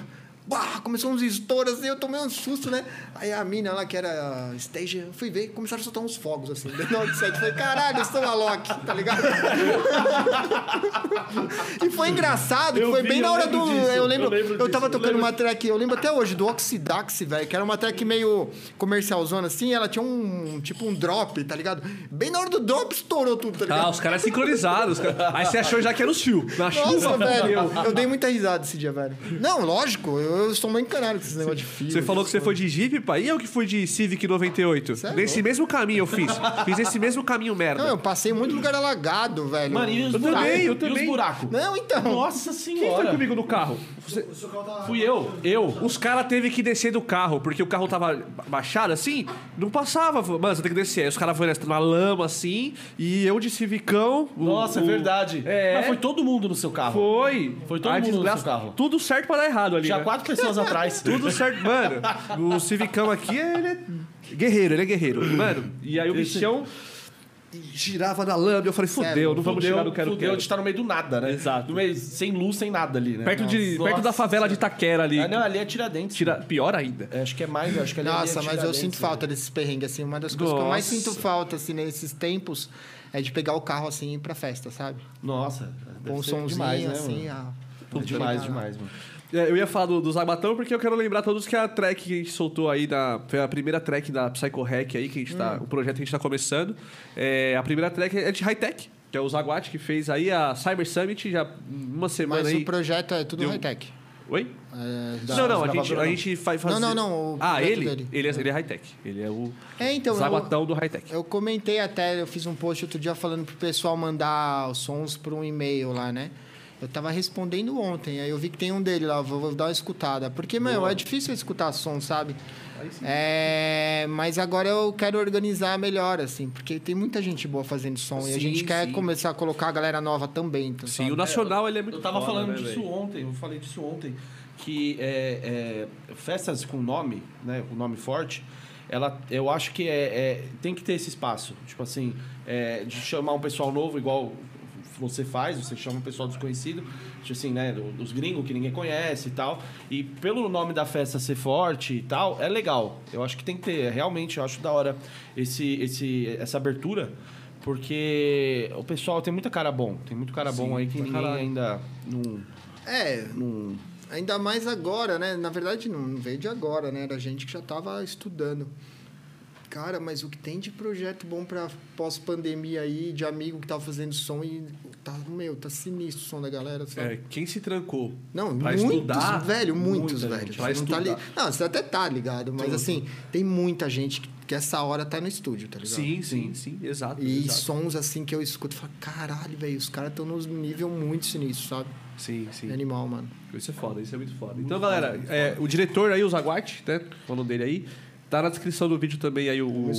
Bah, começou uns estouros assim, eu tomei um susto, né? Aí a mina lá, que era stage, eu fui ver, começaram a soltar uns fogos assim, dentro do set. Falei, caralho, eu sou a Loki, tá ligado? e foi engraçado, que Eu foi vi, bem na eu hora do. disso, eu lembro, eu lembro eu tava disso, eu tocando lembro. uma track, eu lembro até hoje, do Oxidax, velho, que era uma track meio comercialzona assim, ela tinha um tipo um drop, tá ligado? Bem na hora do drop estourou tudo, tá ligado? Ah, os caras sincronizados. os caras- Aí você achou já que era os fios. Na Nossa, chuva, velho, eu dei muita risada esse dia, velho. Não, lógico, eu, eu sou muito encanado com esse negócio de fio. Você falou que você foi de Jeep, pai. E eu que fui de Civic 98? Cê é Nesse louco. mesmo caminho eu fiz. Fiz esse mesmo caminho, merda. Não, eu passei muito lugar alagado, velho. Mano, e os Eu buracos? também, eu E também. os buracos? Não, então. Nossa Quem foi senhora. comigo no carro? Você- O seu carro tava. Fui eu. Eu. Os caras teve que descer do carro, porque o carro tava baixado assim, não passava. Mano, você tem que descer. Aí os caras foram na lama assim, e eu de Civicão. o- Nossa, é o- verdade. É. Mas foi todo mundo no seu carro. Foi. Foi todo A mundo no seu carro. Tudo certo pra dar errado ali. Tinha né? quatro pessoas atrás. Tudo certo. Mano, o Civicão aqui, ele é guerreiro, ele é guerreiro. Mano, e aí o Esse- bichão girava na lama. Eu falei, fudeu, não vamos chegar no quero fudeu quero. de estar no meio do nada, né? Exato. No meio, sem luz, sem nada ali, né? Perto, de, Nossa. perto da favela de Itaquera ali. Ah, não, ali é Tiradentes. Tira, pior ainda. É, acho que é mais, acho que ali Nossa, é mas eu sinto né? falta desses perrengues, assim. Uma das coisas que eu mais Nossa. sinto falta, assim, nesses tempos, é de pegar o carro, assim, e ir pra festa, sabe? Nossa, Com um somzinho, demais, né, assim, mano? ah, demais, demais, mano. É, eu ia falar do, do Zaguatão porque eu quero lembrar todos que a track que a gente soltou aí, da, foi a primeira track da Psycho Hack aí, que a gente tá, o projeto que a gente tá começando. É, a primeira track é de high-tech, que é o Zaguate que fez aí a Cyber Summit já uma semana Mas aí. o projeto é tudo deu- high-tech. Oi? É, não, não, a gente, a gente vai fazer. Não, não, não, Ah, ele? dele. Ele é, ele é high-tech. Ele é o É, então, eu- Zaguatão do high-tech. Eu comentei até, eu fiz um post outro dia falando pro pessoal mandar os sons por um e-mail lá, né? Eu tava respondendo ontem, aí eu vi que tem um dele lá, vou, vou dar uma escutada. Porque, meu, é difícil escutar som, sabe? É, mas agora eu quero organizar melhor, assim, porque tem muita gente boa fazendo som e a Sim, gente quer sim. começar a colocar a galera nova também. Então, Sim, sabe? o Nacional ele é muito Eu tava foda, falando né, disso velho? ontem, eu falei disso ontem, que é, é, festas com nome, né, com nome forte, ela, eu acho que é, é- tem que ter esse espaço. Tipo assim, é, de chamar um pessoal novo, igual você faz, você chama um pessoal desconhecido, tipo assim, né, do- dos gringos que ninguém conhece e tal. E pelo nome da festa ser forte e tal, é legal. Eu acho que tem que ter, realmente, eu acho da hora esse, esse, essa abertura. Porque o pessoal tem muita cara bom, tem muito cara bom Sim, aí que ninguém caralho. ainda não, É, não Ainda mais agora, né? Na verdade, não veio de agora, né? Era gente que já estava estudando. Cara, mas o que tem de projeto bom para pós-pandemia aí, de amigo que tava fazendo som e tá, meu, tá sinistro o som da galera, sabe? É, quem se trancou Não, pra muitos, estudar, velho, muitos, velho. gente. Não, tá li... não, você até tá ligado, mas Tudo. assim, tem muita gente que, que essa hora tá no estúdio, tá ligado? Sim, sim, sim, exato. E exato. sons assim que eu escuto e falo, caralho, velho, os caras estão nos nível muito sinistro, sabe? Sim, sim. É animal, mano. Isso é foda, isso é muito foda. Então, galera, é, o diretor aí, o Zaguate, né? Falando dele aí. Tá na descrição do vídeo também aí o, o.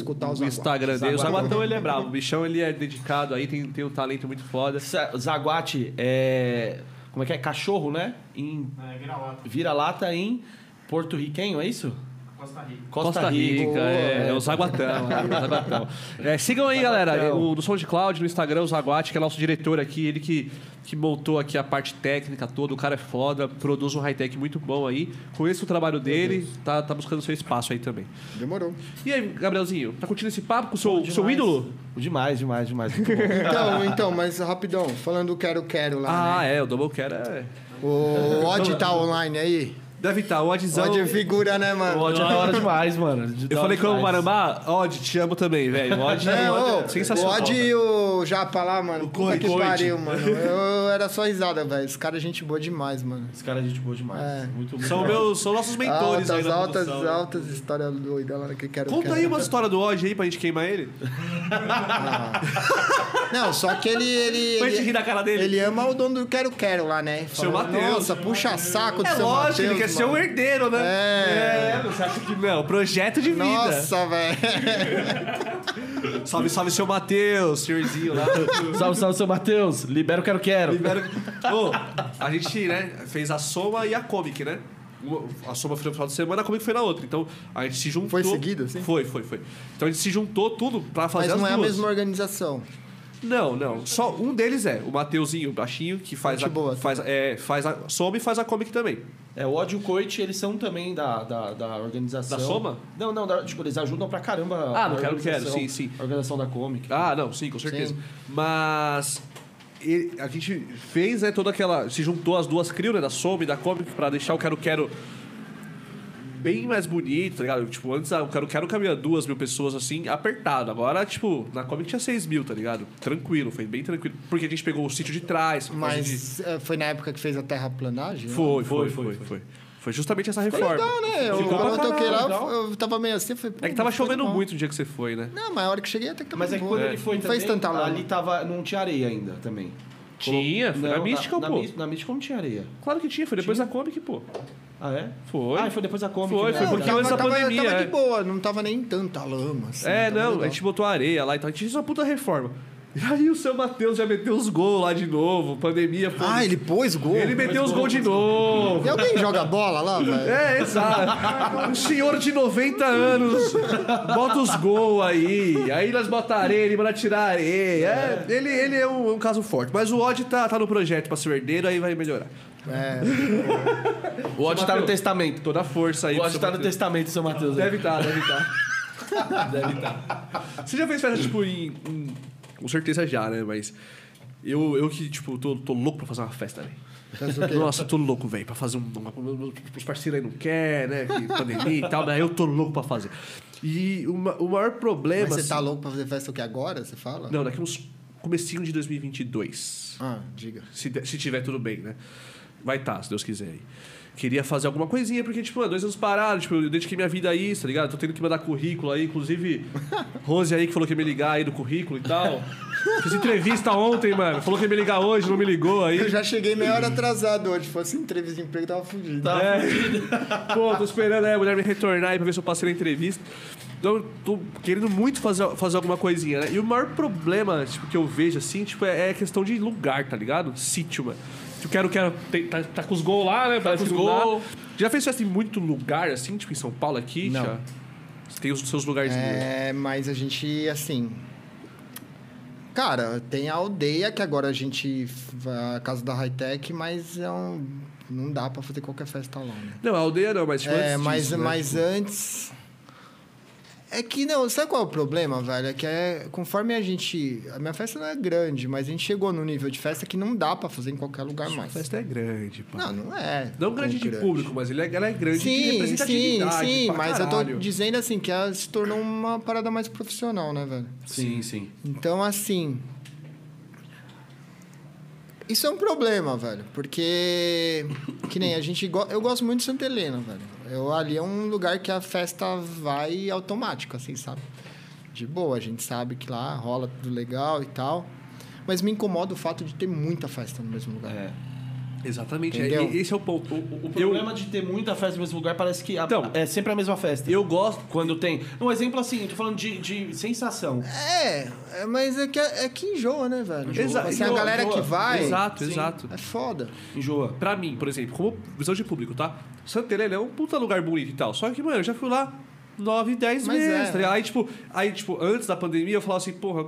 Instagram dele. O Zaguatão. Ele é bravo. O bichão, ele é dedicado aí, tem, tem um talento muito foda. Zaguate é. Como é que é? Cachorro, né? Em É, vira-lata. vira-lata em porto-riquenho, é isso? Costa Rica. Costa Rica, é, é o Zaguatão. é o Zaguatão. É, sigam aí, galera, o, no SoundCloud, no Instagram, o Zaguate, que é nosso diretor aqui, ele que, que montou aqui a parte técnica toda, o cara é foda, produz um high-tech muito bom aí. Conheço o trabalho dele, tá, tá buscando seu espaço aí também. Demorou. E aí, Gabrielzinho, tá curtindo esse papo com o seu, seu ídolo? Demais, demais, demais. Então, então, mas rapidão, falando do Quero Quero lá, Ah, né? é, o Doublecare é... O Odd tá online aí? Deve estar, o Odzão... Odd é figura, né, mano? O ódio é da hora demais, mano. De Eu falei com o. Marambá, Odd, te amo também, velho. Odd É, é, ô, é sensacional. O Odd e o Japa lá, mano. O Puta que Coit. pariu, mano. Eu era só risada, velho. Os caras, gente boa demais, mano. Esse cara é gente boa demais. É. Muito, muito São, bom. meus, são nossos mentores aí altas, na altas, produção, né? altas histórias doidas lá que eu quero. Conta quero. aí uma história do Odd aí pra gente queimar ele. Não, só que ele. ele, Pra gente ele rir da cara dele. Ele ama o dono do Quero Quero lá, né? Seu Fala, Mateus. Nossa, puxa saco do É seu lógico, ele quer ser o mano." herdeiro, né? É. É, você acha que não? Projeto de vida. Nossa, velho. Salve, salve, seu Matheus, senhorzinho lá. Salve, salve, seu Matheus. Libera o quero quero. Libera- Ô, a gente, né, fez a Soma e a Comic, né? A Soma foi no final de semana, a Comic foi na outra. Então, a gente se juntou... Foi seguido, assim? Foi, foi, foi. Então, a gente se juntou tudo pra fazer Mas as não é a mesma organização. Não, não. Só um deles é o Mateuzinho, o baixinho, que faz, Gente a, boa. faz, é, faz a Soma e faz a Comic também. É, o ódio e o Coit, eles são também da, da, da organização. Da Soma? Não, não, da- tipo, eles ajudam pra caramba. Ah, a no Quero Quero, organização- sim, sim. A organização da Comic. Ah, não, sim, com certeza. Sim. Mas ele- a gente fez, né, toda aquela. Se juntou as duas crios, né, da Soma e da Comic, pra deixar o Quero Quero bem mais bonito, tá ligado? Tipo, antes ah, o Quero Quero cabia duas mil pessoas assim, apertado. Agora, tipo, na Comic tinha seis mil, tá ligado? Tranquilo, foi bem tranquilo. Porque a gente pegou o sítio de trás. de- Mas é, foi na época que fez a terraplanagem? né? Foi, foi, Foi, foi, foi, foi. Foi justamente essa Foi reforma. legal, né? Eu, Ficou quando pra eu toquei lá, caralho. eu, eu tava meio assim, eu pô, É que tava foi chovendo bom. muito no dia que você foi, né? Não, mas a hora que cheguei até que tava Mas é que quando ele foi Não também, fez tanta lama. ali tava, não tinha areia ainda também. Tinha, foi na Não, Mística, na, pô. Na, na Mística não tinha areia. Claro que tinha, foi depois da Comic, pô. Ah, é? Foi. Ah, foi depois da Comic. Foi, né? foi porque tava, antes da tava, pandemia, Tava é. de boa, não tava nem tanta lama. Assim, É, tava não, legal. a gente botou areia lá e tal. A gente fez uma puta reforma. E aí o seu Matheus já meteu os gols lá de novo, pandemia. Foi... Ah, ele pôs gol? Ele meteu os gols de novo. E alguém joga bola lá, velho? É, exato. Um senhor de 90 anos bota os gols aí. Aí nós botam areia, ele manda tirar areia. É, ele, ele é um, um caso forte. Mas o Odd tá, tá no projeto pra ser herdeiro, aí vai melhorar. É. O Odd tá no Mateus, testamento. Toda a força aí. O Odd tá no Matheus. testamento, seu Matheus. Deve estar, deve estar. Deve estar. Você já fez festa, tipo, em, em- Com certeza já, né? Mas. Eu, eu que, tipo, tô, tô louco pra fazer uma festa, velho. Quê? Nossa, eu tô louco, velho, pra fazer um. uma- os parceiros aí não querem, né? Que pandemia e tal, mas eu tô louco pra fazer. E o, ma- o maior problema. Mas você tá assim- louco pra fazer festa o que agora? Você fala? Não, daqui uns. Comecinho de 2022. Ah, diga. Se, se tiver tudo bem, né? Vai estar, se Deus quiser aí. Queria fazer alguma coisinha, porque, tipo, dois anos parados, tipo, eu dediquei minha vida a isso, tá ligado? Tô tendo que mandar currículo aí, inclusive, Rose aí que falou que ia me ligar aí do currículo e tal. Fiz entrevista ontem, mano. Falou que ia me ligar hoje, não me ligou aí. Eu já cheguei meia hora atrasado hoje. Se fosse entrevista de emprego, tava fugido. Tá. É. Pô, tô esperando aí a mulher me retornar aí pra ver se eu passei na entrevista. Então, tô querendo muito fazer, fazer alguma coisinha, né? E o maior problema, tipo, que eu vejo, assim, tipo, é, é questão de lugar, tá ligado? Sítio, mano. Eu quero, quero... tem- tá, tá com os gols lá, né? Parece com que os não dá. gol. Já fez festa em muito lugar, assim, tipo, em São Paulo aqui? Não. Já? Tem os seus lugarzinhos. É, mas a gente, assim. Cara, tem a aldeia, que agora a gente. vai à casa da high-tech, mas é um, não dá pra fazer qualquer festa lá, né? Não, a aldeia não, mas tipo, É, antes mas, disso, né? mas Tipo, antes. É que não, sabe qual é o problema, velho? É que é, conforme a gente. A minha festa não é grande, mas a gente chegou no nível de festa que não dá pra fazer em qualquer lugar A mais. festa é grande, pá. Não, não é. Não grande de público, mas ele é, ela é grande de Sim, sim, representatividade. sim, pra mas eu tô caralho. dizendo assim que ela se tornou uma parada mais profissional, né, velho? Sim, sim. Então, assim. Isso é um problema, velho. Porque. Que nem a gente. go- Eu gosto muito de Santa Helena, velho. Eu, ali é um lugar que a festa vai automático, assim, sabe? De boa, a gente sabe que lá rola tudo legal e tal. Mas me incomoda o fato de ter muita festa no mesmo lugar. É. Exatamente, Entendeu? é, esse é o ponto. O, o problema de ter muita festa no mesmo lugar parece que a- Então, é sempre a mesma festa. Eu gosto. Quando tem. Um exemplo assim, eu tô falando de, de sensação. É, é, mas é que, é que enjoa, né, velho? Enjoa. Exa- Assim, a enjoa, galera enjoa. que vai. Exato, sim. exato. É foda. Enjoa. Pra mim, por exemplo, como visão de público, tá? Santa Helena é um puta lugar bonito e tal. Só que, mano, eu já fui lá 9, 10 Mas vezes, é. tá ligado? Aí, tipo, aí, tipo, antes da pandemia, eu falava assim, porra,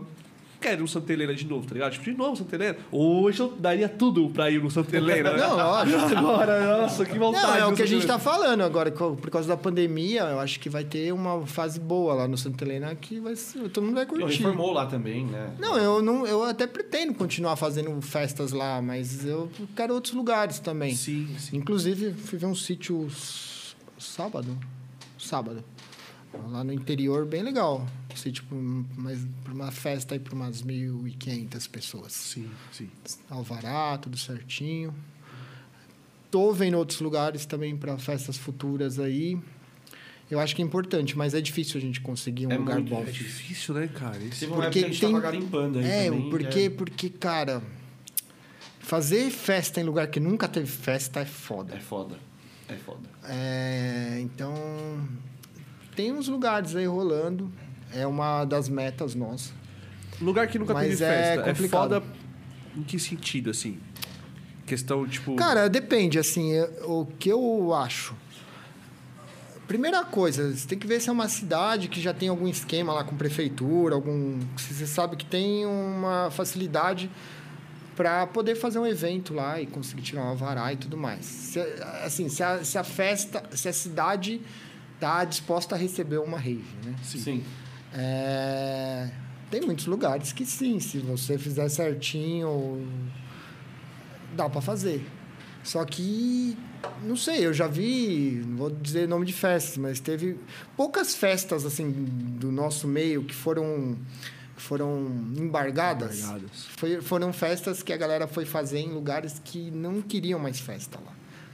quero ir no Santa Helena de novo, tá ligado? Tipo, de novo Santa Helena. Hoje eu daria tudo pra ir no Santa Helena. né? Não, lógico. Agora, nossa, que vontade. Não, é o que a gente tá falando agora. Por causa da pandemia, eu acho que vai ter uma fase boa lá no Santa Helena que vai ser, todo mundo vai Eu curtir. reformou lá também, né? Não, eu não, eu até pretendo continuar fazendo festas lá, mas eu quero outros lugares também. Sim, sim. Inclusive, fui ver um sítio sábado. Sábado. Lá no interior, bem legal. Pra um- mas pra uma festa aí para umas 1.500 pessoas. Sim, sim. Alvará, tudo certinho. Tô vendo outros lugares também para festas futuras aí. Eu acho que é importante, mas é difícil a gente conseguir um É lugar muito bom. É difícil, né, cara? Porque a gente tem- tava garimpando aí É, também, porque, que é- porque, cara, fazer festa em lugar que nunca teve festa é foda. É foda. É foda. É, então, tem uns lugares aí rolando. É uma das metas nossas. Lugar que nunca Mas teve é festa. É, complicado. foda em que sentido, assim? Questão, tipo... Cara, depende, assim, o que eu acho. Primeira coisa, você tem que ver se é uma cidade que já tem algum esquema lá com prefeitura, algum. Se você sabe que tem uma facilidade para poder fazer um evento lá e conseguir tirar um alvará e tudo mais. Se, assim, se a, se a festa, se a cidade está disposta a receber uma rave, né? Sim. É, Tem muitos lugares que sim, se você fizer certinho, dá para fazer. Só que, não sei, eu já vi, não vou dizer nome de festas, mas teve poucas festas assim do nosso meio que foram que foram embargadas. Embargadas. Foi, foram festas que a galera foi fazer em lugares que não queriam mais festa lá.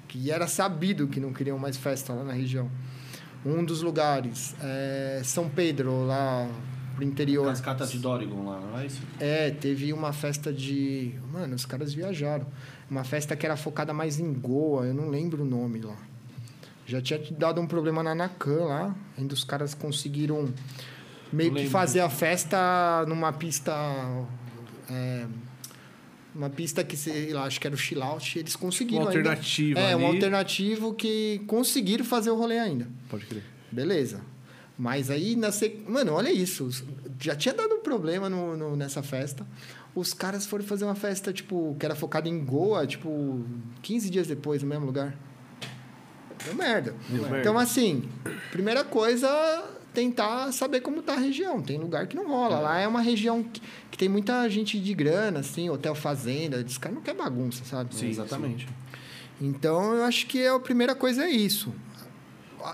Que era sabido que não queriam mais festa lá na região. Um dos lugares é São Pedro, lá pro interior. Cascata de Dorigon lá, não é isso? É, teve uma festa de. Mano, os caras viajaram. Uma festa que era focada mais em Goa, eu não lembro o nome lá. Já tinha dado um problema na Nakan lá. Ainda os caras conseguiram meio que fazer a festa numa pista é, uma pista que, sei lá, acho que era o chill out, eles conseguiram Uma ainda- alternativa É, um ali. alternativo que conseguiram fazer o rolê ainda. Pode crer. Beleza. Mas aí, na sec... mano, olha isso. Já tinha dado um problema no, no- nessa festa. Os caras foram fazer uma festa, tipo, que era focada em Goa, tipo, 15 dias depois, no mesmo lugar. Deu merda. Deu merda. Então, assim, primeira coisa, tentar saber como tá a região. Tem lugar que não rola. Lá é uma região que, que tem muita gente de grana, assim, hotel fazenda. Esse cara não quer bagunça, sabe? Sim, exatamente. Então, eu acho que a primeira coisa é isso.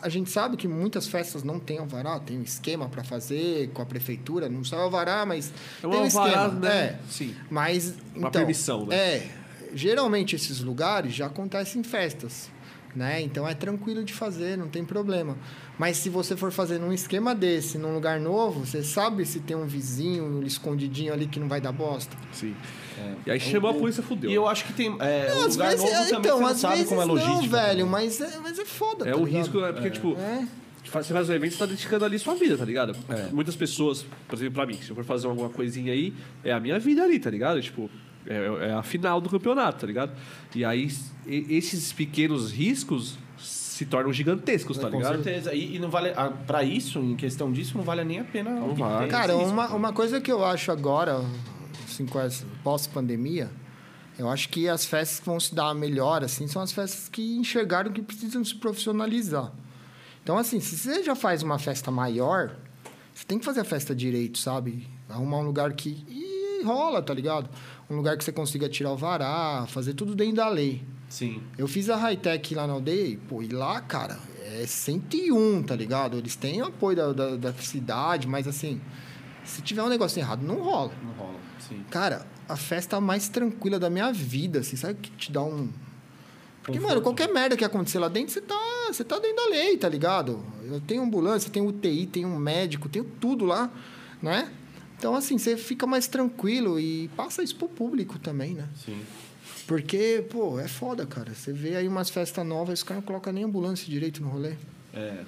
A gente sabe que muitas festas não têm alvará, tem um esquema para fazer com a prefeitura, não sai alvará, mas É um tem um alvará, esquema. né? É, Sim. mas Uma então, permissão, né? É, geralmente esses lugares já acontecem festas, né? Então é tranquilo de fazer, não tem problema. Mas se você for fazer num esquema desse, num lugar novo, você sabe se tem um vizinho escondidinho ali que não vai dar bosta. Sim. É. E aí chamou a polícia, fudeu. E eu acho que tem. É, o Às lugar vezes, novo também então, você não sabe vezes como é logística. não, velho, também. mas é, mas é foda, É tá o ligado? risco, é porque, tipo, É. você faz um evento, você tá dedicando ali sua vida, tá ligado? É. Muitas pessoas, por exemplo, pra mim, se eu for fazer alguma coisinha aí, é a minha vida ali, tá ligado? Tipo, é, é a final do campeonato, tá ligado? E aí, e- esses pequenos riscos se tornam gigantescos, tá Com ligado? certeza. E, e não vale. ah, Pra isso, em questão disso, não vale nem a pena. Não vale. Cara, uma, uma coisa que eu acho agora, assim, com pós-pandemia, eu acho que as festas que vão se dar melhor, assim, são as festas que enxergaram que precisam se profissionalizar. Então, assim, se você já faz uma festa maior, você tem que fazer a festa direito, sabe? Arrumar um lugar que... E rola, tá ligado? Um lugar que você consiga tirar o vará, fazer tudo dentro da lei. Sim. Eu fiz a high-tech lá na aldeia e, pô, e lá, cara, é 101, tá ligado? Eles têm apoio da, da, da cidade, mas assim, se tiver um negócio errado, não rola. Não rola. Sim. Cara, a festa mais tranquila da minha vida, assim, sabe que te dá um. Porque, Conforto. mano, qualquer merda que acontecer lá dentro, você tá, você tá dentro da lei, tá ligado? Eu tenho ambulância, tenho UTI, tenho um médico, tenho tudo lá, né? Então, assim, você fica mais tranquilo e passa isso pro público também, né? Sim. Porque, pô, é foda, cara. Você vê aí umas festas novas, os caras não colocam nem ambulância direito no rolê. É, é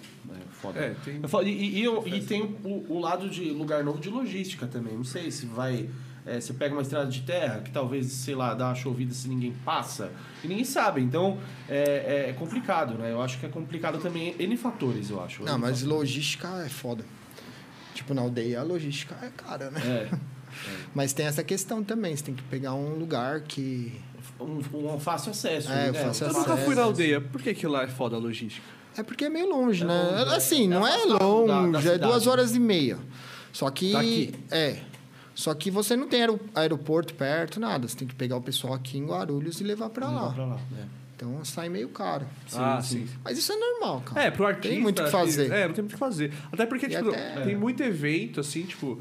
foda. É, tem- É foda. E, e, eu- e tem o, o lado de lugar novo de logística também. Não sei se vai. é, você pega uma estrada de terra que talvez, sei lá, dá uma chovida se ninguém passa. E ninguém sabe. Então é, é complicado, né? Eu acho que é complicado também. N fatores, eu acho. Não, N mas fatores. logística é foda. Tipo, na aldeia, a logística é cara, né? É. Mas tem essa questão também. Você tem que pegar um lugar que... Um, um fácil acesso. É, né? fácil Eu acesso. nunca fui na aldeia. Por que que lá é foda a logística? É porque é meio longe, É né? longe, é. assim, É não é longe, da- da é duas horas e meia. Só que... Daqui? É. Só que você não tem aero- aeroporto perto, nada. Você tem que pegar o pessoal aqui em Guarulhos e levar pra Não lá. dá pra lá. É. Então sai meio caro. ah, sim. Mas isso é normal, cara. É, pro artista... Tem muito o que fazer. É, não tem muito o que fazer. Até porque, E tipo, até- tem muito evento, assim, tipo...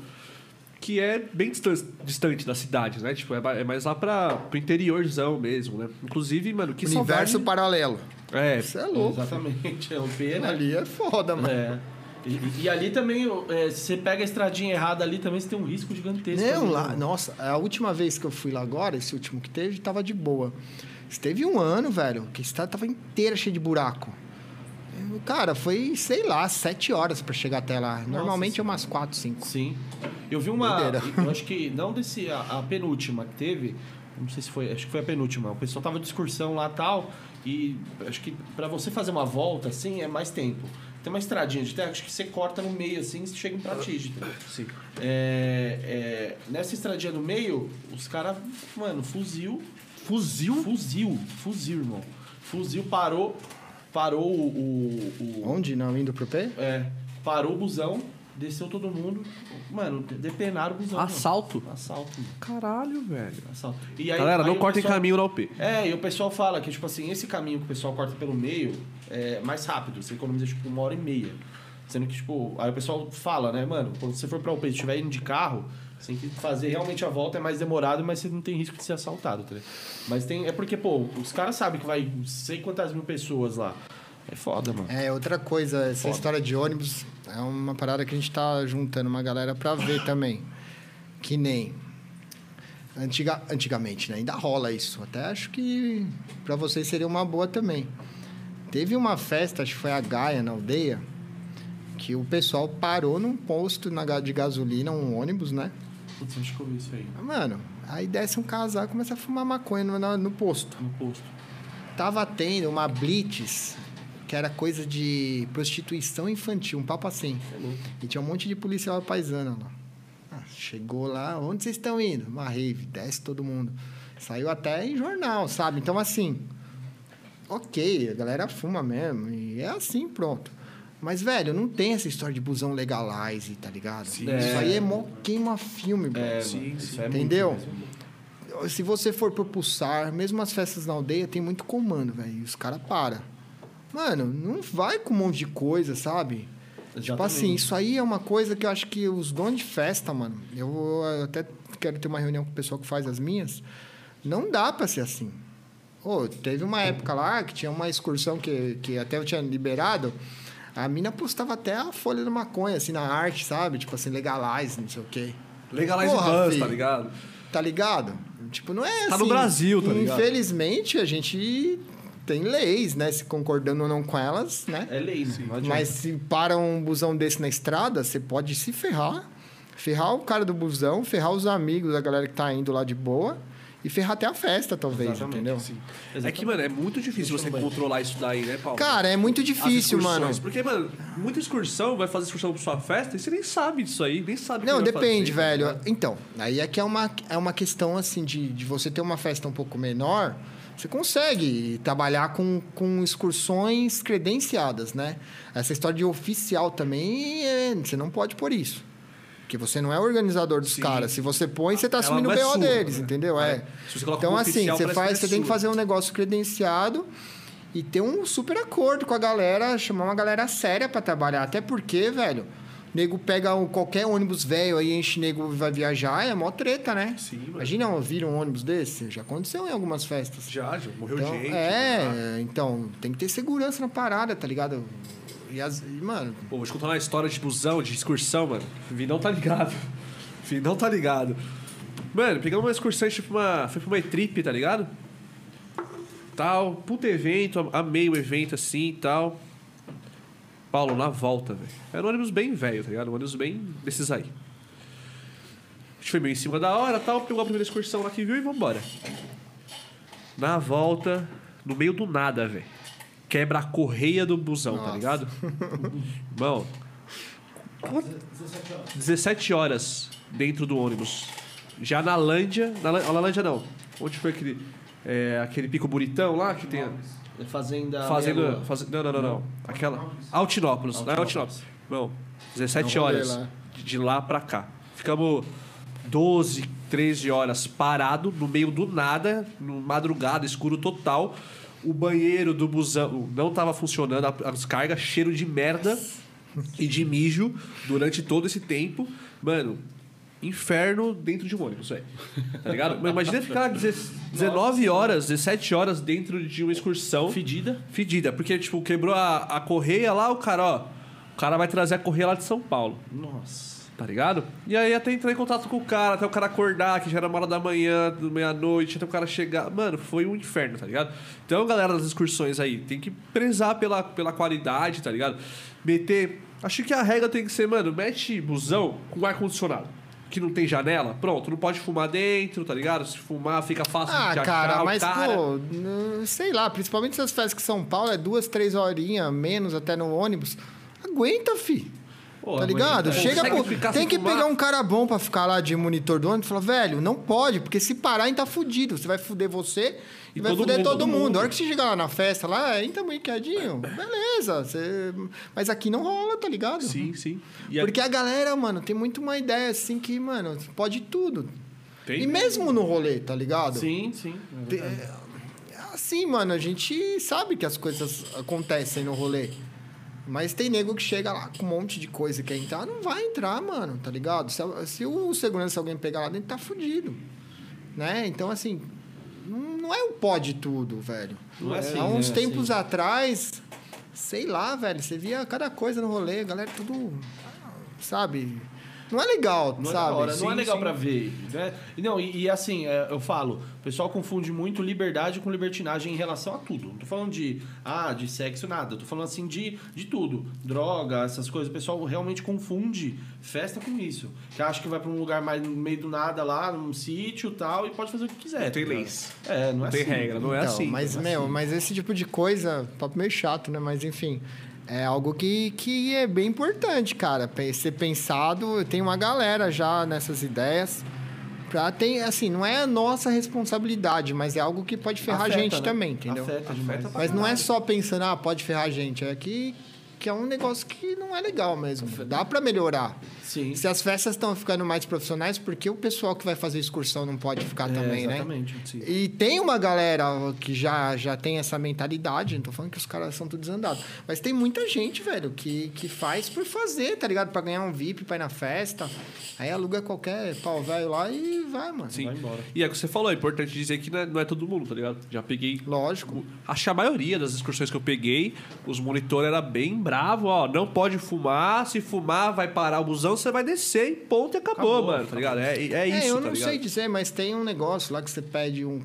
Que é bem distan- distante da cidade, né? Tipo, é é mais lá pra, pro interiorzão mesmo, né? Inclusive, mano, que Universo saudade... paralelo. É, Isso é louco. Exatamente. É um pena. Ali é foda, mano. É. E, e ali também, é, se você pega a estradinha errada ali, também você tem um risco gigantesco. Não, ali, lá, né? nossa, a última vez que eu fui lá agora, esse último que teve, tava de boa. Mas Teve um ano, velho, que a estrada tava inteira cheia de buraco. Cara, foi, sei lá, sete horas pra chegar até lá. Normalmente é umas quatro, cinco. Sim. Eu vi uma. Doideira. Eu acho que não desse. A, a penúltima que teve. Não sei se foi. Acho que foi a penúltima. O pessoal tava de excursão lá tal. E acho que pra você fazer uma volta assim é mais tempo. Tem uma estradinha de terra, acho que você corta no meio assim e chega em entendeu? sim. É, é, nessa estradinha do meio, os caras, mano, fuzil. Fuzil? Fuzil, fuzil, irmão. Fuzil parou. Parou o. o, o- Onde? Não, indo pro P? é, parou o busão, desceu todo mundo. Mano, de- depenaram o busão. mano. Assalto? Assalto, mano. Caralho, velho. Assalto. E aí, Galera, aí não cortem pessoal- caminho na UP. É, e o pessoal fala que, tipo assim, esse caminho que o pessoal corta pelo meio é mais rápido. Você economiza, tipo, uma hora e meia. Sendo que, tipo, aí o pessoal fala, né, mano, quando você for pra UP e estiver indo de carro, você tem que fazer realmente a volta, é mais demorado, mas você não tem risco de ser assaltado, tá? Mas tem. É porque, pô, os caras sabem que vai sei quantas mil pessoas lá. É foda, mano. É, outra coisa, essa Foda. história de ônibus é uma parada que a gente tá juntando uma galera pra ver também. Que nem. Antiga, antigamente, né? Ainda rola isso. Até acho que pra vocês seria uma boa também. Teve uma festa, acho que foi a Gaia, na aldeia, que o pessoal parou num posto de gasolina, um ônibus, né? Putz, eu vi isso aí. Mano, aí desce um casal e começa a fumar maconha no, no, posto. No posto. Tava tendo uma blitz, que era coisa de prostituição infantil, um papo assim. E tinha um monte de policial paisano lá. Ah, chegou lá, onde vocês estão indo? Uma rave, desce todo mundo. Saiu até em jornal, sabe? Então, assim, ok, a galera fuma mesmo, e é assim, pronto. Mas, velho, não tem essa história de busão legalize, tá ligado? Sim. Isso aí é mó queima-filme, bro. É, Sim, mano, sim. isso é Entendeu? muito mesmo. Se você for pro Pulsar, mesmo as festas na aldeia, tem muito comando, velho. E os caras param. Mano, não vai com um monte de coisa, sabe? Tipo Exatamente. assim, isso aí é uma coisa que eu acho que os donos de festa, mano, eu eu até quero ter uma reunião com o pessoal que faz as minhas. Não dá pra ser assim. Ô, teve uma época lá que tinha uma excursão que, que até eu tinha liberado. A mina postava até a folha da maconha, assim, na arte, sabe? Tipo assim, legalize, não sei o quê. Legalize Porra, Buzz, filho. tá ligado? Tá ligado? Tipo, não é Tá assim. no Brasil, tá ligado? Infelizmente, a gente tem leis, né? Se concordando ou não com elas, né? É lei, né? Não adianta. Mas se para um busão desse na estrada, você pode se ferrar. Ferrar o cara do busão, ferrar os amigos, a galera que tá indo lá de boa. E ferrar até a festa, talvez, Exatamente, entendeu? sim. É que, mano, é muito difícil você controlar isso daí, né, Paulo? Cara, é muito difícil, mano. Porque, mano, muita excursão vai fazer excursão pra sua festa e você nem sabe disso aí, nem sabe o que Não, depende, fazer, tá velho. ligado? Então, aí é que é uma, é uma questão, assim, de, de você ter uma festa um pouco menor, você consegue trabalhar com, com excursões credenciadas, né? Essa história de oficial também, é, você não pode pôr isso. Porque você não é organizador dos Sim. caras. Se você põe, você tá Ela assumindo o é BO sua, deles, né? entendeu? É. É. Então, assim, oficial, você, faz, é você tem que fazer um negócio credenciado e ter um super acordo com a galera, chamar uma galera séria pra trabalhar. Até porque, velho, nego pega um- qualquer ônibus velho aí, enche nego e vai viajar, é mó treta, né? Sim, mano. Imagina, vira um ônibus desse? Já aconteceu em algumas festas. Já, já morreu Então, gente. é, então, tem que ter segurança na parada, tá ligado? E, as, e, mano, Pô, vou te contar uma história de busão, de excursão, mano. O Vinão tá ligado. O Vinão tá ligado. Mano, pegamos uma excursão, tipo, uma. Foi pra uma trip, tá ligado? Tal, puto evento, amei o evento assim e tal. Paulo, na volta, velho. Era um ônibus bem velho, tá ligado? Um ônibus bem desses aí. A gente foi meio em cima da hora tal, pegou a primeira excursão lá que viu e vambora. Na volta, no meio do nada, velho. Quebra a correia do busão, tá Nossa. ligado? Irmão. 17 horas dentro do ônibus. Já na Lândia. Na, na Lândia não. Onde foi aquele. é, aquele pico bonitão lá que tem. a- É Fazenda. Fazenda. Meia-Lua. Faze, não, não, não, não. Aquela. Altinópolis. Não é Altinópolis. Não. 17 Não rolê horas. lá. De, de lá pra cá. Ficamos 12, 13 horas parado no meio do nada, no madrugada, escuro total. O banheiro do busão não tava funcionando, a- as cargas, cheiro de merda e de mijo durante todo esse tempo. Mano, inferno dentro de um ônibus, velho. Tá ligado? Mas imagina ficar 10 19 horas, 17 horas dentro de uma excursão Fedida. fedida. Porque, tipo, quebrou a, a correia lá, o cara, ó. O cara vai trazer a correia lá de São Paulo. Nossa. Tá ligado? E aí até entrar em contato com o cara, até o cara acordar, que já era uma hora da manhã, meia-noite, até o cara chegar. Mano, foi um inferno, tá ligado? Então, galera das excursões aí, tem que prezar pela, pela qualidade, tá ligado? Meter. Acho que a regra tem que ser, mano, mete busão com ar-condicionado. Que não tem janela, pronto, não pode fumar dentro, tá ligado? Se fumar, fica fácil Ah, de achar cara, mas, cara. pô, sei lá, principalmente essas festas que São Paulo é duas, três horinhas, menos até no ônibus. Aguenta, fi. Pô, tá ligado? Chega, pô, tem que fumar? pegar um cara bom pra ficar lá de monitor do ônibus e falar, velho, não pode, porque se parar, a gente tá fudido. Você vai fuder você e, E vai fuder mundo, todo, mundo. mundo. A hora que você chegar lá na festa, lá, tá meio quietinho, beleza. Você... Mas aqui não rola, tá ligado? Sim, sim. E Porque a galera, mano, tem muito uma ideia assim que, mano, pode tudo. Tem? E mesmo no rolê, tá ligado? Sim, sim. é é Assim, mano, a gente sabe que as coisas acontecem no rolê. Mas tem nego que chega lá com um monte de coisa e quer entrar, não vai entrar, mano, tá ligado? Se, se o segurança alguém pegar lá dentro, tá fudido. Né? Então, assim, não não é o pode tudo, velho. Não é assim, Há uns né? tempos Assim. atrás, sei lá, velho, você via cada coisa no rolê, a galera tudo, sabe? Não é legal, Não é, sabe? da hora, não é Sim, legal sim. pra ver. Né? E Não, e, e assim, é, eu falo, o pessoal confunde muito liberdade com libertinagem em relação a tudo. Não tô falando de, ah, de sexo, nada. Eu tô falando assim de, de tudo. Droga, essas coisas. O pessoal realmente confunde festa com isso. Que acha que vai pra um lugar mais no meio do nada lá, num sítio e tal, e pode fazer o que quiser. Não tem tá leis. É, não, Não é tem assim. regra, não é Então, assim. Mas, não é meu, assim. mas esse tipo de coisa, papo meio chato, né? Mas enfim, é algo que, que é bem importante, cara. Ser pensado, tem uma galera já nessas ideias. Pra tem, assim, não é a nossa responsabilidade, mas é algo que pode ferrar Afeta, a gente né? também, entendeu? Afeta. Afeta Mas não é só pensando, ah, pode ferrar a gente. É que, que é um negócio que não é legal mesmo. Dá pra melhorar. Sim. Se as festas estão ficando mais profissionais, por que o pessoal que vai fazer excursão não pode ficar É, também, né? exatamente. E tem uma galera que já, já tem essa mentalidade, não tô falando que os caras são tudo desandados, mas tem muita gente, velho, que, que faz por fazer, tá ligado? Pra ganhar um VIP, pra ir na festa. Aí aluga qualquer pau velho lá e vai, mano. Sim. Vai embora. E é o que você falou, é importante dizer que não é, não é todo mundo, tá ligado? Já peguei. Lógico. Acho que a maioria das excursões que eu peguei, os monitores eram bem bravos, ó. Não pode fumar, se fumar, vai parar o busão, você vai descer e ponto e acabou, Acabou, mano, tá ligado? É, é isso, É, eu tá não ligado? sei dizer, mas tem um negócio lá que você pede um.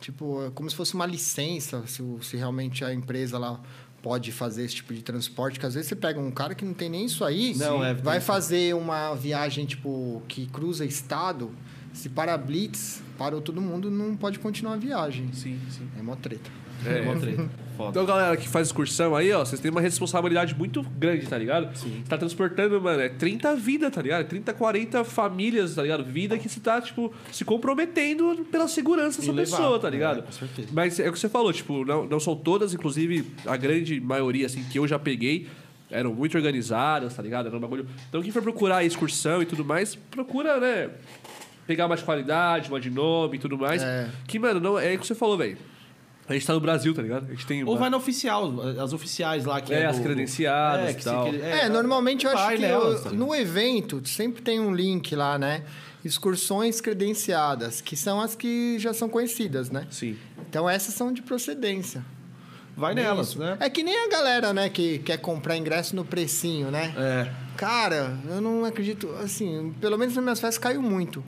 Tipo, é como se fosse uma licença, se, se realmente a empresa lá pode fazer esse tipo de transporte, que às vezes você pega um cara que não tem nem isso aí, Não, é, vai fazer uma viagem, tipo, que cruza estado, se para Blitz, parou todo mundo, não pode continuar a viagem. Sim, sim. É mó treta. É. Mó treta. Foda. Então, galera que faz excursão aí, ó, vocês têm uma responsabilidade muito grande, tá ligado? Sim. Você tá transportando, mano, é 30 vidas, tá ligado? 30, 40 famílias, tá ligado? Vida que você tá, tipo, se comprometendo pela segurança dessa pessoa, tá é, ligado? com certeza. Mas é o que você falou, tipo, não, não são todas, inclusive a grande maioria, assim, que eu já peguei, eram muito organizadas, tá ligado? Era um bagulho. Então, quem for procurar excursão e tudo mais, procura, né? Pegar mais qualidade, uma de nome e tudo mais. É. Que, mano, não, é o que você falou, velho. A gente tá no Brasil, tá ligado? A gente tem. Ou vai na oficial, as oficiais lá que É, é. as do- credenciadas é, e que tal. se- É, normalmente eu acho que nelas, o- tá no evento sempre tem um link lá, né? Excursões credenciadas, que são as que já são conhecidas, né? Sim. Então essas são de procedência. Vai nelas, né? É que nem a galera, né, que quer comprar ingresso no precinho, né? É. Cara, eu não acredito, assim, pelo menos nas minhas festas caiu muito.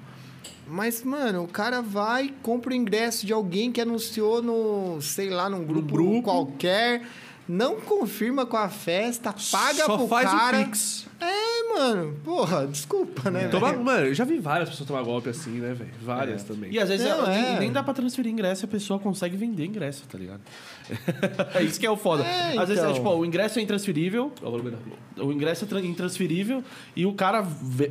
Mas, mano, o cara vai, compra o ingresso de alguém que anunciou no, sei lá, num grupo, grupo. qualquer, não confirma com a festa, paga Só pro faz cara. o Pix. É, mano, porra, desculpa, né? Toma, mano, eu já vi várias pessoas tomar golpe assim, né, velho? Várias também. E às vezes Não, é- é. nem, nem dá pra transferir ingresso e a pessoa consegue vender ingresso, tá ligado? é isso que é o foda. É, às vezes é então. tipo, ó, o ingresso é intransferível, o ingresso é tra- intransferível e o cara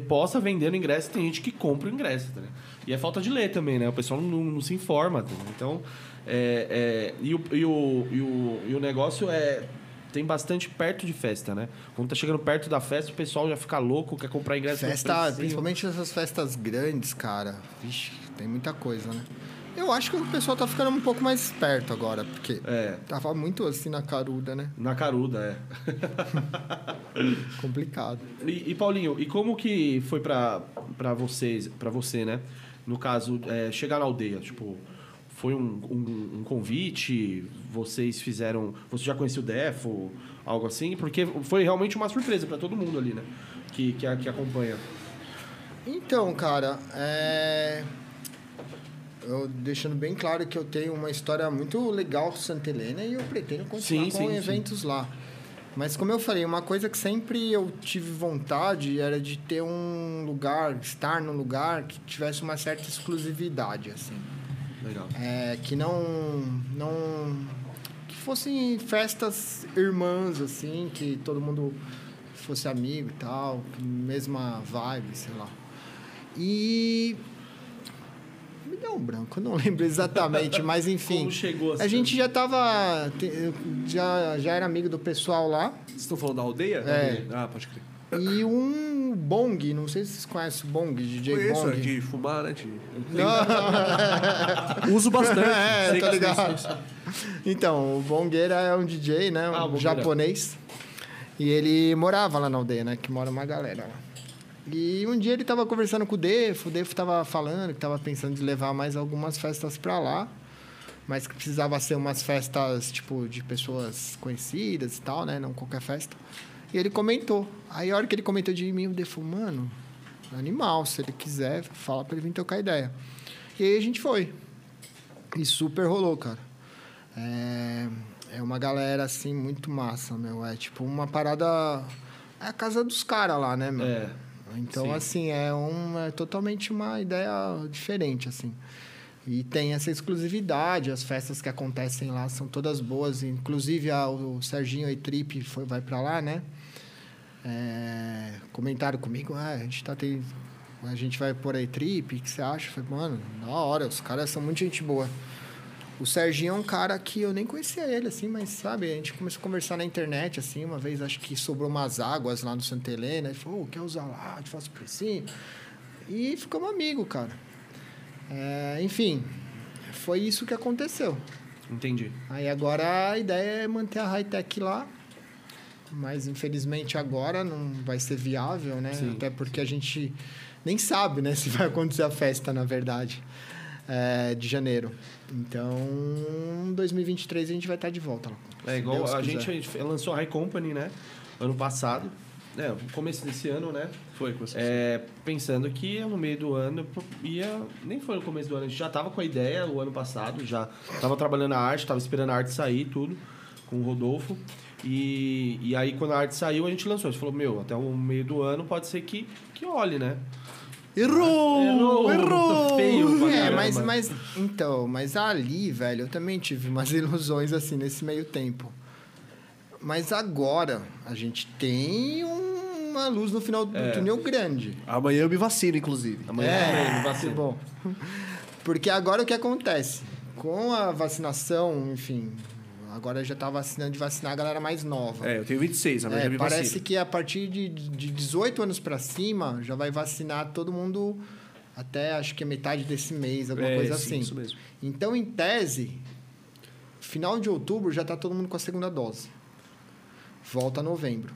possa vender o ingresso tem gente que compra o ingresso, tá ligado? E é falta de ler também, né? O pessoal não, não se informa, ligado? Então, é, é, e, o, e, o, e, o, e o negócio é... Tem bastante perto de festa, né? Quando tá chegando perto da festa, o pessoal já fica louco, quer comprar ingresso Festa, principalmente essas festas grandes, cara. Vixe, tem muita coisa, né? Eu acho que o pessoal tá ficando um pouco mais esperto agora, porque É, tava muito assim na caruda, né? na caruda, é. Complicado. E, e, Paulinho, e como que foi pra, pra vocês, para você, né? No caso, é, chegar na aldeia, tipo, foi um, um, um convite, vocês fizeram, você já conhecia o Defo, algo assim? Porque foi realmente uma surpresa pra todo mundo ali, né? Que, que, que acompanha. Então, cara, é... eu deixando bem claro que eu tenho uma história muito legal com Santa Helena e eu pretendo continuar Sim, com sim, sim. eventos lá. Mas como eu falei, uma coisa que sempre eu tive vontade era de ter um lugar, estar num lugar que tivesse uma certa exclusividade, assim. Legal. É, que não, não... Que fossem festas irmãs, assim, que todo mundo fosse amigo e tal, mesma vibe, sei lá. E... Deu um branco, não lembro exatamente, mas enfim. Como chegou A gente já tava... Já, já era amigo do pessoal lá. Vocês estão falando da aldeia? É. Ah, pode crer. E um Bong, não sei se vocês conhecem o Bong, DJ Conheço, é Bong. de fumar, né? De... Não. Uso bastante. É, que- ligado. Então, o Bongueira é um DJ, né? Um Ah, japonês. E ele morava lá na aldeia, né? Que mora uma galera lá. E um dia ele tava conversando com o Defo, o Defo tava falando que tava pensando em levar mais algumas festas pra lá. Mas que precisava ser umas festas, tipo, de pessoas conhecidas e tal, né? Não qualquer festa. E ele comentou. Aí a hora que ele comentou de mim, o Defo, mano, animal. Se ele quiser, fala pra ele vir trocar ideia. E aí a gente foi. E super rolou, cara. É, é uma galera, assim, muito massa, meu. É tipo uma parada... É a casa dos caras lá, né, meu? É. Então, Sim. assim, é, um, é totalmente uma ideia diferente, assim. E tem essa exclusividade, as festas que acontecem lá são todas boas. Inclusive, a, o Serginho e Trip foi, vai para lá, né? É, comentaram comigo, ah, a gente tá tem, a gente vai por aí trip, o que você acha? Eu falei, mano, da hora, os caras são muito gente boa. O Serginho é um cara que eu nem conhecia ele, assim, mas sabe, a gente começou a conversar na internet, assim, uma vez acho que sobrou umas águas lá no Santa Helena, ele falou, oh, quer usar lá, te faço precinho. E ficamos amigos, cara. É, enfim, foi isso que aconteceu. Entendi. Aí agora a ideia é manter a high-tech lá, mas infelizmente agora não vai ser viável, né? Sim, Até porque a gente nem sabe, né, se vai acontecer a festa, na verdade, é, de janeiro. Então, 2023 a gente vai estar de volta lá. É igual Deus a quiser. gente, a gente lançou a High Company, né? Ano passado. É, começo desse ano, né? Foi com você. É, pensando que no meio do ano ia. Nem foi no começo do ano, a gente já tava com a ideia o ano passado, já tava trabalhando a arte, tava esperando a arte sair tudo com o Rodolfo. E, e aí quando a arte saiu, a gente lançou. A gente falou, meu, até o meio do ano pode ser que, que olhe, né? Errou! Errou! Tá feio pra É, caramba. mas, mas então, mas ali, velho, eu também tive umas ilusões assim nesse meio tempo. Mas agora a gente tem um- uma luz no final do É. túnel grande. Amanhã eu me vacino, inclusive. Amanhã É, não vai ser bom. Porque agora o que acontece? Com a vacinação, enfim, agora já tá vacinando de vacinar a galera mais nova. É, eu tenho 26, amanhã É, eu me parece que a partir de, de 18 anos pra cima já vai vacinar todo mundo até acho que é metade desse mês, alguma É, coisa sim, assim. isso mesmo. Então, em tese, final de outubro já tá todo mundo com a segunda dose. Volta novembro.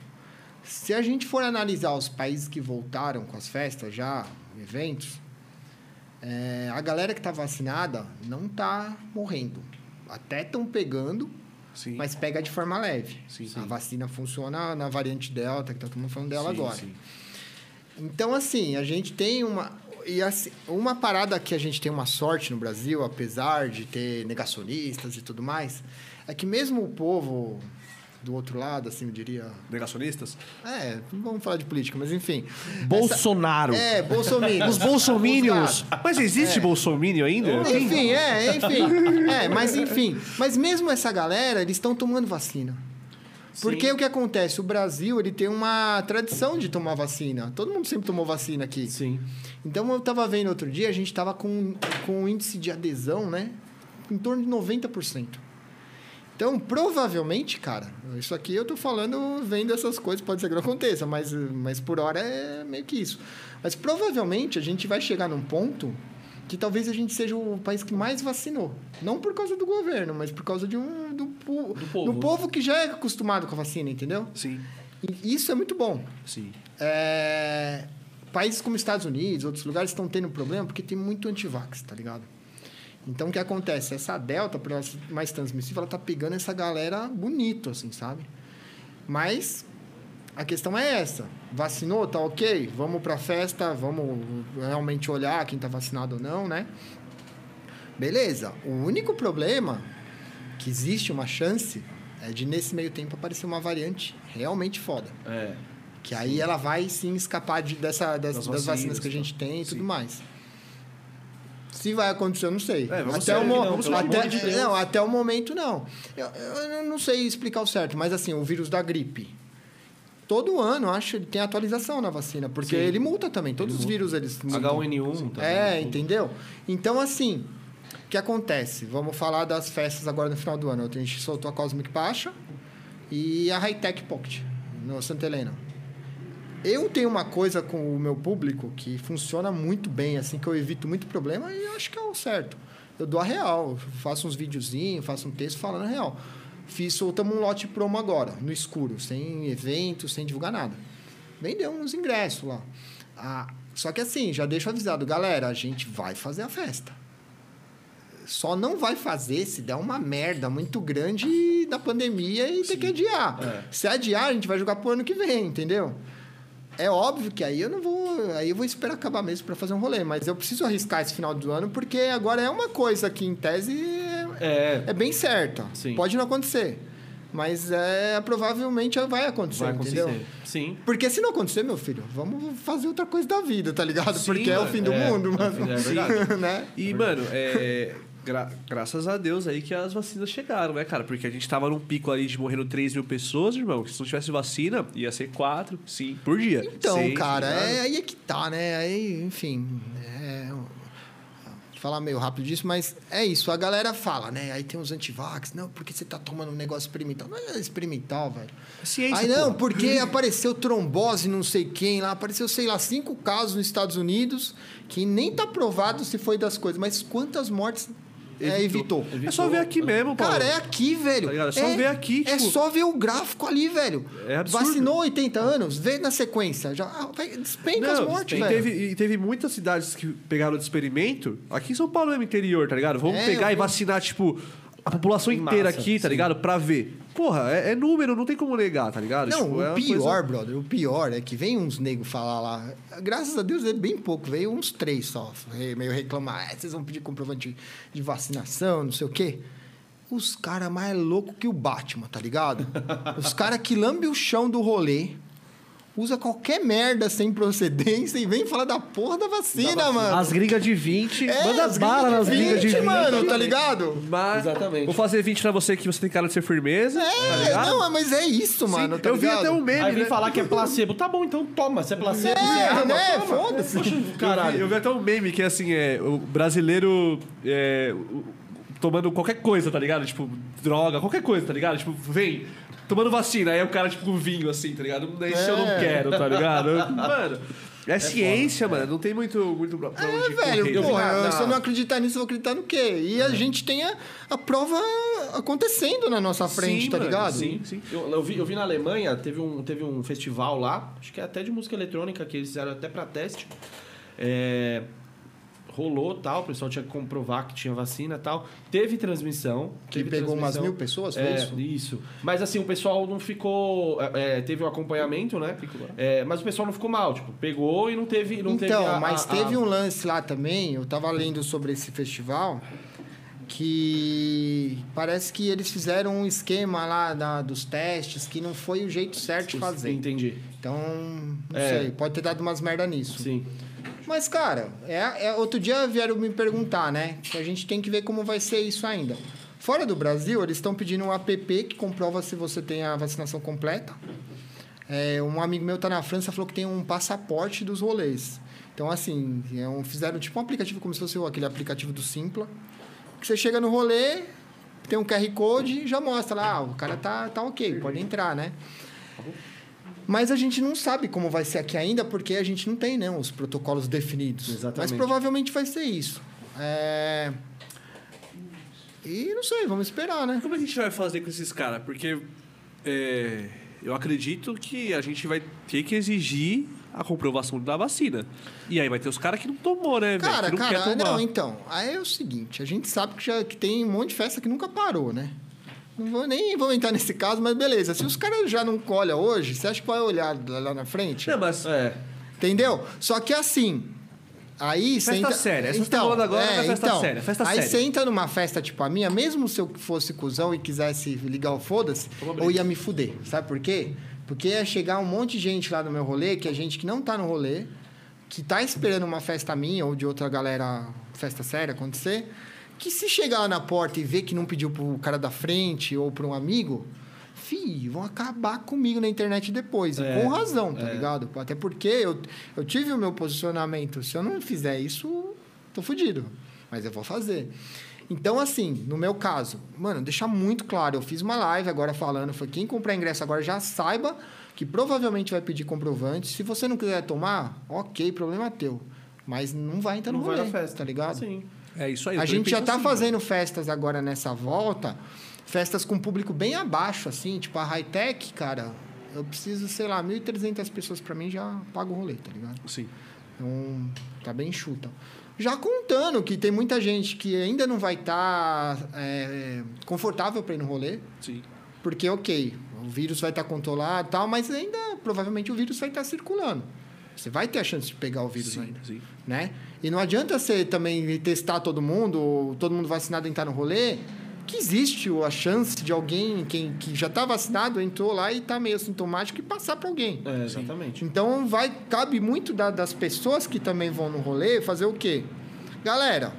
Se a gente for analisar os países que voltaram com as festas já, eventos, é, a galera que tá vacinada não tá morrendo. Até estão pegando, Sim. mas pega de forma leve. Sim, a vacina funciona na variante Delta, que tá todo mundo falando dela agora. Então, assim, a gente tem uma. E assim, uma parada que a gente tem uma sorte no Brasil, apesar de ter negacionistas e tudo mais, é que mesmo o povo do outro lado, assim, eu diria. Negacionistas? É, não vamos falar de política, mas enfim. Bolsonaro. É, Bolsonaro. Os bolsominions. Os lados. Mas existe bolsominion ainda? Tem? Enfim, é, enfim. É, mas enfim. Mas mesmo essa galera, eles estão tomando vacina. Porque Sim. o que acontece? O Brasil, ele tem uma tradição de tomar vacina. Todo mundo sempre tomou vacina aqui. Sim. Então, eu estava vendo outro dia, a gente estava com, com um índice de adesão, né? Em torno de 90%. Então, provavelmente, cara, isso aqui eu tô falando, vendo essas coisas, pode ser que não aconteça, mas, mas por hora é meio que isso. Mas provavelmente a gente vai chegar num ponto que talvez a gente seja o país que mais vacinou. Não por causa do governo, mas por causa de um, do, Do povo. do povo que já é acostumado com a vacina, entendeu? Sim, E isso é muito bom. sim. É, países como Estados Unidos, outros lugares estão tendo problema porque tem muito antivax, tá ligado? Então, o que acontece? Essa Delta, por ela ser mais transmissível, ela tá pegando essa galera bonito, assim, sabe? Mas a questão é essa. Vacinou, tá ok? Vamos pra festa, vamos realmente olhar quem tá vacinado ou não, né? Beleza. O único problema que existe uma chance é de, nesse meio tempo, aparecer uma variante realmente foda. É. Que aí ela vai sim escapar de, dessa, das, Das das vacinas, vacinas, que a gente tem e Sim. tudo mais. Se vai acontecer, eu não sei. É, até, o mo- não, até, de não, até o momento não. Eu, eu não sei explicar o certo, mas assim, o vírus da gripe. Todo ano, acho, ele tem atualização na vacina, porque Sim. ele multa também. Todos Ele os vírus eles multam. H1N1 também. É, entendeu? Então, assim, o que acontece? Vamos falar das festas agora no final do ano. A gente soltou a Cosmic Pasha e a High Tech Pocket no Santa Helena. Eu tenho uma coisa com o meu público que funciona muito bem, assim, que eu evito muito problema e eu acho que é o certo. Eu dou a real, eu faço uns videozinhos, faço um texto falando a real. Fiz, soltamos um lote promo agora, no escuro, sem evento, sem divulgar nada. Vendeu uns ingressos lá. Ah, só que assim, já deixo avisado, galera, a gente vai fazer a festa. Só não vai fazer se der uma merda muito grande da pandemia e ter que adiar. É. Se adiar, a gente vai jogar pro ano que vem, entendeu? É óbvio que aí eu não vou. Aí eu vou esperar acabar mesmo para fazer um rolê. Mas eu preciso arriscar esse final do ano, porque agora é uma coisa que, em tese, é, É, é bem certa. Sim. Pode não acontecer. Mas é, provavelmente vai acontecer, vai acontecer. entendeu? Sim. Porque se não acontecer, meu filho, vamos fazer outra coisa da vida, tá ligado? Sim, Porque é o mano. fim do É, mundo, é, mano. é verdade. né? E, mano, é. Gra- graças a Deus aí que as vacinas chegaram, né, cara? Porque a gente tava num pico ali de morrendo 3 mil pessoas, irmão. Que se não tivesse vacina, ia ser 4, 5 por dia. Então, Seis, cara, é, aí é que tá, né? Aí, enfim, é, falar meio rápido disso, mas é isso. A galera fala, né? Aí tem os antivax, não, porque você tá tomando um negócio experimental. Não é experimental, velho. Ciência, Aí não, porra. porque apareceu trombose, não sei quem lá, apareceu, sei lá, cinco casos nos Estados Unidos, que nem tá provado se foi das coisas, mas quantas mortes é, evitou? É só ver aqui mesmo, Paulo. Cara, é aqui, velho. Tá? É só ver aqui, É tipo- só ver o gráfico ali, velho. É absurdo. Vacinou 80 anos, vê na sequência. Já ah, despenca as mortes, e velho. teve, e teve muitas cidades que pegaram de experimento. Aqui em São Paulo é no interior, tá ligado? Vamos É, pegar eu e vacinar, tipo, a população Em inteira massa, aqui, tá sim. ligado? Pra ver. Porra, é, é número, não tem como negar, tá ligado? Não, Tipo, é o uma pior, coisa- brother, o pior é que vem uns negros falar lá. Graças a Deus é bem pouco, veio uns três só. re- Meio reclamar. "É, vocês vão pedir comprovante de, de vacinação, não sei o quê. Os caras mais loucos que o Batman, tá ligado? Os caras que lambem o chão do rolê, usa qualquer merda sem procedência e vem falar da porra da vacina, mano. As gringas de 20, É, manda as bala nas gringas de 20. mano, tá ligado? Mas Exatamente. Vou fazer 20 pra você que você tem cara de ser firmeza, tá É, ligado? não, mas é isso, Sim, mano, tá eu vi ligado? até um meme, Aí vem né? falar que é placebo. Tá bom, então toma. Se é placebo, É, você é né? Foda-se. Poxa, Eu vi, Caralho. eu vi até um meme que é assim, é, o brasileiro é, o- tomando qualquer coisa, tá ligado? Tipo, droga, qualquer coisa, tá ligado? Tipo, vem, tomando vacina, aí o cara, tipo, com vinho, assim, tá ligado? Isso eu não É. quero, tá ligado? Mano, é, ciência, mano, não tem muito, muito pra É, onde velho, correr. na- na- se eu não acreditar nisso, eu vou acreditar no quê? E a gente tem a, a prova acontecendo na nossa frente, Sim, tá mano, ligado? Sim, sim. Eu, eu vi, eu vi na Alemanha, teve um, teve um festival lá, acho que é até de música eletrônica, que eles fizeram até pra teste. É, rolou tal, o pessoal tinha que comprovar que tinha vacina e tal. Teve transmissão. Que teve pegou umas transmissão. mil pessoas, foi É, isso? isso? Mas assim, o pessoal não ficou. é, é, teve o acompanhamento, né? É, mas o pessoal não ficou mal, tipo, pegou e não teve. Não teve então, a- mas a- a- teve um lance lá também, eu tava lendo sobre esse festival, que parece que eles fizeram um esquema lá da- dos testes que não foi o jeito certo de fazer. Entendi. Então, não É. sei, pode ter dado umas merda nisso. Sim. Mas, cara, é, é- outro dia vieram me perguntar, né? A gente tem que ver como vai ser isso ainda. Fora do Brasil, eles estão pedindo um app que comprova se você tem a vacinação completa. É, um amigo meu tá na França falou que tem um passaporte dos rolês. Então, assim, é um- fizeram tipo um aplicativo como se fosse aquele aplicativo do Simpla. Que você chega no rolê, tem um QR Code já mostra lá, ah, o cara tá, tá ok, pode entrar, né? Mas a gente não sabe como vai ser aqui ainda, porque a gente não tem né, os protocolos definidos. Exatamente. Mas provavelmente vai ser isso. É... E não sei, vamos esperar, né? Como é que a gente vai fazer com esses caras? Porque é, eu acredito que a gente vai ter que exigir a comprovação da vacina. E aí vai ter os caras que não tomou, né, velho? Cara, que não cara, quer tomar. não, então. Aí é o seguinte, a gente sabe que já que tem um monte de festa que nunca parou, né? Não vou nem vou entrar nesse caso, mas beleza. Se os caras já não colham hoje, você acha que vai olhar lá na frente? Não, mas É. Entendeu? Só que assim. Aí Festa entra... séria. Essa você tá falando agora é festa séria, festa aí séria. você entra numa festa tipo a minha, mesmo se eu fosse cuzão e quisesse ligar o foda-se, eu ia me fuder. Sabe por quê? Porque ia chegar um monte de gente lá no meu rolê, que é gente que não tá no rolê, que tá esperando uma festa minha ou de outra galera, festa séria acontecer, que se chegar lá na porta e ver que não pediu pro cara da frente ou pra um amigo, fi, vão acabar comigo na internet depois. É, e com razão, tá é. ligado? Até porque eu, eu tive o meu posicionamento. Se eu não fizer isso, tô fudido. Mas eu vou fazer. Então, assim, no meu caso, mano, deixar muito claro, eu fiz uma live agora falando, foi quem comprar ingresso agora já saiba que provavelmente vai pedir comprovante. Se você não quiser tomar, ok, problema teu. Mas não vai entrar no Não vai rolê, na festa. tá ligado? Sim. É isso aí. A gente já penso tá assim, fazendo festas agora nessa volta, festas com público bem abaixo, assim, tipo a high-tech, cara. Eu preciso, sei lá, 1.300 pessoas pra mim já paga o rolê, tá ligado? mano. Sim. Então, tá bem chuta. Já contando que tem muita gente que ainda não vai estar confortável para ir no rolê, Sim. porque, ok, o vírus vai estar controlado e tal, mas ainda provavelmente o vírus vai estar circulando. Você vai ter a chance de pegar o vírus Sim, ainda. sim. Né? E não adianta você também testar todo mundo, ou todo mundo vacinado entrar no rolê, que existe a chance de alguém quem, que já está vacinado entrou lá e está meio sintomático e passar para alguém. É, exatamente. Então vai cabe muito da- das pessoas que também vão no rolê fazer o quê? Galera,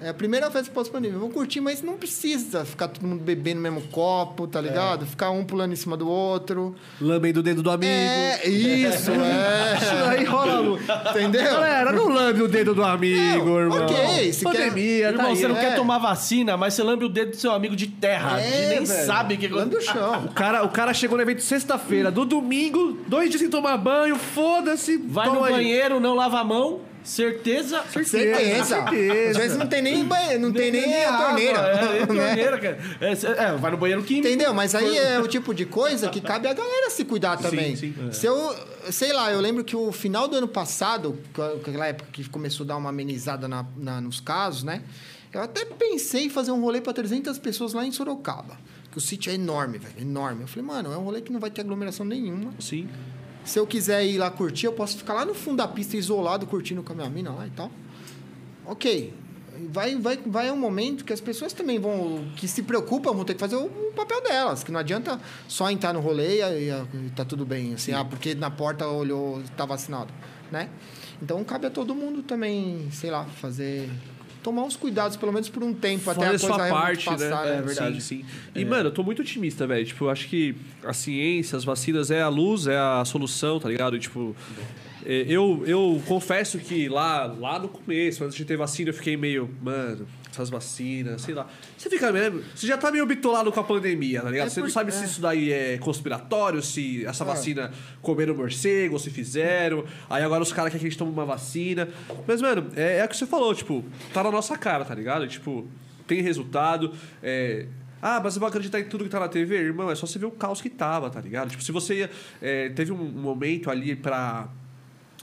é a primeira festa pós-pandemia. Vou curtir, mas não precisa ficar todo mundo bebendo no mesmo copo, tá ligado? Ficar um pulando em cima do outro. Lambendo o dedo do amigo. É, isso, é. Isso aí rola. Entendeu? Galera, não lambe o dedo do amigo, Não, irmão. ok, se quer- Pandemia, tá Irmão, aí. você não é. quer tomar vacina, mas você lambe o dedo do seu amigo de terra, É, que nem velho. sabe que Lambe o chão. O cara, o cara chegou no evento sexta-feira, do domingo, dois dias sem tomar banho, foda-se. Vai toma no aí. banheiro, não lava a mão, certeza. Certeza. certeza. Às vezes não tem nem banheiro, não tem nem a água, torneira. É, nem né? torneira, cara. É, é, vai no banheiro químico. Entendeu? Mas aí é o tipo de coisa que cabe a galera se cuidar também. sim. Se eu, sei lá, eu lembro que o final do ano passado, aquela época que começou a dar uma amenizada na, na- nos casos, né? Eu até pensei em fazer um rolê para 300 pessoas lá em Sorocaba. Que o sítio é enorme, velho, enorme. Eu falei, mano, é um rolê que não vai ter aglomeração nenhuma. Sim. Se eu quiser ir lá curtir, eu posso ficar lá no fundo da pista isolado curtindo com a minha mina lá e tal. Ok. Vai, vai, vai um momento que as pessoas também vão. que se preocupam, vão ter que fazer o, o papel delas. Que não adianta só entrar no rolê e, e, tá tudo bem. Assim, ah, porque na porta olhou, tá vacinado. Né? Então cabe a todo mundo também, sei lá, fazer. Tomar uns cuidados, pelo menos por um tempo, até a coisa sua parte, né? passar. É verdade. Sim, sim. E, mano, eu tô muito otimista, velho. Tipo, eu acho que a ciência, as vacinas é a luz, é a solução, tá ligado? E, tipo, é, eu, eu confesso que lá, lá no começo, antes de ter vacina, eu fiquei meio, mano, essas vacinas, sei lá. Você fica mesmo. Você já tá meio bitolado com a pandemia, tá ligado? É você não sabe é. se isso daí é conspiratório, se essa É. vacina comeram morcego, ou se fizeram. Aí agora os caras querem que a gente tome uma vacina. Mas, mano, é, é o que você falou, tipo, tá na nossa cara, tá ligado? Tipo, tem resultado. É... Ah, mas eu vou acreditar em tudo que tá na TV? Irmão, é só você ver o caos que tava, tá ligado? Tipo, se você é, teve um momento ali pra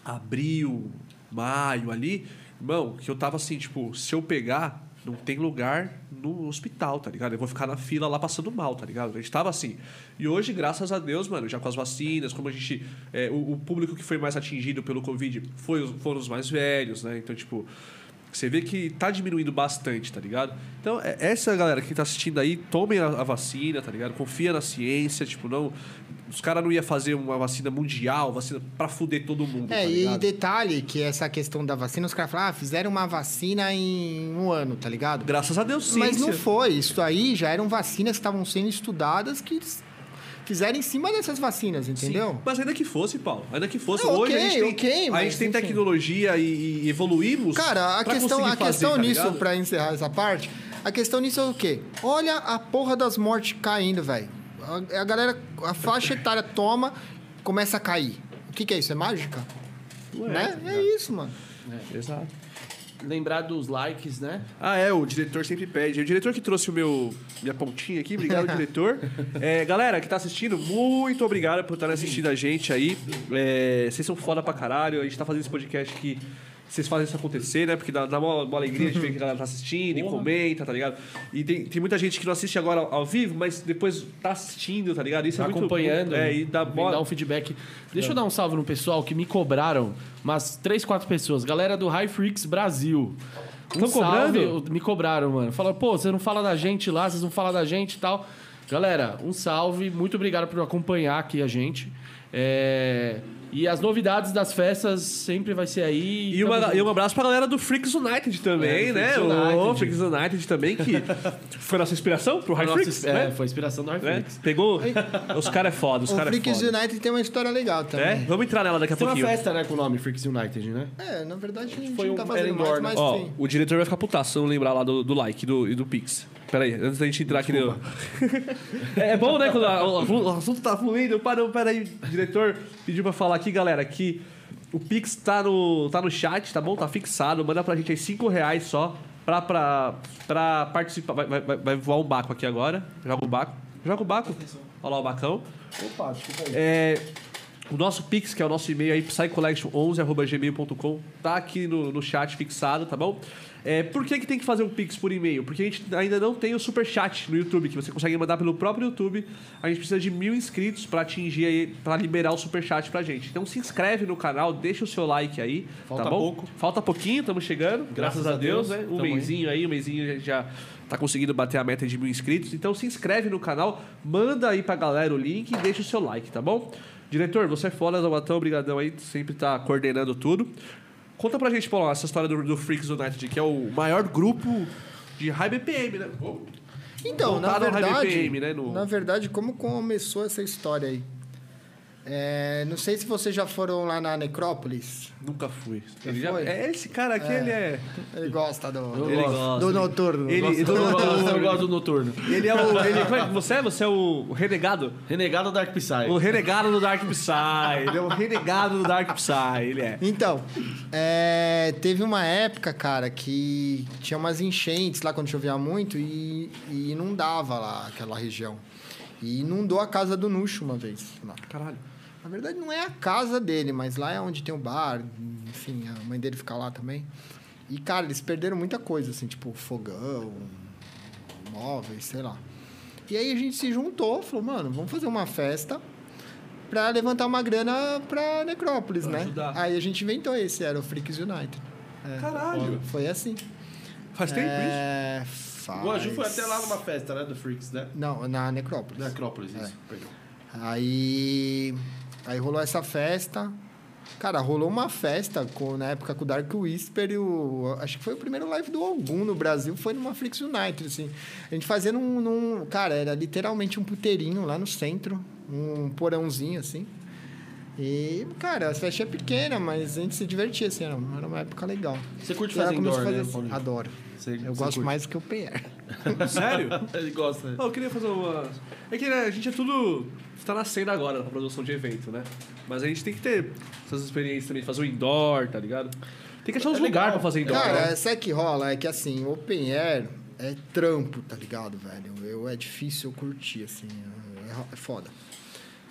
abril, maio ali, irmão, que eu tava assim, tipo, se eu pegar, não tem lugar no hospital, tá ligado? Eu vou ficar na fila lá passando mal, tá ligado? A gente tava assim. E hoje, graças a Deus, mano, já com as vacinas, como a gente. é, o, o público que foi mais atingido pelo Covid foi, foram os mais velhos, né? Então, tipo. Você vê que tá diminuindo bastante, tá ligado? Então, é- essa galera que tá assistindo aí, tomem a, a vacina, tá ligado? Confia na ciência, tipo, não. Os caras não iam fazer uma vacina mundial, vacina pra fuder todo mundo. É, tá e detalhe que essa questão da vacina, os caras falam, ah, fizeram uma vacina em um ano, tá ligado? Graças a Deus, sim. Mas não foi. Isso aí já eram vacinas que estavam sendo estudadas que fizeram em cima dessas vacinas, entendeu? Mas ainda que fosse, Paulo. Ainda que fosse. Não, Hoje a ok, gente tem, ok, a mas, gente tem enfim. tecnologia e, e evoluímos. Cara, a questão, a questão fazer, tá nisso, pra encerrar essa parte, a questão nisso é o quê? Olha a porra das mortes caindo, velho. A, a galera, a faixa etária toma, começa a cair. O que, que é isso? É mágica? Não né? é, É isso, mano. Exato. Lembrar dos likes, né? Ah, é, o diretor sempre pede. O diretor que trouxe o meu minha pontinha aqui, obrigado, diretor. É, galera que tá assistindo, muito obrigado por estarem assistindo a gente aí. É, vocês são foda pra caralho. A gente tá fazendo esse podcast aqui. Vocês fazem isso acontecer, né? Porque dá, dá uma, uma alegria de ver que a galera tá assistindo e Porra. comenta, tá ligado? E tem, tem muita gente que não assiste agora ao vivo, mas depois tá assistindo, tá ligado? Isso Tá é muito acompanhando. É, e dá bola. um feedback. Deixa eu dar um salve no pessoal que me cobraram, umas três, quatro pessoas. Galera do High Freaks Brasil. Um Tão salve, cobrando? Me cobraram, mano. Falaram, pô, você não fala da gente lá, vocês não falam da gente e tal. Galera, um salve. Muito obrigado por acompanhar aqui a gente. É, E as novidades das festas sempre vai ser aí. E, uma, e um abraço pra galera do Freaks United também, É, né? Freaks O United. Freaks United também, que foi nossa inspiração pro High Freaks, é, né? foi a inspiração do High Né? Freaks. Pegou. Os caras é foda, os O caras é Freaks foda. United tem uma história legal também. É? Vamos entrar nela daqui a Tem uma pouquinho. festa, né, com o nome Freaks United, né? É, na verdade a gente Foi não um- tá fazendo mais, mas Ó, sim. o diretor vai ficar putaço se eu não lembrar lá do, do like do, e do Pix. Pera aí, antes da gente entrar aqui no... é bom, né, quando a- o, o assunto tá fluindo. Para, pera aí, o diretor pediu pra falar aqui, galera, que o Pix tá no, tá no chat, tá bom? Tá fixado. Manda pra gente aí 5 reais só pra, pra, pra participar. Vai, vai, vai- vai voar um baco aqui agora. Joga o baco. Joga o baco. Olha lá o bacão. Opa, desculpa aí. É, O nosso Pix, que é o nosso e-mail aí, psycollection11.gmail.com, tá aqui no, no chat fixado, tá bom? É, por que, que tem que fazer um Pix por e-mail? Porque a gente ainda não tem o Super Chat no YouTube, que você consegue mandar pelo próprio YouTube. A gente precisa de mil inscritos para atingir aí, para liberar o Super Chat pra gente. Então se inscreve no canal, deixa o seu like aí, Falta tá bom? pouco. Falta pouquinho, estamos chegando, graças, Graças a Deus, Deus, né? Um mêsinho aí, um mêsinho a gente já tá conseguindo bater a meta de mil inscritos. Então se inscreve no canal, manda aí pra galera o link e deixa o seu like, tá bom? Diretor, você é foda, Zaubatão, obrigadão aí, sempre tá coordenando tudo. Conta pra gente, Paulo, essa história do, do Freaks United, que é o maior grupo de high BPM, né? Então, na Voltado verdade, BPM, né, no- na verdade, como começou essa história aí? É, não sei se vocês já foram lá na Necrópolis. Nunca fui. Ele já- foi? é, esse cara aqui, ele é... Ele gosta do, Ele gosta. do noturno. Ele- Eu do noturno. eu gosto do noturno. Ele é o... Ele, como é que você é? Você é o renegado? Renegado Dark Psy. O renegado do Dark Psy. Ele é o renegado do Dark Psy, ele é. Então, é, teve uma época, cara, que tinha umas enchentes lá quando chovia muito e, e inundava lá aquela região. E inundou a casa do Nuxo uma vez. Lá. Caralho. Na verdade, não é a casa dele, mas lá é onde tem o bar, enfim, a mãe dele fica lá também. E, cara, eles perderam muita coisa, assim, tipo fogão, móveis, sei lá. E aí a gente se juntou, falou, mano, vamos fazer uma festa pra levantar uma grana pra Necrópolis, Pra né? ajudar. Aí a gente inventou esse, era o Freaks United. É, Caralho. Foi assim. Faz tempo isso? é, faz... O Aju foi até lá numa festa, né? Do Freaks, né? Não, na Necrópolis. É. isso. Perdão. Aí, aí rolou essa festa. Cara, rolou uma festa com, na época com o Dark Whisper e o. Acho que foi o primeiro live do Algum no Brasil, foi numa Flix United, assim. A gente fazia num, num- Cara, era literalmente um puteirinho lá no centro, um porãozinho, assim. E, cara, a festa é pequena, mas a gente se divertia, assim, era uma, era uma época legal. Você curte fazer indoor, a né, fazer assim? Adoro. Você- Eu você gosto curte. mais do que o PR. Sério? Ele gosta. né? Não, eu queria fazer uma. É que né, a gente é tudo. Está nascendo agora na produção de evento, né? Mas a gente tem que ter essas experiências também, fazer o indoor, tá ligado? Tem que achar uns É lugares pra fazer indoor. Cara, né? sabe o que rola? É que assim, open air é trampo, tá ligado, velho? Eu, é difícil eu curtir, assim. É, é foda.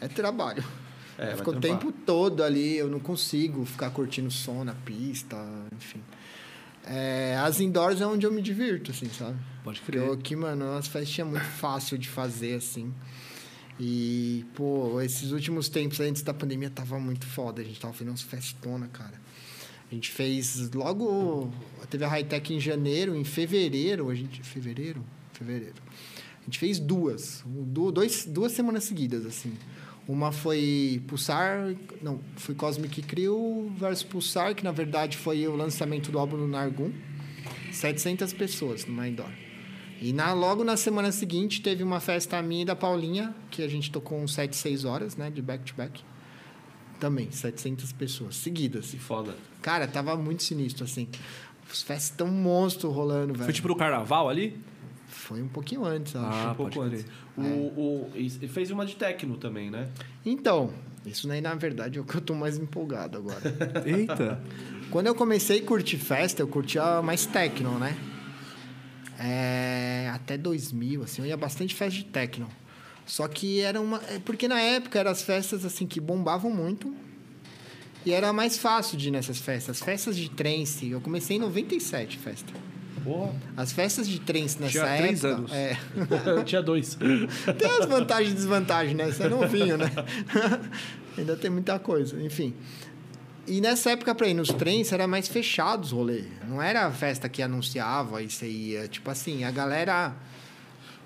É trabalho. É, Fica o tempo todo ali, eu não consigo ficar curtindo som na pista, enfim. É, as indoors é onde eu me divirto, assim, sabe? Pode Porque crer. eu aqui, mano, é umas festinhas muito fácil de fazer, assim. E, pô, esses últimos tempos antes da pandemia tava muito foda. A gente tava fazendo umas festona, cara. A gente fez logo. Teve a High Tech em janeiro, em fevereiro. A gente. Fevereiro? Fevereiro. A gente fez duas. du- Dois, duas semanas seguidas, assim. Uma foi Pulsar. Não, foi Cosmic Crew versus Pulsar, que na verdade foi o lançamento do álbum do Nargun. 700 pessoas no indoor. E na, logo na semana seguinte teve uma festa minha e da Paulinha, que a gente tocou uns 7, 6 horas, né? De back-to-back. Também, 700 pessoas seguidas. Que foda. Cara, tava muito sinistro, assim. Os festas tão monstro rolando, velho. Foi tipo no carnaval ali? Foi um pouquinho antes, eu acho. Ah, um pouco pode antes. O, o, e fez uma de techno também, né? Então, isso daí, na verdade, é o que eu tô mais empolgado agora. Eita. Quando eu comecei a curtir festa, eu curtia mais techno, né? É, até 2000, assim, eu ia bastante festa de techno. Só que era uma... é Porque na época eram as festas, assim, que bombavam muito. E era mais fácil de ir nessas festas. As festas de trance, eu comecei em 97, festa. Porra. As festas de trance nessa Tinha época... três anos. É, Eu tinha dois. tem as vantagens e desvantagens, né? Você é novinho, né? Ainda tem muita coisa, enfim. E nessa época, pra ir nos trens, era mais fechado os rolês. Não era a festa que anunciava e você ia. Tipo assim, a galera...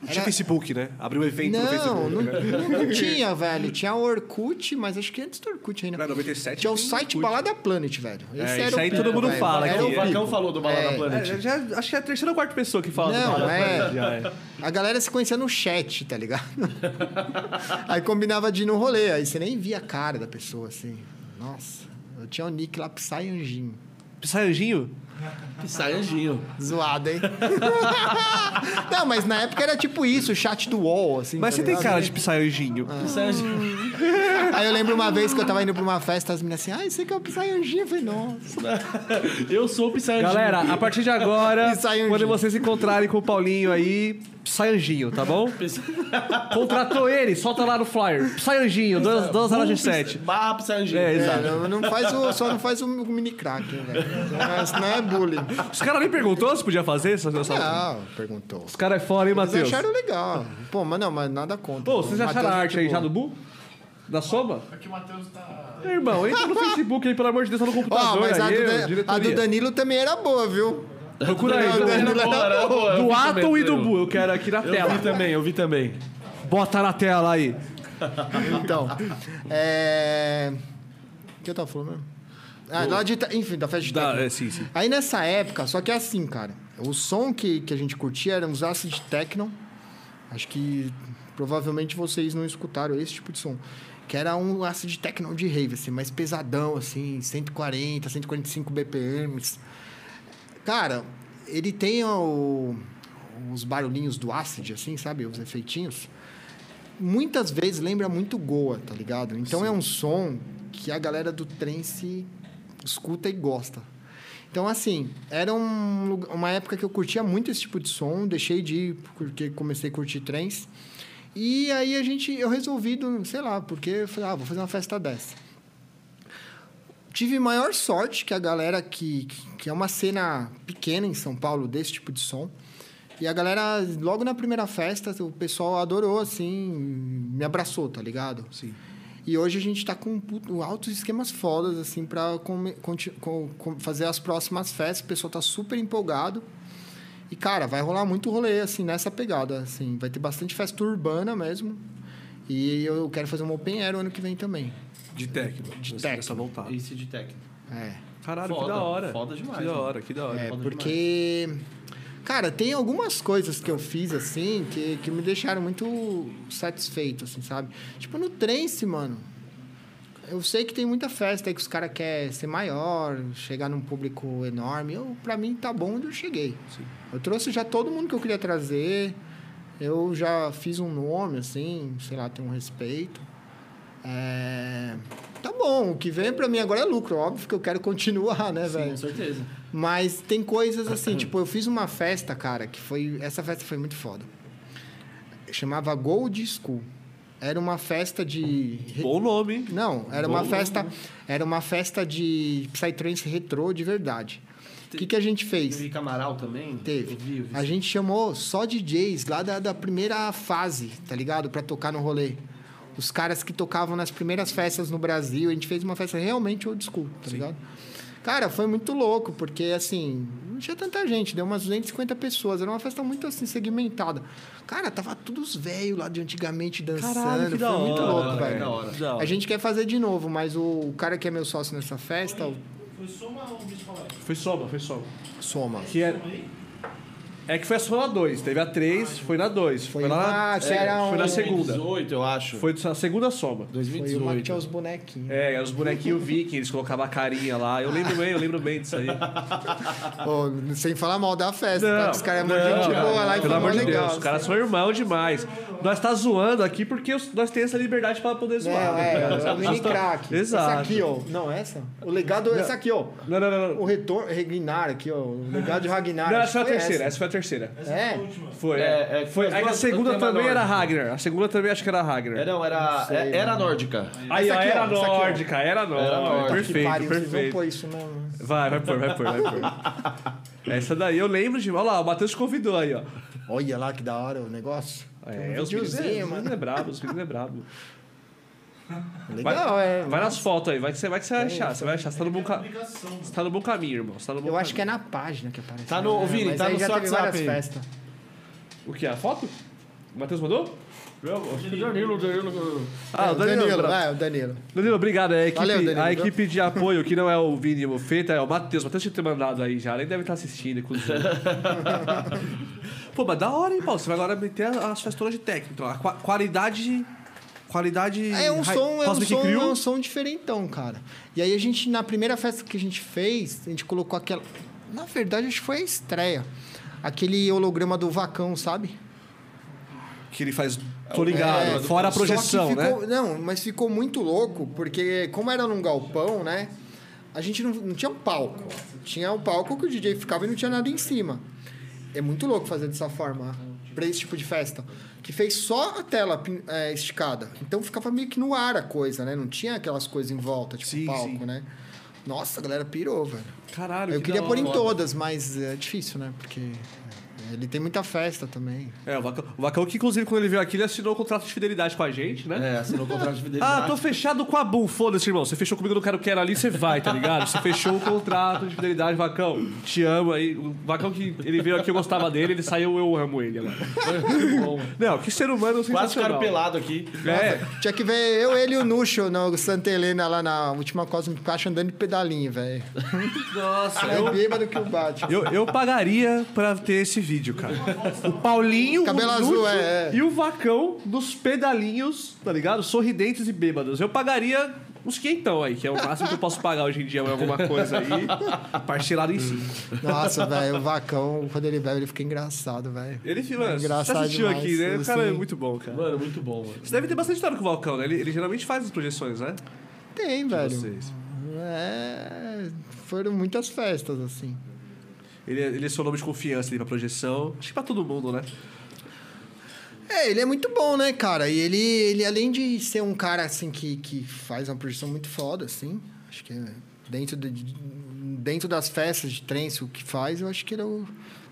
Não tinha Era- Facebook, né? Abriu um evento no Não, Facebook. não, né? não, não tinha, velho. Tinha o Orkut, mas acho que antes do Orkut ainda. Não, 97 Tinha o site Orkut. Balada Planet, velho. Esse É, era isso aí pico, todo mundo velho. fala Era o pico. Vacão falou do Balada É, Planet. É, já, acho que é a terceira ou quarta pessoa que fala do Não, Balada é. Planet, já é. A galera se conhecia no chat, tá ligado? aí combinava de ir no rolê, aí você nem via a cara da pessoa, assim. Nossa, eu tinha o nick lá, Psy Anjinho. Psy Anjinho? Sai anjinho. Zoado, hein? Não, mas na época era tipo isso, o chat do UOL, assim. Mas tá você tem cara de Psy Anjinho. Ah. Sai anjinho. Aí eu lembro uma vez que eu tava indo pra uma festa, as meninas assim, ai, você que é o Psyanjinho? Eu falei, nossa. Eu sou o Psy Galera, a partir de agora, quando vocês se encontrarem com o Paulinho aí, sai anjinho, tá bom? Contratou ele, solta lá no flyer. Sai anjinho, duas, duas horas de sete. Barra Psy É, É, exato. não, não faz o, só não faz o mini crack, velho. Senão- Senão é bullying. Os caras nem perguntou se podia fazer essa essa- Não, perguntou. Os caras é fora, hein, Eles Matheus? acharam legal. Pô, mas não, mas nada contra. Pô, vocês acharam a Matheus, arte aí tipo, já do Bu? Da Soma? Aqui o Matheus tá. Meu irmão, entra no Facebook aí, pelo amor de Deus, tá no computador mas a aí, do, eu, a do Danilo também era boa, viu? Procura aí, Não, então. Danilo Era boa, era boa, eu Do Atom e do eu- Bu, eu quero aqui na Eu tela. vi também, eu vi também. Bota na tela aí. Então, é... O que eu tava falando mesmo? Ah, lá de... Ita- Enfim, da festa de Dá, techno. é, sim, sim. Aí nessa época, só que é assim, cara. O som que, que a gente curtia era uns acid techno. Acho que provavelmente vocês não escutaram esse tipo de som. Que era um acid techno de rave, assim, mais pesadão, assim, 140, 145 BPMs. Cara, ele tem o- os barulhinhos do acid, assim, sabe? Os efeitinhos. Muitas vezes lembra muito Goa, tá ligado? Então é um som que a galera do trance escuta e gosta. Então, assim, era um, uma época que eu curtia muito esse tipo de som, deixei de ir porque comecei a curtir trens. E aí a gente, eu resolvi, sei lá, porque eu falei, ah, vou fazer uma festa dessa. Tive maior sorte que a galera que, que é uma cena pequena em São Paulo desse tipo de som. E a galera, logo na primeira festa, o pessoal adorou, assim, me abraçou, tá ligado? Sim. E hoje a gente tá com altos esquemas fodas, assim, com- fazer as próximas festas. O pessoal tá super empolgado. E, cara, vai rolar muito rolê, assim, nessa pegada, assim. Vai ter bastante festa urbana mesmo. E eu quero fazer um open air o ano que vem também. De técnico. De técnico. Esse de técnico. É. Caralho, que Foda, da hora. foda demais, Que da mano. hora, que da hora. É, foda porque... Cara, tem algumas coisas que eu fiz, assim, que, que me deixaram muito satisfeito, assim, sabe? Tipo, no trance, mano. Eu sei que tem muita festa aí que os caras querem ser maior, chegar num público enorme. Eu, pra mim, tá bom onde eu cheguei. Eu trouxe já todo mundo que eu queria trazer. Eu já fiz um nome, assim, sei lá, tenho um respeito. É... Tá bom, o que vem pra mim agora é lucro. Óbvio que eu quero continuar, né, Sim, velho? com certeza. Mas tem coisas assim, tipo, eu fiz uma festa, cara, que foi. Essa festa foi muito foda. Chamava Gold School. Era uma festa de. Bom nome, hein? Não, era uma festa. Era uma festa de Psytrance retrô de verdade. O que, que a gente fez? Teve Camaral também? Teve. Eu vi, eu vi. A gente chamou só DJs lá da, da primeira fase, tá ligado? Pra tocar no rolê. Os caras que tocavam nas primeiras festas no Brasil. A gente fez uma festa realmente old school, tá ligado? Cara, foi muito louco, porque assim, não tinha tanta gente, deu umas 250 pessoas. Era uma festa muito assim, segmentada. Cara, tava todos os velhos lá de antigamente dançando. Caralho, que da foi muito hora, louco, velho. Da hora. Da hora. A gente quer fazer de novo, mas o, o cara que é meu sócio nessa festa, o Foi soma ou? Foi soma, foi soma. Soma. Que é... É que foi só na 2. Teve a 3, foi na 2. Foi, Foi na, que era foi na segunda. 2018, eu acho. Foi a segunda soma. Foi uma que 2018. tinha os bonequinhos. É, eram os bonequinhos viking, eles colocavam a carinha lá. Eu lembro bem, eu lembro bem disso aí. Ô, sem falar mal da festa, tá? Não, Que os caras é não, muito gente boa lá e Pelo amor de legal. Deus, os caras são irmãos demais. Nós tá zoando aqui porque nós temos essa liberdade pra poder Não, zoar. é, né? é o mini crack. Exato. Essa aqui, ó. Não, essa? O legado, essa aqui, ó. Não, não, não. não. O retorno, Ragnar aqui, ó. O legado de Ragnar. Não, essa foi a terceira, essa foi a terceira. Essa é, É? a última. Foi, É, é. é, foi. a segunda também era nórdico. Ragnar. A segunda também acho que era Ragnar. Era, era, sei, é- era nórdica. Aí, aqui, era essa aqui, ó. nórdica, era nórdica. nórdica. Que Perfeito, pariu, perfeito. pôr isso mesmo. Vai, vai pôr, vai pôr, vai pôr. Essa daí eu lembro de. Olha lá, o Matheus te convidou aí, ó. Olha lá que da hora o negócio. É, um os é, meninos é brabo, os meninos é brabo. Legal, é. Vai nas fotos aí, vai que você vai, que você vai achar. Você vai achar. Você tá no bom, ca... Você tá no bom caminho, irmão. Você tá no bom Eu acho que caminho. é na página que aparece. Tá no- né? Vini, Mas tá aí no seu WhatsApp aí. festas. O que? A foto? O Matheus mandou? Danilo, Danilo. Ah, É, o Danilo. Danilo. É, o Danilo. Danilo, obrigado. É a equipe, Valeu, Danilo. a equipe de apoio, que não é o Vini e o Feta, é o Matheus. O Matheus tinha ter mandado aí já. Ele deve estar assistindo, inclusive. Pô, mas da hora, hein, Paulo? Você vai agora meter as festonas de técnico. Então, a qua- qualidade... Qualidade... É um hi- som, é um som, Crew. é um som diferentão, cara. E aí a gente, na primeira festa que a gente fez, a gente colocou aquela. Na verdade, acho que foi a estreia. Aquele holograma do Vacão, sabe? Que ele faz. Tô ligado. É, fora a projeção, ficou- né? Não, mas ficou muito louco, porque como era num galpão, né? A gente não, não tinha um palco. Tinha um palco que o DJ ficava e não tinha nada em cima. É muito louco fazer dessa forma, pra esse tipo de festa. Que fez só a tela é, esticada. Então ficava meio que no ar a coisa, né? Não tinha aquelas coisas em volta, tipo Sim, palco, sim. né? Nossa, a galera pirou, velho. Caralho, Eu que queria pôr em todas, mas é difícil, né? Porque ele tem muita festa também. É, o Vacão, o Vacão que, inclusive, quando ele veio aqui, ele assinou o contrato de fidelidade com a gente, né? É, assinou o contrato de fidelidade. Ah, tô fechado com a Boom. Foda-se, irmão. Você fechou comigo no Quero Quero ali, você vai, tá ligado? Você fechou o contrato de fidelidade, Vacão. Te amo aí. O Vacão que ele veio aqui, eu gostava dele, ele saiu, eu amo ele agora. Bom, Não, que ser humano Quase ficaram pelado aqui. É, Tinha que ver eu, ele e o Nuxo no Santa Helena lá na última Cosmic Caixa andando de pedalinho, velho. nossa, É eu, bêbado que o bate. eu, eu pagaria pra ter esse vídeo, cara. O Paulinho, Cabelo o azul, Lúcio é, é. e o Vacão dos pedalinhos, tá ligado? Sorridentes e bêbados. Eu pagaria uns quentão aí, que é o máximo que eu posso pagar hoje em dia, alguma coisa aí, parcelado em si. Nossa, velho, o Vacão, quando ele bebe, ele fica engraçado, velho. Ele, mano, você Engraçado assistiu demais, aqui, né? O cara é muito bom, cara. Mano, muito bom, mano. Você deve ter bastante história com o Valcão, né? Ele, ele geralmente faz as projeções, né? Tem, velho. Vocês. É, foram muitas festas, assim. Ele, é- ele é seu nome de confiança ali pra projeção. Acho que pra todo mundo, né? É, ele é muito bom, né, cara? E ele, ele além de ser um cara, assim, que, que faz uma projeção muito foda, assim, acho que é dentro, de, dentro das festas de trance, o que faz, eu acho que ele é o...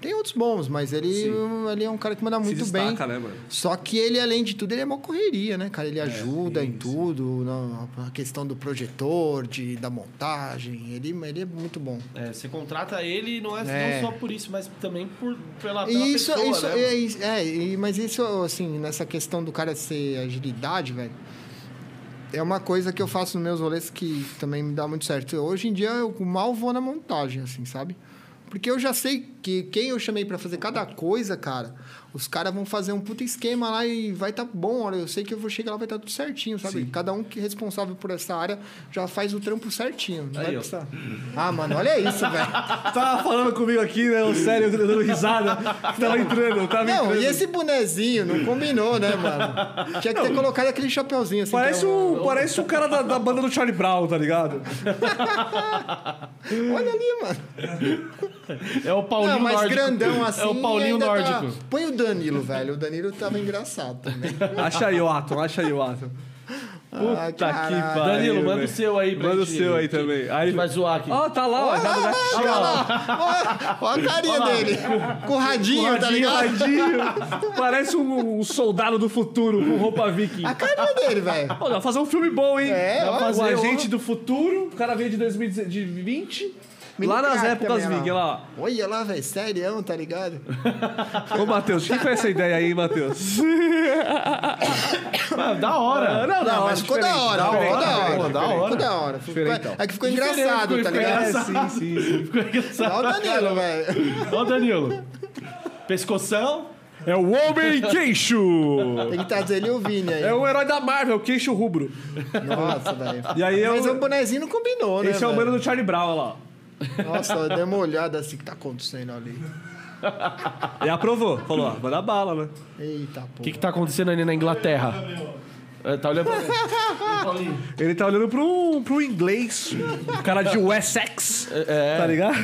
Tem outros bons, mas ele, ele é um cara que manda muito Se bem. destaca, né, mano? Só que ele, além de tudo, ele é uma correria, né, cara? Ele ajuda em tudo, na, na questão do projetor, de, da montagem. Ele, ele é muito bom. É, você contrata ele não é, É. não só por isso, mas também por, pela, pela Isso, pessoa, isso, né? é, isso- é, mas isso, assim, nessa questão do cara ser agilidade, velho, é uma coisa que eu faço nos meus rolês que também me dá muito certo. Hoje em dia eu mal vou na montagem, assim, sabe? Porque eu já sei que quem eu chamei pra fazer cada coisa, cara, os caras vão fazer um puta esquema lá e vai tá bom. Olha, eu sei que eu vou chegar lá vai estar tudo certinho, sabe? Sim. Cada um que é responsável por essa área já faz o trampo certinho. Não Aí, vai precisar. Ah, mano, olha isso, velho. Tava falando comigo aqui, né? o Sério, eu dando risada. Tava entrando, tava Não, entrando. e esse bonezinho não combinou, né, mano? Tinha que ter colocado aquele chapeuzinho assim. Parece é um- o, parece o cara da, da banda do Charlie Brown, tá ligado? Olha ali, mano. É o Paulinho não, mas nórdico. grandão assim. É o Paulinho ainda tá- nórdico. Põe o Danilo, velho. O Danilo tava engraçado também. Acha aí o Atom, acha aí o Atom. Puta Ah, que pariu. Danilo, manda velho. o seu aí pra Manda o seu aí também. Aí Vai zoar aqui. Ó, tá lá, ó. no Olha ó. a carinha dele. Com o radinho, tá ligado? radinho. Parece um, um soldado do futuro com roupa viking. A carinha dele, velho. Olha, vai fazer um filme bom, hein? É, Vai ó. fazer o Agente do Futuro, o cara veio de 2020. Mini lá nas épocas ó. Viking, lá. Olha lá, velho. Sério, tá ligado? Ô, Matheus, quem foi essa ideia aí, Matheus? Ah, da hora. não, Não, mas ficou da hora, Da ficou hora, da hora. da Ficou hora. da hora. Ficou- Diferentão. É que ficou Diferente, engraçado, tá ligado? engraçado. sim, sim, sim. Ficou engraçado. Olha o Danilo, velho. Ó o Danilo. Pescoção. É o Homem Queixo! Tem que trazer ele e o Vini aí. É o herói da Marvel, queixo rubro. Nossa, velho. E aí eu- Mas o bonezinho não combinou, né? Esse é o mano do Charlie Brown, olha lá. Nossa, dei uma olhada assim que tá acontecendo ali. E aprovou. Falou, ó, vai dar bala, né? Eita, pô. O que, que tá acontecendo ali na Inglaterra? É, tá olhando pra mim. Ele tá olhando pro, pro inglês, o cara de Wessex, É. tá ligado?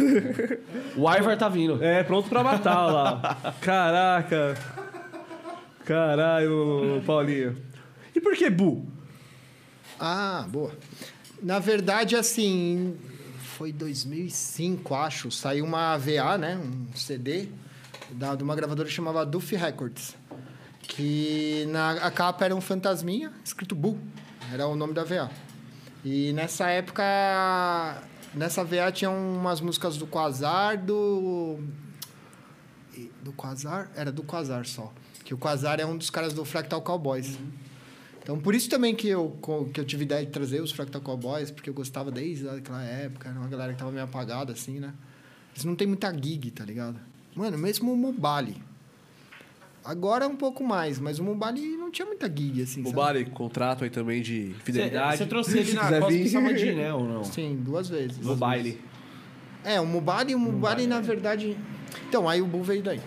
O Ivar tá vindo. É, pronto pra matar olha lá. Caraca. Caralho, Paulinho. E por que Bu? Ah, boa. Na verdade, assim, foi 2005, acho. Saiu uma VA, né? Um CD da, de uma gravadora que chamava Duffy Records. Que na a capa era um fantasminha escrito Bu. Era o nome da VA. E nessa época, nessa VA tinha umas músicas do Quasar, do. Do Quasar? Era do Quasar só. Que o Quasar é um dos caras do Fractal Cowboys. Então, por isso também que eu, que eu tive ideia de trazer os Fractal Cowboys, porque eu gostava desde aquela época, era uma galera que tava meio apagada, assim, né? Eles não tem muita gig, tá ligado? Mano, mesmo o Mubali. Agora um pouco mais, mas o Mubali não tinha muita gig, assim? Bari, contrato aí também de fidelidade. Você trouxe ele Se na quiser Cospe vir. Samadhi, né? Ou não? Sim, duas vezes. No baile. É, o Mubali, o Mubali, na verdade. Então, aí o Bu veio daí.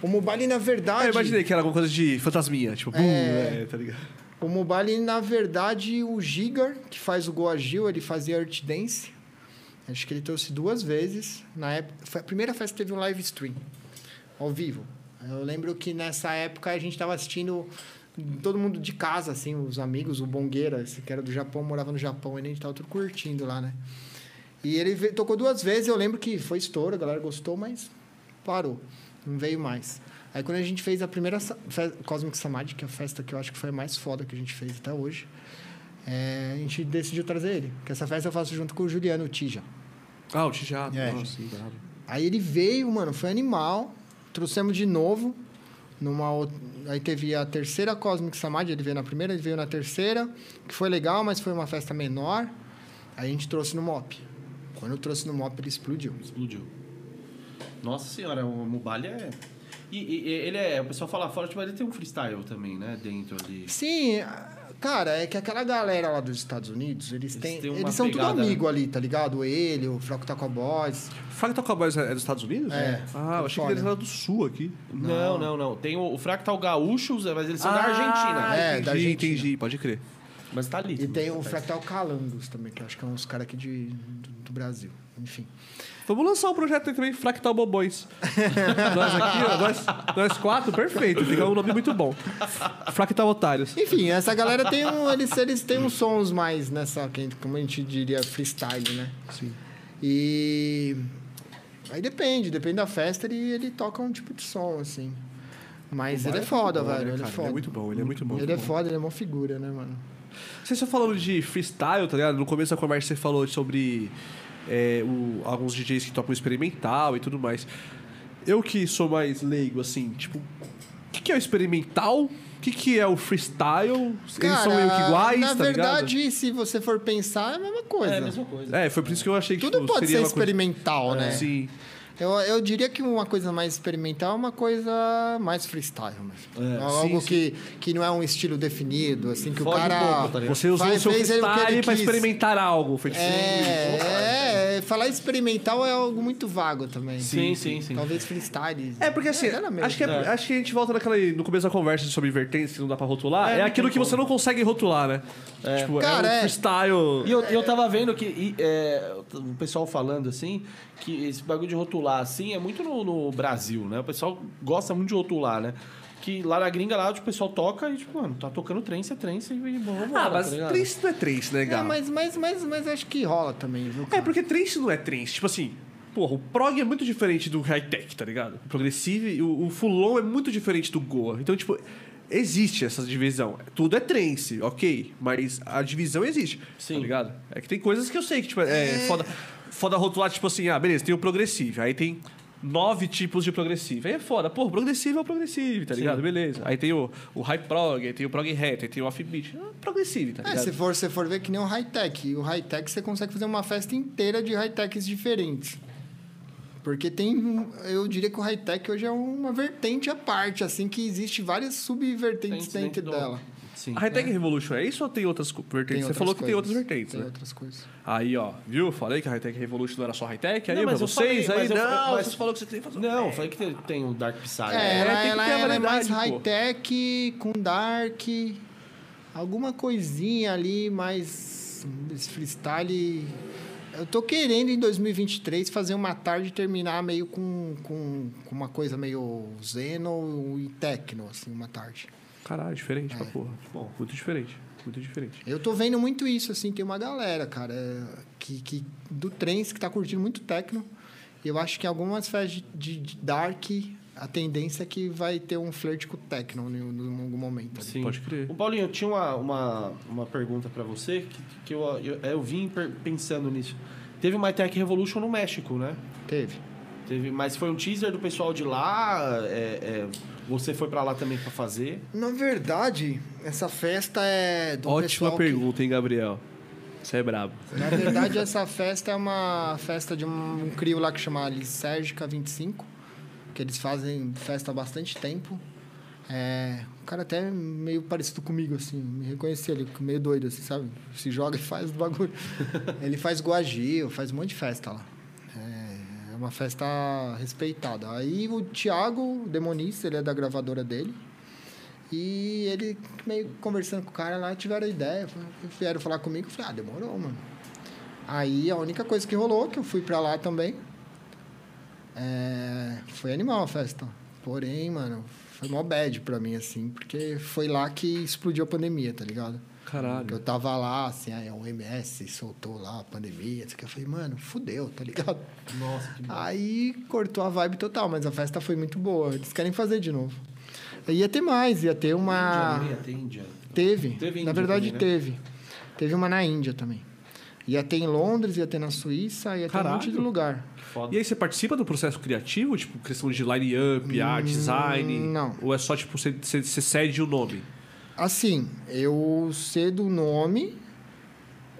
O Mubali, na verdade. É, eu imaginei que era alguma coisa de fantasminha, tipo, bum, É. é, tá ligado? O Mubali, na verdade, o Gigar, que faz o Goagil, ele fazia Earth Dance. Acho que ele trouxe duas vezes. Na época, foi a primeira festa que teve um live stream, ao vivo. Eu lembro que nessa época a gente estava assistindo todo mundo de casa, assim, os amigos, o Bongueira, esse que era do Japão, morava no Japão, e a gente tava tudo curtindo lá, né? E ele tocou duas vezes, eu lembro que foi estouro, a galera gostou, mas parou. Não veio mais. Aí quando a gente fez a primeira Cosmic Samadhi, que é a festa que eu acho que foi a mais foda que a gente fez até hoje, é, a gente decidiu trazer ele. Que essa festa eu faço junto com o Juliano Tija. Ah, o Tijado. É. Nossa. Aí ele veio, mano, foi animal. Trouxemos de novo. Numa. Aí teve a terceira Cosmic Samadhi, ele veio na primeira, ele veio na terceira, que foi legal, mas foi uma festa menor. Aí a gente trouxe no MOP. Quando eu trouxe no MOP, ele explodiu. Explodiu. Nossa senhora, o Mubali é. E, e- e ele é. O pessoal fala forte, mas ele tem um freestyle também, né? Dentro ali. Sim, cara, é que aquela galera lá dos Estados Unidos, eles, Eles têm. têm uma Eles são tudo pegada, amigo ali, tá ligado? Ele, o Fractal Cowboys. Fractal Cowboys é dos Estados Unidos? É. Ah, eu achei que eles eram do Sul aqui. Não, não, não. Tem o, o Fractal Gaúchos, mas eles são da Argentina. é, entendi, da Argentina. entendi, pode crer. Mas tá ali. E tem o Fractal Calangos também, que eu acho que é uns caras aqui de, do, do Brasil. Enfim. Vamos lançar um projeto aí também, Fractal Bobões. nós aqui, ó, nós, nós quatro, perfeito. Fica um nome muito bom. Fractal Otários. Enfim, essa galera tem um. Eles, eles têm uns sons mais nessa, como a gente diria, freestyle, né? Sim. E. Aí depende, depende da festa, ele, ele toca um tipo de som, assim. Mas ele é foda, bom, velho. Ele é foda. Ele é muito bom, ele é muito bom. Ele é foda, ele é uma figura, né, mano? Vocês estão falando de freestyle, tá ligado? No começo da conversa você falou sobre é, o- alguns DJs que tocam experimental e tudo mais. Eu que sou mais leigo, assim, tipo, o que, que é o experimental? O que, que é o freestyle? Eles são meio que iguais, na tá verdade, se você for pensar, é a mesma coisa. É a mesma coisa. ligado? É, foi por isso que eu achei que Tudo tipo, pode ser uma coisa- experimental, né? Sim. Eu, eu diria que uma coisa mais experimental é uma coisa mais freestyle mesmo. É, Algo sim, que, que não é um estilo definido, assim, que Foge o um cara. pouco, tá ligado? Você usou faz- o seu freestyle pra quis. experimentar algo. Foi tipo, É, é, falar experimental é algo muito vago também. Sim, sim, sim. Talvez freestyle. É, porque assim, era mesmo. acho, que é- É. acho que a gente volta naquela, no começo da conversa sobre vertentes que não dá pra rotular. É, É, aquilo que você não consegue rotular, né? Tipo, Cara, é um é. freestyle. E eu, eu tava vendo que e, é, o pessoal falando assim, que esse bagulho de rotular assim é muito no, no Brasil, né? O pessoal gosta muito de rotular, né? Que lá na gringa, lá, o pessoal toca e, tipo, mano, tá tocando trance, é trance e vamos Ah, mas tá trance não é trance, né, É, Gá? mas, mas, mas, mas acho que rola também, viu? É, cara? porque trance não é trance. Tipo assim, porra, o prog é muito diferente do high-tech, tá ligado? O progressive, e o, o full-on é muito diferente do Goa. Então, tipo, existe essa divisão. Tudo é trance, ok, mas a divisão existe, Sim. tá ligado? É que tem coisas que eu sei que, tipo, é, foda, foda rotular, tipo assim, ah, beleza, tem o progressive, aí tem nove tipos de progressive. Aí é foda, pô, o progressive é o progressive, tá Sim. ligado? Beleza. Aí tem o, o high prog, aí tem o prog hat, aí tem o offbeat. É progressive, tá É, ligado? se for, se for ver que nem o high-tech. O high-tech você consegue fazer uma festa inteira de high-techs diferentes. Porque tem. Eu diria que o high-tech hoje é uma vertente à parte, assim, que existe várias subvertentes dentro do- dela. Sim. A High-Tech Revolution é isso ou tem outras vertentes? Tem Você outras falou que tem outras vertentes, Tem né? outras coisas. Aí, ó, viu? Falei que a High-Tech Revolution não era só High-Tech, aí Não, pra mas eu vocês, falei, aí mas eu- não, mas- você falou que você tem que fazer um Não, tech. falei que tem, tem o Dark Psy. É, É, ela, tem que ela- ter a ela é mais high-tech com dark, alguma coisinha ali mais esse freestyle. Eu tô querendo em 2023 fazer uma tarde e terminar meio com, com, com uma coisa meio zeno e techno, assim, uma tarde. Caralho, diferente É. pra porra. Bom, muito diferente. Muito diferente. Eu tô vendo muito isso, assim, tem uma galera, cara, é, que, que do trance que tá curtindo muito techno. E eu acho que em algumas festas de, de dark, a tendência é que vai ter um flirt com o techno em, algum momento. Sim. Pode crer. O Paulinho, eu tinha uma, uma, uma pergunta pra você que, que eu, eu, eu vim pensando nisso. Teve uma Tech Revolution no México, né? Teve. Teve, mas foi um teaser do pessoal de lá. é, é, você foi pra lá também pra fazer. Na verdade, essa festa é do Ótima pessoal que- pergunta, hein, Gabriel? Você é brabo. Na verdade, essa festa é uma festa de um, um crio lá que chama Lisérgica 25, que eles fazem festa há bastante tempo. É, um cara até meio parecido comigo, assim, me reconheci ele, meio doido, assim, sabe? Se joga e faz o bagulho. ele faz Guagil, faz um monte de festa lá. É, uma festa respeitada. Aí o Thiago, demonista, ele é da gravadora dele. E ele, meio conversando com o cara lá, tiveram ideia. Vieram falar comigo. Eu falei, ah, demorou, mano. Aí a única coisa que rolou, que eu fui pra lá também, é, foi animal a festa. Porém, mano, foi mó bad pra mim, assim, porque foi lá que explodiu a pandemia, tá ligado? Caralho. Eu tava lá, assim, aí a OMS soltou lá a pandemia, assim, que eu falei, mano, fudeu, tá ligado? Nossa, que Aí cortou a vibe total, mas a festa foi muito boa. Eles querem fazer de novo. Ia ter mais, ia ter uma. Índia, Índia. Teve. Teve na Índia verdade, também, né? teve. Teve uma na Índia também. Ia ter em Londres, ia ter na Suíça, ia ter um monte de Caralho. lugar. E aí você participa do processo criativo? Tipo, questão de line-up, art, design? não. Ou é só, tipo, você, você, você cede o nome? Assim, eu sei do nome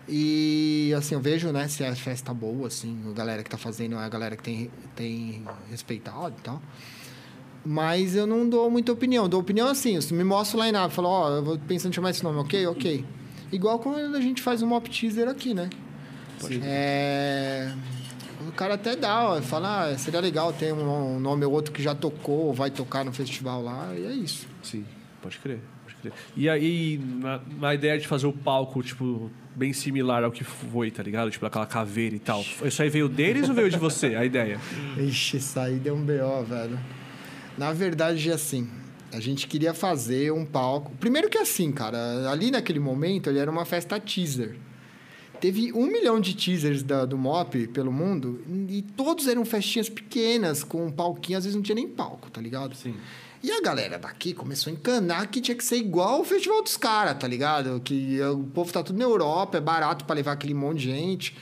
e, assim, eu vejo, né, se é festa boa, assim, a galera que tá fazendo é a galera que tem, tem respeitado e tal. Mas eu não dou muita opinião. Eu dou opinião assim, você me mostra o line-up, falo, ó, eu vou pensando em chamar esse nome, ok? Ok. Igual quando a gente faz um mop teaser aqui, né? É... O cara até dá, ó, fala, ah, seria legal ter um, um nome ou outro que já tocou, ou vai tocar no festival lá, e é isso. Sim, pode crer. E aí, na, na ideia de fazer o palco, tipo, bem similar ao que foi, tá ligado? Tipo, aquela caveira e tal. Isso aí veio deles ou veio de você, a ideia? Ixi, isso aí deu um BO, velho. Na verdade, assim, a gente queria fazer um palco. Primeiro que assim, cara, ali naquele momento ele era uma festa teaser. Teve um milhão de teasers da- do MOP pelo mundo e todos eram festinhas pequenas, com um palquinho, às vezes não tinha nem palco, tá ligado? Sim. E a galera daqui começou a encanar que tinha que ser igual o festival dos caras, tá ligado? Que o povo tá tudo na Europa, é barato pra levar aquele monte de gente.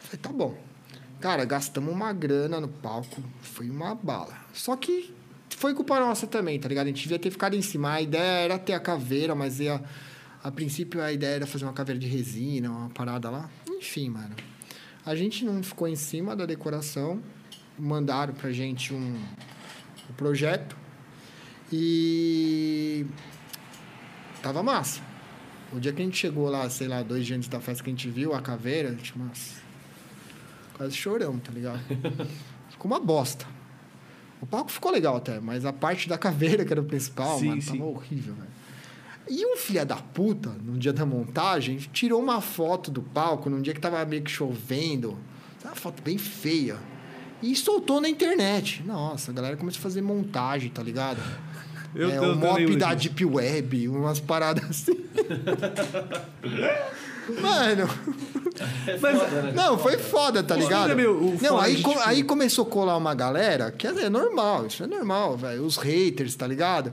Falei, tá bom. Cara, gastamos uma grana no palco, foi uma bala. Só que foi culpa nossa também, tá ligado? A gente devia ter ficado em cima. A ideia era ter a caveira, mas ia, a princípio a ideia era fazer uma caveira de resina, uma parada lá. Enfim, mano. A gente não ficou em cima da decoração, mandaram pra gente um, um projeto e tava massa. O dia que a gente chegou lá, sei lá, dois dias antes da festa que a gente viu a caveira, a gente, nossa, quase choramos, tá ligado? ficou uma bosta. O palco ficou legal até, mas a parte da caveira, que era o principal, Sim, mano, sim. tava horrível, velho. E um filho da puta, no dia da montagem, tirou uma foto do palco num dia que tava meio que chovendo. Uma foto bem feia. E soltou na internet. Nossa, a galera começou a fazer montagem, tá ligado? Eu- é, o mop da. Deep Web, umas paradas assim. Mano, Mas, né? não, foi foda, tá ligado? é, meu, não, foda aí, de, co- tipo- aí começou a colar uma galera, que é normal, isso é normal, velho. Os haters, tá ligado?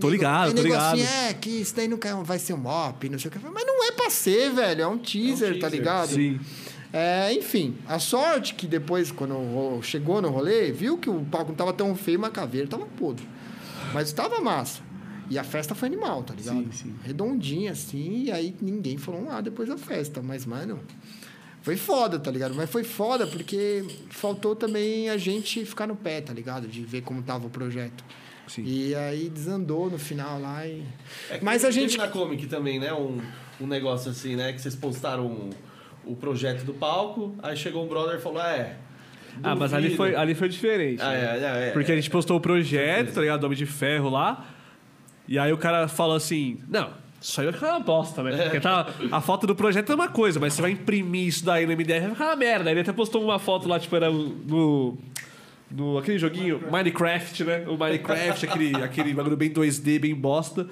Tô ligado, Aí tô nego ligado. assim, é, que isso daí não vai ser um mop, não sei o que. Mas não é pra ser, velho. É um teaser, tá teaser, ligado? Sim. É, enfim, a sorte que depois, quando chegou no rolê, viu que o palco não tava tão feio, mas a caveira tava podre. Mas tava massa. E a festa foi animal, tá ligado? Sim, sim. Redondinha, assim, e aí ninguém falou nada depois da festa. Mas, mano, foi foda, tá ligado? Mas foi foda porque faltou também a gente ficar no pé, tá ligado? De ver como tava o projeto. Sim. E aí desandou no final lá e... É Mas a teve gente... na Comic também, né? Um, um negócio assim, né? Que vocês postaram o projeto do palco, aí chegou um brother e falou: é. Ah, mas ali duvido." foi, ali foi diferente. Ah, né? é, é, é. Porque a gente postou o projeto, tá ligado? Do Homem de Ferro lá. E aí o cara falou assim: Não, isso aí vai ficar uma bosta, né? Porque tá, a foto do projeto é uma coisa, mas você vai imprimir isso daí no MDF vai ficar uma merda. Ele até postou uma foto lá, tipo, era no. no aquele joguinho Minecraft, né? O Minecraft, aquele, aquele bagulho bem 2D, bem bosta.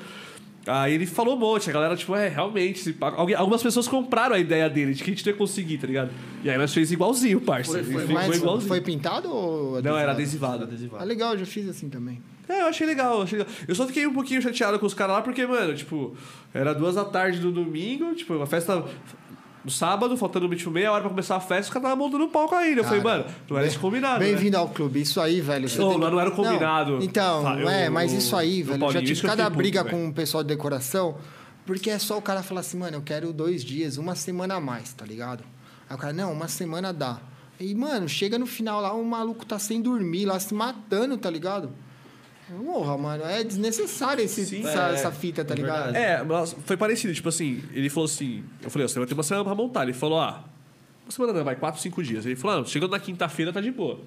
Aí ele falou um monte, a galera, tipo, é, realmente. alguém- algumas pessoas compraram a ideia dele, de que a gente não ia conseguir, tá ligado? E aí nós fez igualzinho, parça. Foi- foi- Ficou igualzinho. foi pintado ou Não, era adesivado? adesivado. Ah, legal, eu já fiz assim também. É, eu achei legal, eu achei legal. Eu só fiquei um pouquinho chateado com os caras lá, porque, mano, tipo, era duas da tarde do domingo, tipo, uma festa no sábado, faltando tipo, meia hora pra começar a festa, os caras estavam montando um palco ainda. Eu falei, mano, não era isso combinado. né? Bem-vindo ao clube. Isso aí, velho. Ô, tem- mas não era o combinado. Não, Então, Tá, eu- é, mas isso aí, velho. Eu já tive cada puto, briga velho. com o pessoal de decoração, porque é só o cara falar assim, mano, eu quero dois dias, uma semana a mais, tá ligado? Aí o cara, não, uma semana dá. E, mano, chega no final lá, o maluco tá sem dormir, lá se matando, tá ligado? Porra, mano, é desnecessário esse, Sim, essa, é, essa fita, tá é ligado? É, mas foi parecido, tipo assim, ele falou assim, eu falei, ó, você vai ter uma semana pra montar. Ele falou, ah, Uma semana não, vai, quatro, cinco dias. Ele falou, ah, chegando na quinta-feira tá de boa.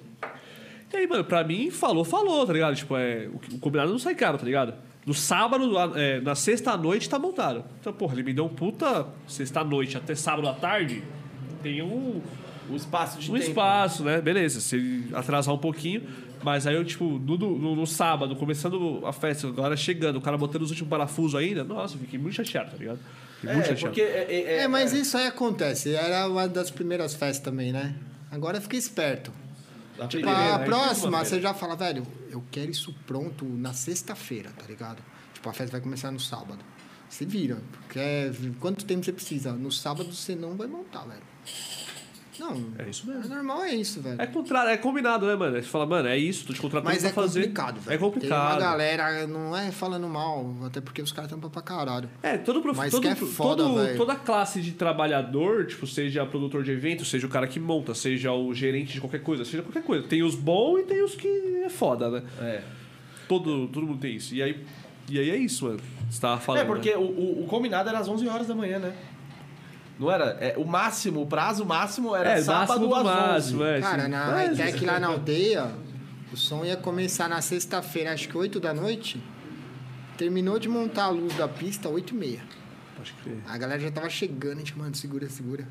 E aí, mano, pra mim, falou, falou, tá ligado? Tipo, é, o, o combinado não sai caro, tá ligado? No sábado, é, na sexta-noite tá montado. Então, porra, ele me deu um puta sexta-noite até sábado à tarde. Tem um, O espaço de um tempo. espaço, né? Beleza, se ele atrasar um pouquinho. Mas aí eu, tipo, no, no, no sábado, começando a festa, agora chegando, o cara botando os últimos parafusos ainda, nossa, fiquei muito chateado, tá ligado? Fiquei muito É, chateado. porque... É, é, É, mas isso aí acontece. Era uma das primeiras festas também, né? Agora fica esperto. a Tipo, primeira, a né? próxima, você já fala, velho, eu quero isso pronto na sexta-feira, tá ligado? Tipo, a festa vai começar no sábado. Se vira. Porque é- quanto tempo você precisa? No sábado você não vai montar, velho. Não. É isso mesmo. É normal, é isso, velho. É, contra... é combinado, né, mano? Você fala, mano, é isso, tô te contratando Mas pra é fazer. complicado, velho. É complicado. Tem uma galera, não é falando mal, até porque os caras tampam pra caralho. É, todo, prof... Mas todo, que é foda, todo- velho. toda classe de trabalhador, tipo, seja produtor de evento, seja o cara que monta, seja o gerente de qualquer coisa, seja qualquer coisa. Tem os bons e tem os que é foda, né? É. Todo, todo mundo tem isso. E aí, e aí é isso, mano. Você tava falando. É, porque né? o, o, o combinado era às 11 horas da manhã, né? Não era? É, o máximo, o prazo máximo era É, sábado máximo do às 11. máximo, é. Cara, sim. na Mas- Hightech lá na aldeia, o som ia começar na sexta-feira, acho que 8 da noite. Terminou de montar a luz da pista, 8 e meia. Pode crer. A galera já tava chegando, a gente, mano, segura, segura.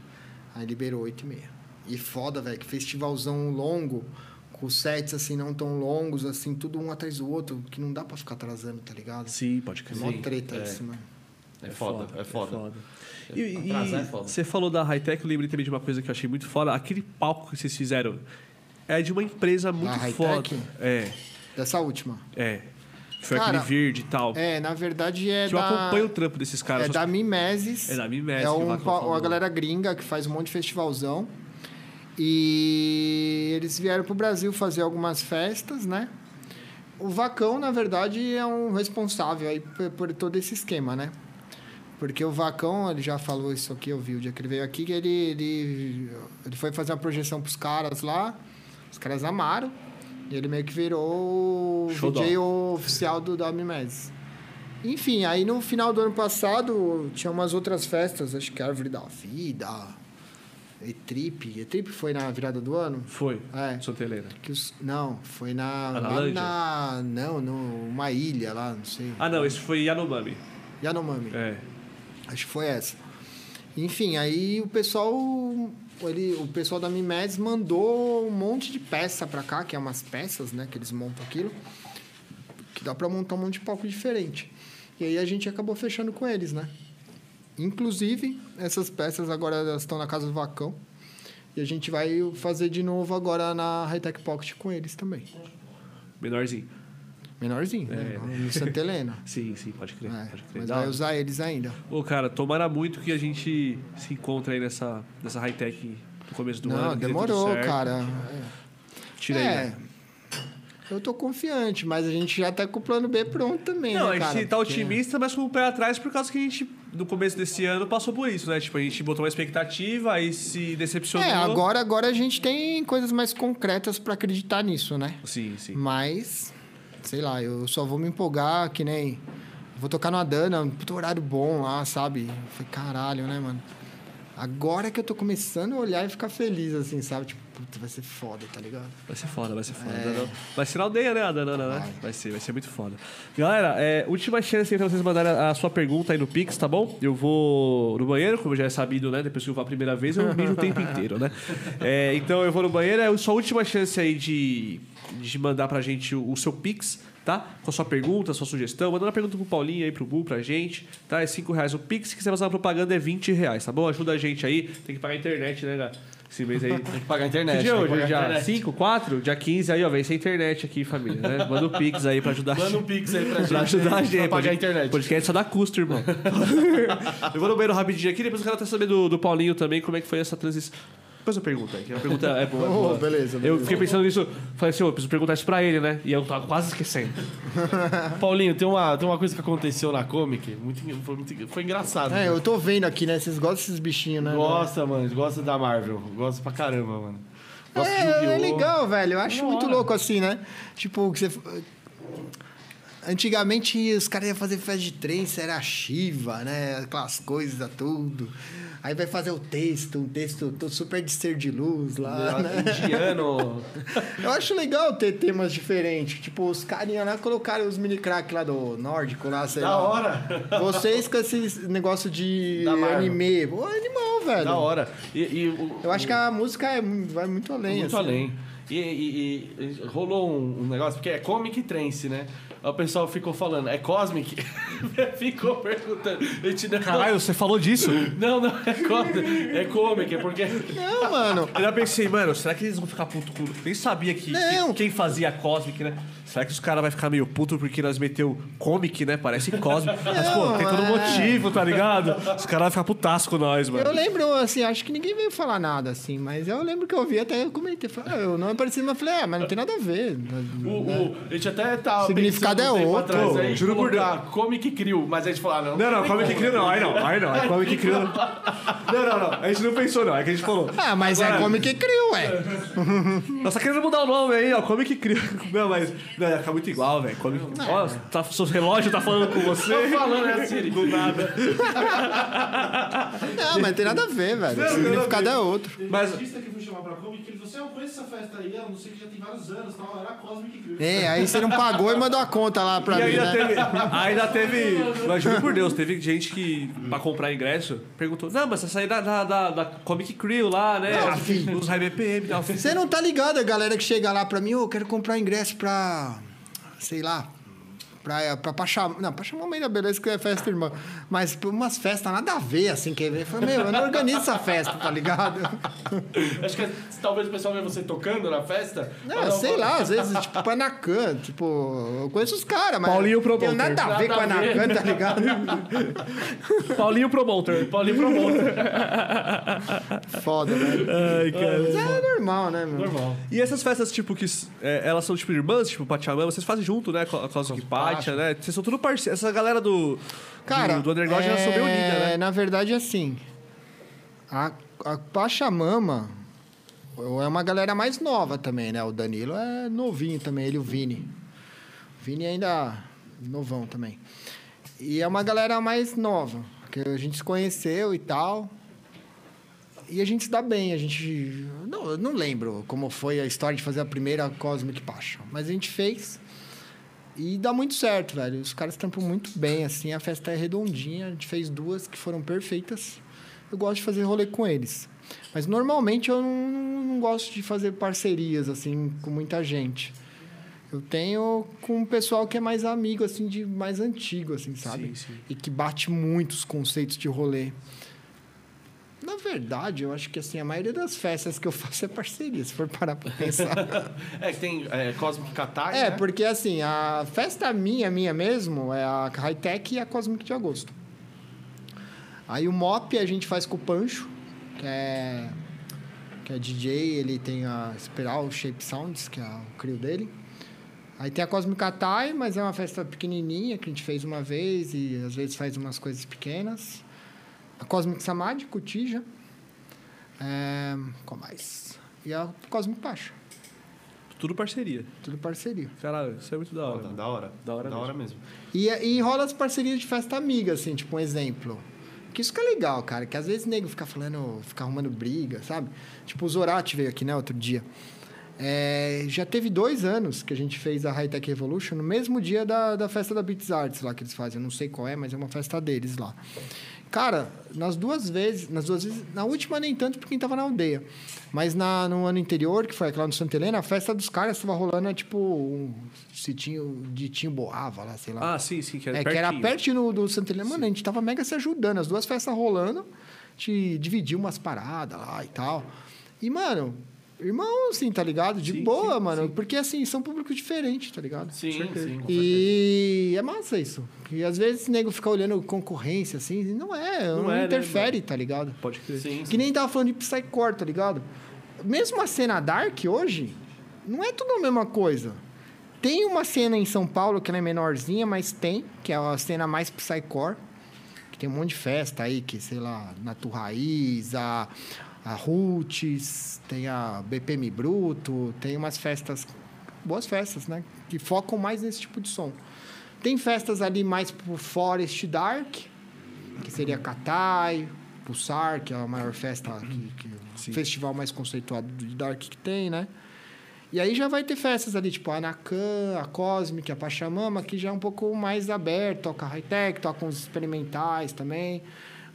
Aí liberou 8 e meia. E foda, velho, que festivalzão longo, com sets assim não tão longos, assim, tudo um atrás do outro, que não dá pra ficar atrasando, tá ligado? Sim, pode É crer. mó treta é. isso, mano. É foda, é foda. E, e Atrasar é foda. você falou da Hightech, eu lembrei também de uma coisa que eu achei muito foda. Aquele palco que vocês fizeram é de uma empresa muito Hightech? foda. É, Dessa última. é. Foi Cara, aquele verde e tal. É, na verdade é que eu da... acompanho o trampo desses caras. É da Mimeses. É da Mimeses, É um, uma galera gringa que faz um monte de festivalzão. E eles vieram pro Brasil fazer algumas festas, né? O Vacão, na verdade, é um responsável aí por, por todo esse esquema, né? Porque o Vacão, ele já falou isso aqui, eu vi o dia que ele veio aqui, que ele, ele, ele foi fazer uma projeção pros caras lá, os caras amaram, e ele meio que virou o Show DJ oficial do da Mimeses. Enfim, aí no final do ano passado tinha umas outras festas, acho que Árvore da Vida, E-Trip. E-Trip foi na virada do ano? Foi. É. Helena. Que os, não, foi na. Na não, numa ilha lá, não sei. Ah, não, esse foi Yanomami. Yanomami. É. Acho que foi essa. Enfim, aí o pessoal. Ele, o pessoal da Mimedes mandou um monte de peça pra cá, que é umas peças, né? Que eles montam aquilo. Que dá pra montar um monte de palco diferente. E aí a gente acabou fechando com eles, né? Inclusive, essas peças agora estão na casa do Vacão. E a gente vai fazer de novo agora na Hightech Pocket com eles também. Menorzinho. Menorzinho, né? No Santa Helena. Sim, sim, pode crer. É, pode crer. mas Da vai usar eles ainda. Ô, cara, tomara muito que a gente se encontre aí nessa, nessa high-tech no começo do ano. Não, dê tudo demorou, cara. Tira aí, é. né? Eu tô confiante, mas a gente já tá com o plano B pronto também, Não, né, a cara? gente tá Porque- otimista, mas com o pé atrás por causa que a gente, no começo desse ano, passou por isso, né? Tipo, a gente botou uma expectativa, aí se decepcionou. É, agora, agora a gente tem coisas mais concretas pra acreditar nisso, né? Sim, sim. Mas, sei lá, eu só vou me empolgar que nem. Vou tocar no Adana, puto horário bom lá, sabe? Foi caralho, né, mano? Agora que eu tô começando a olhar e ficar feliz, assim, sabe? Tipo, puta, vai ser foda, tá ligado? Vai ser foda, vai ser foda. É. Vai ser na aldeia, né, a Danana, né? Vai. Vai ser, vai ser muito foda. Galera, é, última chance aí pra vocês mandarem a, a sua pergunta aí no Pix, tá bom? Eu vou no banheiro, como já é sabido, né? Depois que eu vou a primeira vez, eu mijo o tempo inteiro, né? É, então eu vou no banheiro, é a sua última chance aí de, de mandar pra gente o, o seu Pix, tá? Com a sua pergunta, sua sugestão. Manda uma pergunta pro Paulinho aí, pro Bu, pra gente, tá? É 5 reais o Pix. Se quiser fazer uma propaganda, é 20 reais, tá bom? Ajuda a gente aí. Tem que pagar a internet, né, cara? Esse mês aí. Tem que pagar a internet. Que dia que hoje? Dia internet. 5, 4? Dia 15 aí, ó. Vem sem internet aqui, família, né? Manda o Pix aí pra ajudar a Manda um pix aí pra gente. Pra ajudar a gente. Pra pagar a internet. Podcast só dá custo, irmão. eu vou no banheiro rapidinho aqui, depois eu quero até saber do, do Paulinho também, como é que foi essa transição. Depois eu pergunto aí, que a pergunta é boa. é Oh, boa. beleza, Eu beleza. fiquei pensando nisso, falei assim, ô, eu preciso perguntar isso pra ele, né? E eu tava quase esquecendo. Paulinho, tem uma, tem uma coisa que aconteceu na Comic, muito, foi, muito- foi engraçado. É, eu tô vendo aqui, né? Vocês gostam desses bichinhos, né? Gosta, mano, gosta da Marvel. Gosta pra caramba, mano. Gosta de É, é legal, velho. Eu acho Da muito hora. louco assim, né? Tipo, que você. Antigamente os caras iam fazer festa de trance, era Shiva, né? Aquelas coisas, tudo. Aí vai fazer o texto, um texto todo super de ser de luz lá, né? Indiano. Eu acho legal ter temas diferentes. Tipo, os carinha lá colocaram os mini crack lá do nórdico lá, sei Da lá. hora. Vocês com esse negócio de Da anime. Pô, animal, velho. Da hora. E, e o- Eu acho que a música é, vai muito além. Muito assim. além. E, e- e rolou um, um negócio, porque é comic trance, né? Aí O pessoal ficou falando, é cosmic? ficou perguntando. Não... Caralho, você falou disso? Não, não, é comic. É comic, é porque. Não, mano. Eu já pensei, mano, será que eles vão ficar puto com... Nem sabia que, Não. que- quem fazia Cosmic, né? Será que os caras vão ficar meio puto porque nós meteu Comic, né? Parece Cosmic. Mas, pô, tem todo é. motivo, tá ligado? Os caras vão ficar putasco com nós, mano. Eu lembro, assim, acho que ninguém veio falar nada, assim, mas eu lembro que eu vi até eu comentei. Falei, ah, eu não é parecido, mas eu falei, ah, mas não tem nada a ver. O, o- a gente até. O significado pensando um é tempo outro. Atrás, aí, Juro por colocar Comic Crew, mas a gente falou, ah, não. Não, não, Comic Crew não. Aí não, aí não. É Comic Crew. Não, não, não. A gente não pensou, não. É que a gente falou. Ah, mas é Agora- Comic Crew, ué. Nós tá querendo mudar o nome aí, ó. Comic Crew. Não, mas. Não, ia ficar muito igual, velho. Comic... Ó, tá, seu relógio tá falando com Tô você. falando, é Siri. Do nada. Não, mas não tem nada a ver, velho. O significado é outro. Teve Mas- um artista que eu fui chamar pra Comic, ele falou assim, ah, eu conheço essa festa aí, eu não sei que já tem vários anos, tal, era a Cosmic Crew. É, aí você não pagou e mandou a conta lá pra E mim, ainda né? teve, ainda teve, mas juro por Deus, teve gente que, pra comprar ingresso, perguntou: Não, mas essa aí da, da, da, da Comic Crew lá, né? Não, filho. Os High BPM e tal. Você não tá ligado, a galera que chega lá pra mim, ô, eu quero comprar ingresso pra. Sei lá. Pra, pra Pachamama. Não, Pachamama ainda beleza que é festa irmã. Mas umas festas nada a ver, assim, que eu falei, meu, eu não organizo essa festa, tá ligado? Acho que talvez o pessoal vê você tocando na festa. Não, sei lá, às vezes, tipo, Panacan, tipo, eu conheço os caras, mas. Paulinho Tem Promoter. nada a ver com a tá ligado? Paulinho Promoter. Paulinho Promoter. Foda, velho. Ai, cara. Mas é normal, né, meu? Normal. E essas festas, tipo, que é, elas são tipo irmãs, tipo Pachamama, vocês fazem junto, né? Com a Cosmic Né? Vocês são tudo parceiros. Essa galera do, Cara, do, do underground já são bem unida, é, né? Na verdade, assim, a, a Pachamama é uma galera mais nova também, né? O Danilo é novinho também, ele e o Vini. O Vini ainda novão também. E é uma galera mais nova, que a gente se conheceu e tal. E a gente se dá bem, a gente... Não, eu não lembro como foi a história de fazer a primeira Cosmic Passion, mas a gente fez... E dá muito certo, velho. Os caras trampam muito bem, assim. A festa é redondinha. A gente fez duas que foram perfeitas. Eu gosto de fazer rolê com eles. Mas normalmente eu não, não gosto de fazer parcerias, assim, com muita gente. Eu tenho com o pessoal que é mais amigo, assim, de mais antigo, assim, sabe? Sim, sim. E que bate muitos conceitos de rolê. Na verdade, eu acho que, assim, a maioria das festas que eu faço é parceria, se for parar pra pensar. É que tem é, Cosmic Katai, É, né? porque assim, a festa minha, minha mesmo, é a High Tech e a Cosmic de Agosto. Aí o MOP a gente faz com o Pancho, que é, que é DJ, ele tem a Spiral Shape Sounds, que é o crio dele. Aí tem a Cosmic Katai, mas é uma festa pequenininha que a gente fez uma vez e às vezes faz umas coisas pequenas. A Cosmic Samadhi, com o Tija. É, qual mais? E a Cosmic Pacha. Tudo parceria. Tudo parceria. Caralho, isso é muito da hora. Da, da hora. Da hora Da mesmo. hora mesmo. E, e rola as parcerias de festa amiga, assim, tipo um exemplo. Que isso que é legal, cara. Que às vezes nego fica falando, fica arrumando briga, sabe? Tipo, o Zorati veio aqui, né, outro dia. É, já teve dois anos que a gente fez a High Tech Revolution no mesmo dia da, da festa da Beats Arts lá que eles fazem. Eu não sei qual é, mas é uma festa deles lá. Cara, nas duas vezes, nas duas vezes, na última nem tanto porque quem tava na aldeia. Mas na, no ano anterior, que foi aquela no Santa Helena, a festa dos caras tava rolando, é, tipo, um citinho de Tinho Boava lá, sei lá. Ah, sim, sim, que era É, que era pertinho. pertinho do, do Santa Helena. Mano, a gente tava mega se ajudando. As duas festas rolando. A gente dividiu umas paradas lá e tal. E, mano, irmão, assim, tá ligado? De Sim, boa, sim, mano. Porque, assim, são públicos diferentes, tá ligado? Sim, sim. E é massa isso. E às vezes o nego fica olhando concorrência, assim. Não é, não, Não é, né, interfere, tá ligado? Pode crer. Sim, Que nem tava falando de Psycore, tá ligado? Mesmo a cena Dark hoje, não é tudo a mesma coisa. Tem uma cena em São Paulo que ela é menorzinha, mas tem, que é a cena mais Psycore. Que tem um monte de festa aí, que, sei lá, Natu Raiz, a, a Roots, tem a BPM Bruto, tem umas festas, boas festas, né? Que focam mais nesse tipo de som. Tem festas ali mais pro Forest Dark, que seria Katai, Pulsar, que é a maior festa, que, que o festival mais conceituado de Dark que tem, né? E aí já vai ter festas ali, tipo a Anacan, a Cosmic, a Pachamama, que já é um pouco mais aberto, toca high-tech, toca uns experimentais também,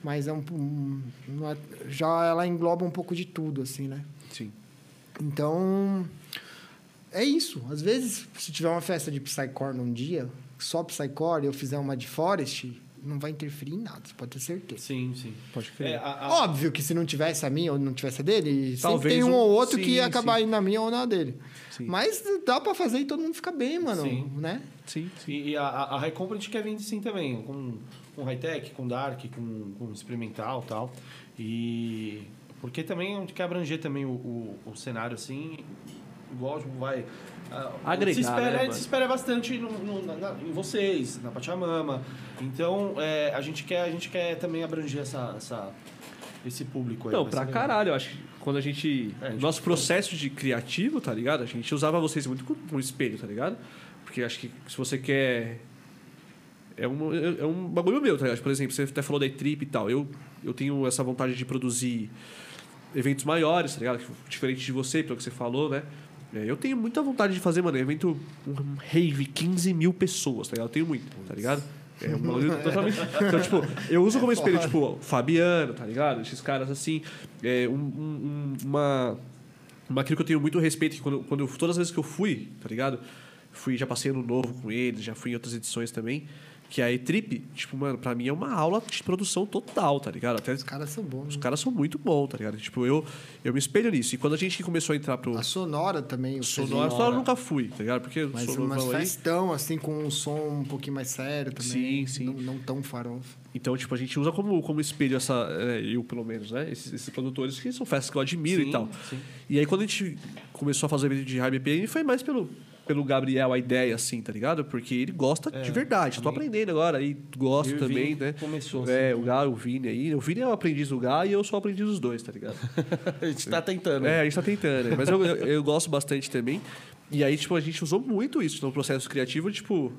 mas é um, um- uma- já ela engloba um pouco de tudo, assim, né? Sim. Então, é isso. Às vezes, se tiver uma festa de Psycore num dia, só Psycore, e eu fizer uma de Forest, não vai interferir em nada, você pode ter certeza. Sim, sim. Pode É, crer. a- a- Óbvio que se não tivesse a minha ou não tivesse a dele, sempre Talvez tem um um- ou outro sim, que ia sim. acabar indo na minha ou na dele. Sim. Mas dá pra fazer e todo mundo fica bem, mano, Sim. né? Sim. E, e a, a a Company a gente quer vender sim também, com, com high-tech, com dark, com, com experimental e tal. E. Porque também a gente quer abranger também o, o, o cenário assim, igual tipo, vai. ah, Agregar, se espera, né, é, se espera bastante no, no- na- em vocês, na Pachamama. Então é, a, gente quer, a gente quer também abranger essa, essa, esse público aí. Não, pra caralho, eu acho que quando a gente. É, a gente- nosso processo de criativo, tá ligado? A gente usava vocês muito como espelho, tá ligado? Porque acho que se você quer. É um, é um bagulho meu, tá ligado? Por exemplo, você até falou da E-Trip e tal. Eu, eu tenho essa vontade de produzir eventos maiores, tá ligado? Diferente de você, pelo que você falou, né? É, Eu tenho muita vontade de fazer, mano, evento, um rave, 15 mil pessoas, tá ligado? Eu tenho muito, tá ligado? É um bagulho totalmente. Então, tipo, eu uso como espelho, tipo, Fabiano, tá ligado? Esses caras assim. É, um, um- um- uma. Uma que eu tenho muito respeito, que quando, quando eu- todas as vezes que eu fui, tá ligado? Fui, já passei ano novo com eles, já fui em outras edições também. Que a E-Trip, tipo, mano, pra mim é uma aula de produção total, tá ligado? Até Os caras são bons. os né? caras são muito bons, tá ligado? Tipo, eu, eu me espelho nisso. E quando a gente começou a entrar pro A Sonora também. o Sonora, Sonora eu nunca fui, tá ligado? Porque Mas umas aí. festão, assim, com um som um pouquinho mais sério também. Sim, sim. Não, não tão farofa. Então, tipo, a gente usa como, como espelho essa. é, eu, pelo menos, né? Esses, esses produtores que são festas que eu admiro Sim, e tal. sim. E aí, quando a gente começou a fazer evento de High BPM, foi mais pelo, pelo Gabriel a ideia, assim, tá ligado? Porque ele gosta É, de verdade. Tô aprendendo agora, gosto Eu e o também, né? começou, É, assim. o Gá, o Vini aí. O Vini é o aprendiz do Gá e eu sou o aprendiz dos dois, tá ligado? a gente tá tentando. É, a gente tá tentando. né? Mas eu, eu, eu gosto bastante também. E aí, tipo, a gente usou muito isso no processo criativo, tipo,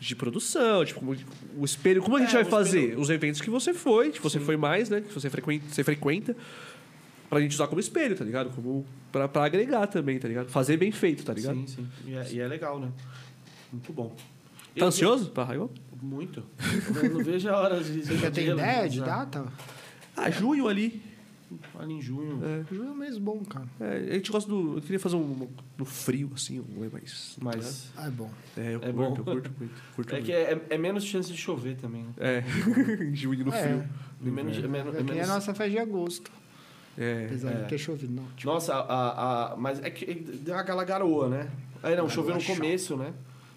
de produção, tipo, o espelho. Como a gente É, vai fazer? espelho. Os eventos que você foi, que você foi mais, né? Que você frequenta, você frequenta. Pra gente usar como espelho, tá ligado? Como pra, pra agregar também, tá ligado? Fazer bem feito, tá ligado? Sim, sim. E é, e é legal, né? Muito bom. Tá Eu- ansioso pra Raiol? Muito. Eu não vejo a hora de. Você já tem ideia de dar? data? Ah, junho ali. Ali em junho. É, Junho é um mês bom, cara. é, a gente gosta do. Eu queria fazer um no frio, assim, um é mais. Mas. Ah, é bom. É, eu É curto, bom. eu curto muito. Curto É muito. que é, é menos chance de chover também. né? É, em junho no É. frio. É menos, é menos, É é nem a menos- nossa festa de agosto. É. Apesar é. de ter chovido, não. Tipo, Nossa, a, a, mas é que deu aquela garoa, né? Aí não, choveu no chata. começo, né?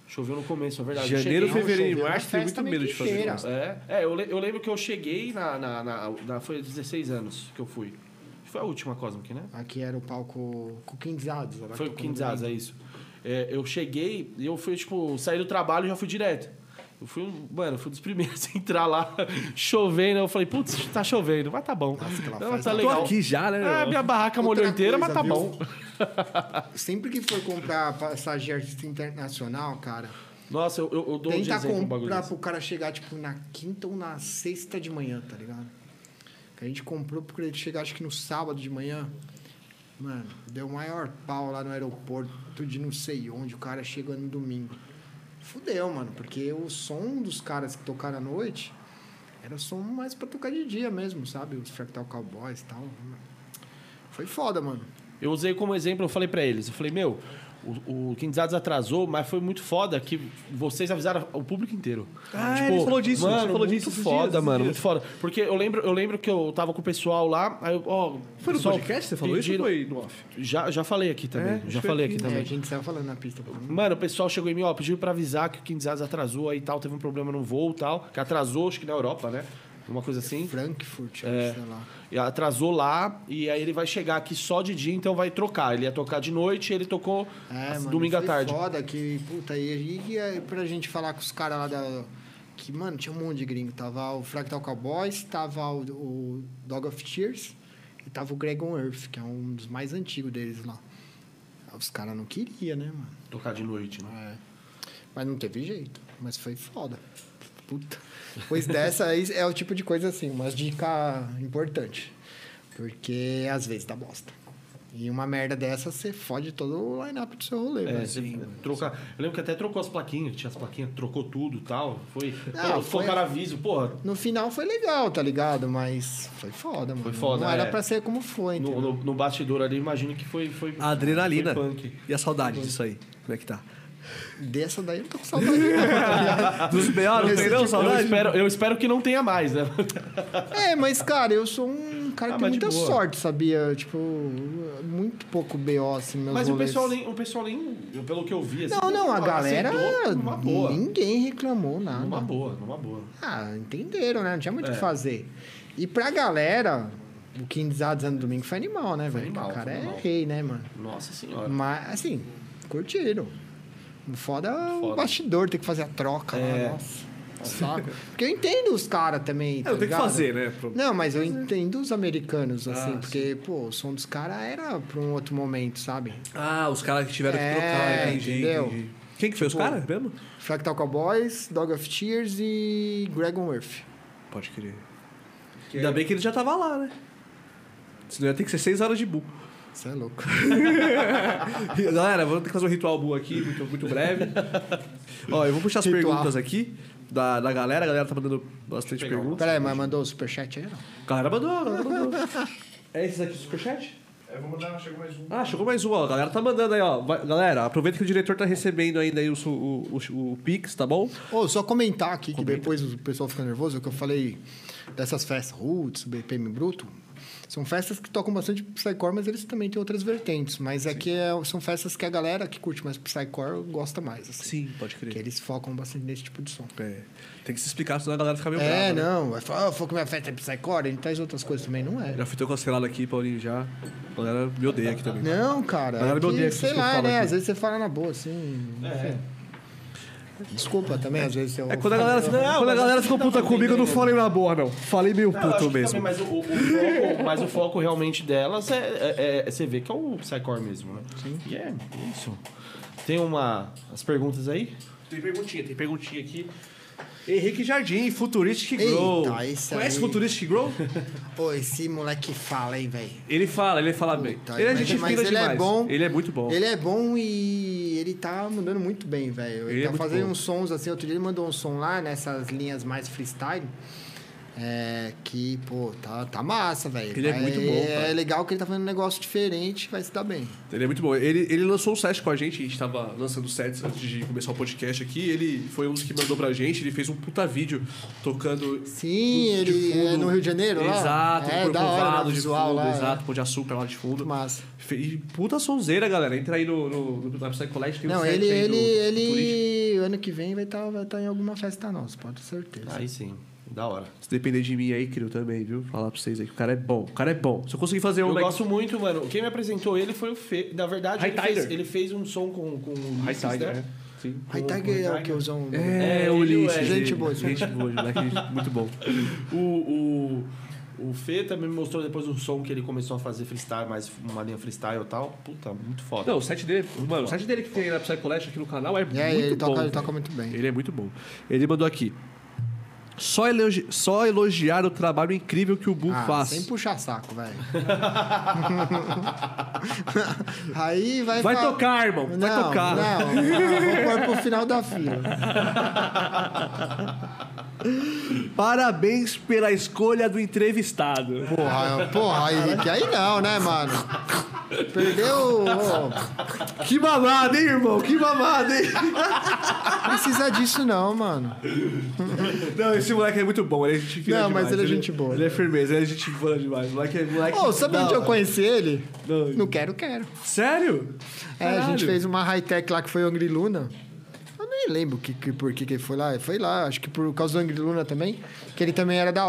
Choveu no começo, é verdade. Janeiro, cheguei- fevereiro e março, tenho muito medo de fazer festa. É, é eu, le- eu lembro que eu cheguei na, na, na, na- Foi 16 anos que eu fui. Foi a última Cosmic, né? aqui era o palco com 15 anos. Foi o que 15 anos, é isso. É, eu cheguei e eu fui, tipo, saí do trabalho e já fui direto. Eu fui, um- mano, eu fui dos primeiros a entrar lá, chovendo. Eu falei, putz, tá chovendo, mas tá bom. Não, mas festa- tá legal. Tô aqui já, né? Ah, minha barraca molhou inteira, mas coisa, tá viu? bom. Sempre que for comprar passagem de artista internacional, cara, Nossa, eu, eu, eu dou um tenta exemplo um bagulho comprar pro cara chegar, tipo, na quinta ou na sexta de manhã, tá ligado? Que a gente comprou porque ele chegar, acho que no sábado de manhã. Mano, deu o maior pau lá no aeroporto de não sei onde, o cara chegando no domingo. Fudeu, mano, porque o som dos caras que tocaram à noite era som mais pra tocar de dia mesmo, sabe? Os Fractal Cowboys e tal. Foi foda, mano. Eu usei como exemplo, eu falei pra eles, eu falei, meu, o, o Quinzados atrasou, mas foi muito foda que vocês avisaram o público inteiro. Tipo, Ah, ele falou disso, mano, falou muito disso foda, dias, mano, dias. muito foda. Porque eu lembro, eu lembro que eu tava com o pessoal lá, aí eu, ó... Foi no podcast que você falou isso ou pediram- foi no off? Já, já falei aqui também, É, já falei aqui. aqui É, também. a gente saiu falando na pista. Mano, o pessoal chegou em mim, ó, pediu pra avisar que o Quinzados atrasou aí e tal, teve um problema no voo e tal, que atrasou, acho que na Europa, né? Uma coisa assim. Frankfurt, É. sei lá. E atrasou lá, e aí ele vai chegar aqui só de dia, então vai trocar. Ele ia tocar de noite ele tocou É, mano, domingo à tarde. foda que, puta, e, e, e pra gente falar com os caras lá da... Que, mano, tinha um monte de gringo. Tava o Fractal Cowboys, tava o, o Dog of Tears e tava o Greg on Earth, que é um dos mais antigos deles lá. Os caras não queriam, né, mano? Tocar de noite, né? É. Mas não teve jeito. Mas foi foda. Puta. Pois dessa aí é o tipo de coisa assim, uma dica importante. Porque às vezes dá bosta. E uma merda dessa, você fode todo o line-up do seu rolê. É, velho. você trocar. Eu lembro que até trocou as plaquinhas, tinha as plaquinhas, trocou tudo e tal. Foi. Não, Pô, foi- Colocaram aviso, porra. No final foi legal, tá ligado? Mas foi foda, mano. Foi foda, Não era é. pra ser como foi, No, no, no bastidor ali, imagino que foi. foi A adrenalina. Foi punk. E a saudade disso aí? Como é que tá? Dessa daí eu não tô com saudade, não? Dos B.O. não tem não, Eu saudade? espero, eu espero que não tenha mais, né? É, mas, cara, eu sou um cara Ah, que tem muita boa. sorte, sabia? Tipo, muito pouco BO, assim, meus Mas o pessoal nem. O pessoal nem. eu- Pelo que eu vi, assim, Não, não, a aceitou galera. Ninguém reclamou nada. Numa boa, numa boa. Ah, entenderam, né? Não tinha muito o É. que fazer. E pra galera, o Quinzados ano domingo foi animal, né, velho? animal, O cara é rei, né, mano? Nossa senhora. Mas, assim, curtiram. O Foda é o bastidor, tem que fazer a troca É. lá, nossa. Saco. Porque eu entendo os caras também. É, tá não tem que ligado? fazer, né? Pro- Não, mas eu entendo os americanos, Ah, assim, porque, pô, o som dos caras era pra um outro momento, sabe? Ah, os caras que tiveram É, que trocar, entendi, entendeu? entendi. Quem que foi os Tipo- caras mesmo? Fractal Cowboys, Dog of Tears e Dragon Earth. Pode crer. Ainda bem que ele já tava lá, né? Senão ia ter que ser 6 horas de bu. Você é louco. Galera, vamos ter que fazer um ritual bu aqui, muito, muito breve. Ó, eu vou puxar as Ritual. perguntas aqui da, da galera. A galera tá mandando bastante perguntas. Pera aí, mas mandou o superchat aí, não? A galera mandou, a galera mandou. É esses aqui o superchat? É, vou mandar, chegou mais um. Ah, chegou mais um, ó. A galera tá mandando aí, ó. Vai- galera, aproveita que o diretor tá recebendo ainda aí o, su- o, o, o Pix, tá bom? Ô, só comentar aqui, que depois o pessoal fica nervoso, que eu falei dessas festas roots, BPM Bruto, são festas que tocam bastante Psycore, mas eles também têm outras vertentes. Mas aqui é, são festas que a galera que curte mais Psycore gosta mais, assim. Sim, pode Que crer. eles focam bastante nesse tipo de som. É, tem que se explicar, senão a galera fica meio É, brava. né? não. Vai falar, ah, foi que minha festa é Psycore, ele traz outras coisas também, não é. Já fui tão cancelado aqui, Paulinho, já. A galera me odeia aqui também. Não, cara. A galera É me odeia que, com sei que lá, né? aqui. Às vezes você fala na boa, assim. enfim. Desculpa também, às vezes eu. É quando a galera, fica- Não, quando a mas galera ficou puta comigo, eu não falei na boa, não. Falei meio Não, eu acho puto que mesmo. também, mas, o, o- o foco, mas o foco realmente delas é, é- é- Você vê que é o Psycore mesmo, né? Sim. E é isso. Tem uma. As perguntas aí? Tem perguntinha, tem perguntinha aqui. Henrique Jardim, Futuristic Eita, Grow. Conhece aí. Futuristic Grow? Pô, esse moleque fala, hein, velho. Ele fala, ele fala bem. Ele é gente fina ele é demais. bom. Ele é muito bom. Ele é bom e ele tá mandando muito bem, velho. Ele, Ele é tá muito fazendo bom. uns sons assim. Outro dia ele mandou um som lá nessas linhas mais freestyle. É, que, pô, tá, tá massa, velho. Ele é muito bom, É cara. legal que ele tá fazendo um negócio diferente, vai se dar bem. Ele é muito bom. Ele, ele lançou um set com a gente, a gente tava lançando sets antes de começar o podcast aqui. Ele foi um dos que mandou pra gente, ele fez um puta vídeo tocando. Sim, de ele é no Rio de Janeiro, lá? Exato, É, da hora, né, o de visual fundo, lá, é. exato, Pão de Açúcar lá de fundo. Massa. Fe- E puta sonzeira, galera. Entra aí no, no, no na Psycolect, tem um Não, set ele, aí do ele, Futuristic. ele, ano que vem vai estar vai tá em alguma festa nossa, pode ter certeza. Aí sim. Da hora. Se depender de mim aí, Crio, também, viu? Falar pra vocês aí que o cara é bom. O cara é bom. Se eu conseguir fazer um... Eu gosto muito, mano. Quem me apresentou ele foi o Fê. Na verdade, High ele fez, ele fez um som com, com o High né? é. Sim. High Tiger é o que usam. É, É, o Ulisses. Wesley. Gente boa, Gente boa, moleque, muito bom. O, o, o Fê também me mostrou depois um som que ele começou a fazer freestyle, mais uma linha freestyle e tal. Puta, muito foda. Não, o set dele, mano, o set dele que tem na Psycolect aqui no canal é, É, muito ele, bom. toca, ele toca muito bem. Ele é muito bom. Ele mandou aqui. Só, elogi- só elogiar o trabalho incrível que o Bu Ah, faz. sem puxar saco, velho. Aí vai... Vai tocar, irmão. Vai não, tocar. Não, não, vou pôr pro final da fila. Parabéns pela escolha do entrevistado. Porra, porra, Henrique, aí não, né, mano? Perdeu... ô, Que mamada, hein, irmão? Que mamada, hein? precisa disso não, mano. Não, esse moleque é muito bom. Ele é gente fina Não, mas demais. ele é gente boa. Ele é firmeza, ele é gente boa demais. Moleque é moleque. Ô, sabe da onde eu conheci ele? Não. No Quero Quero. Sério? É, a gente Caralho. fez uma high-tech lá que foi o Angry Luna. Nem lembro que, que, por que que ele foi lá. Foi lá, acho que por causa do Angry Luna também. Que ele também era da...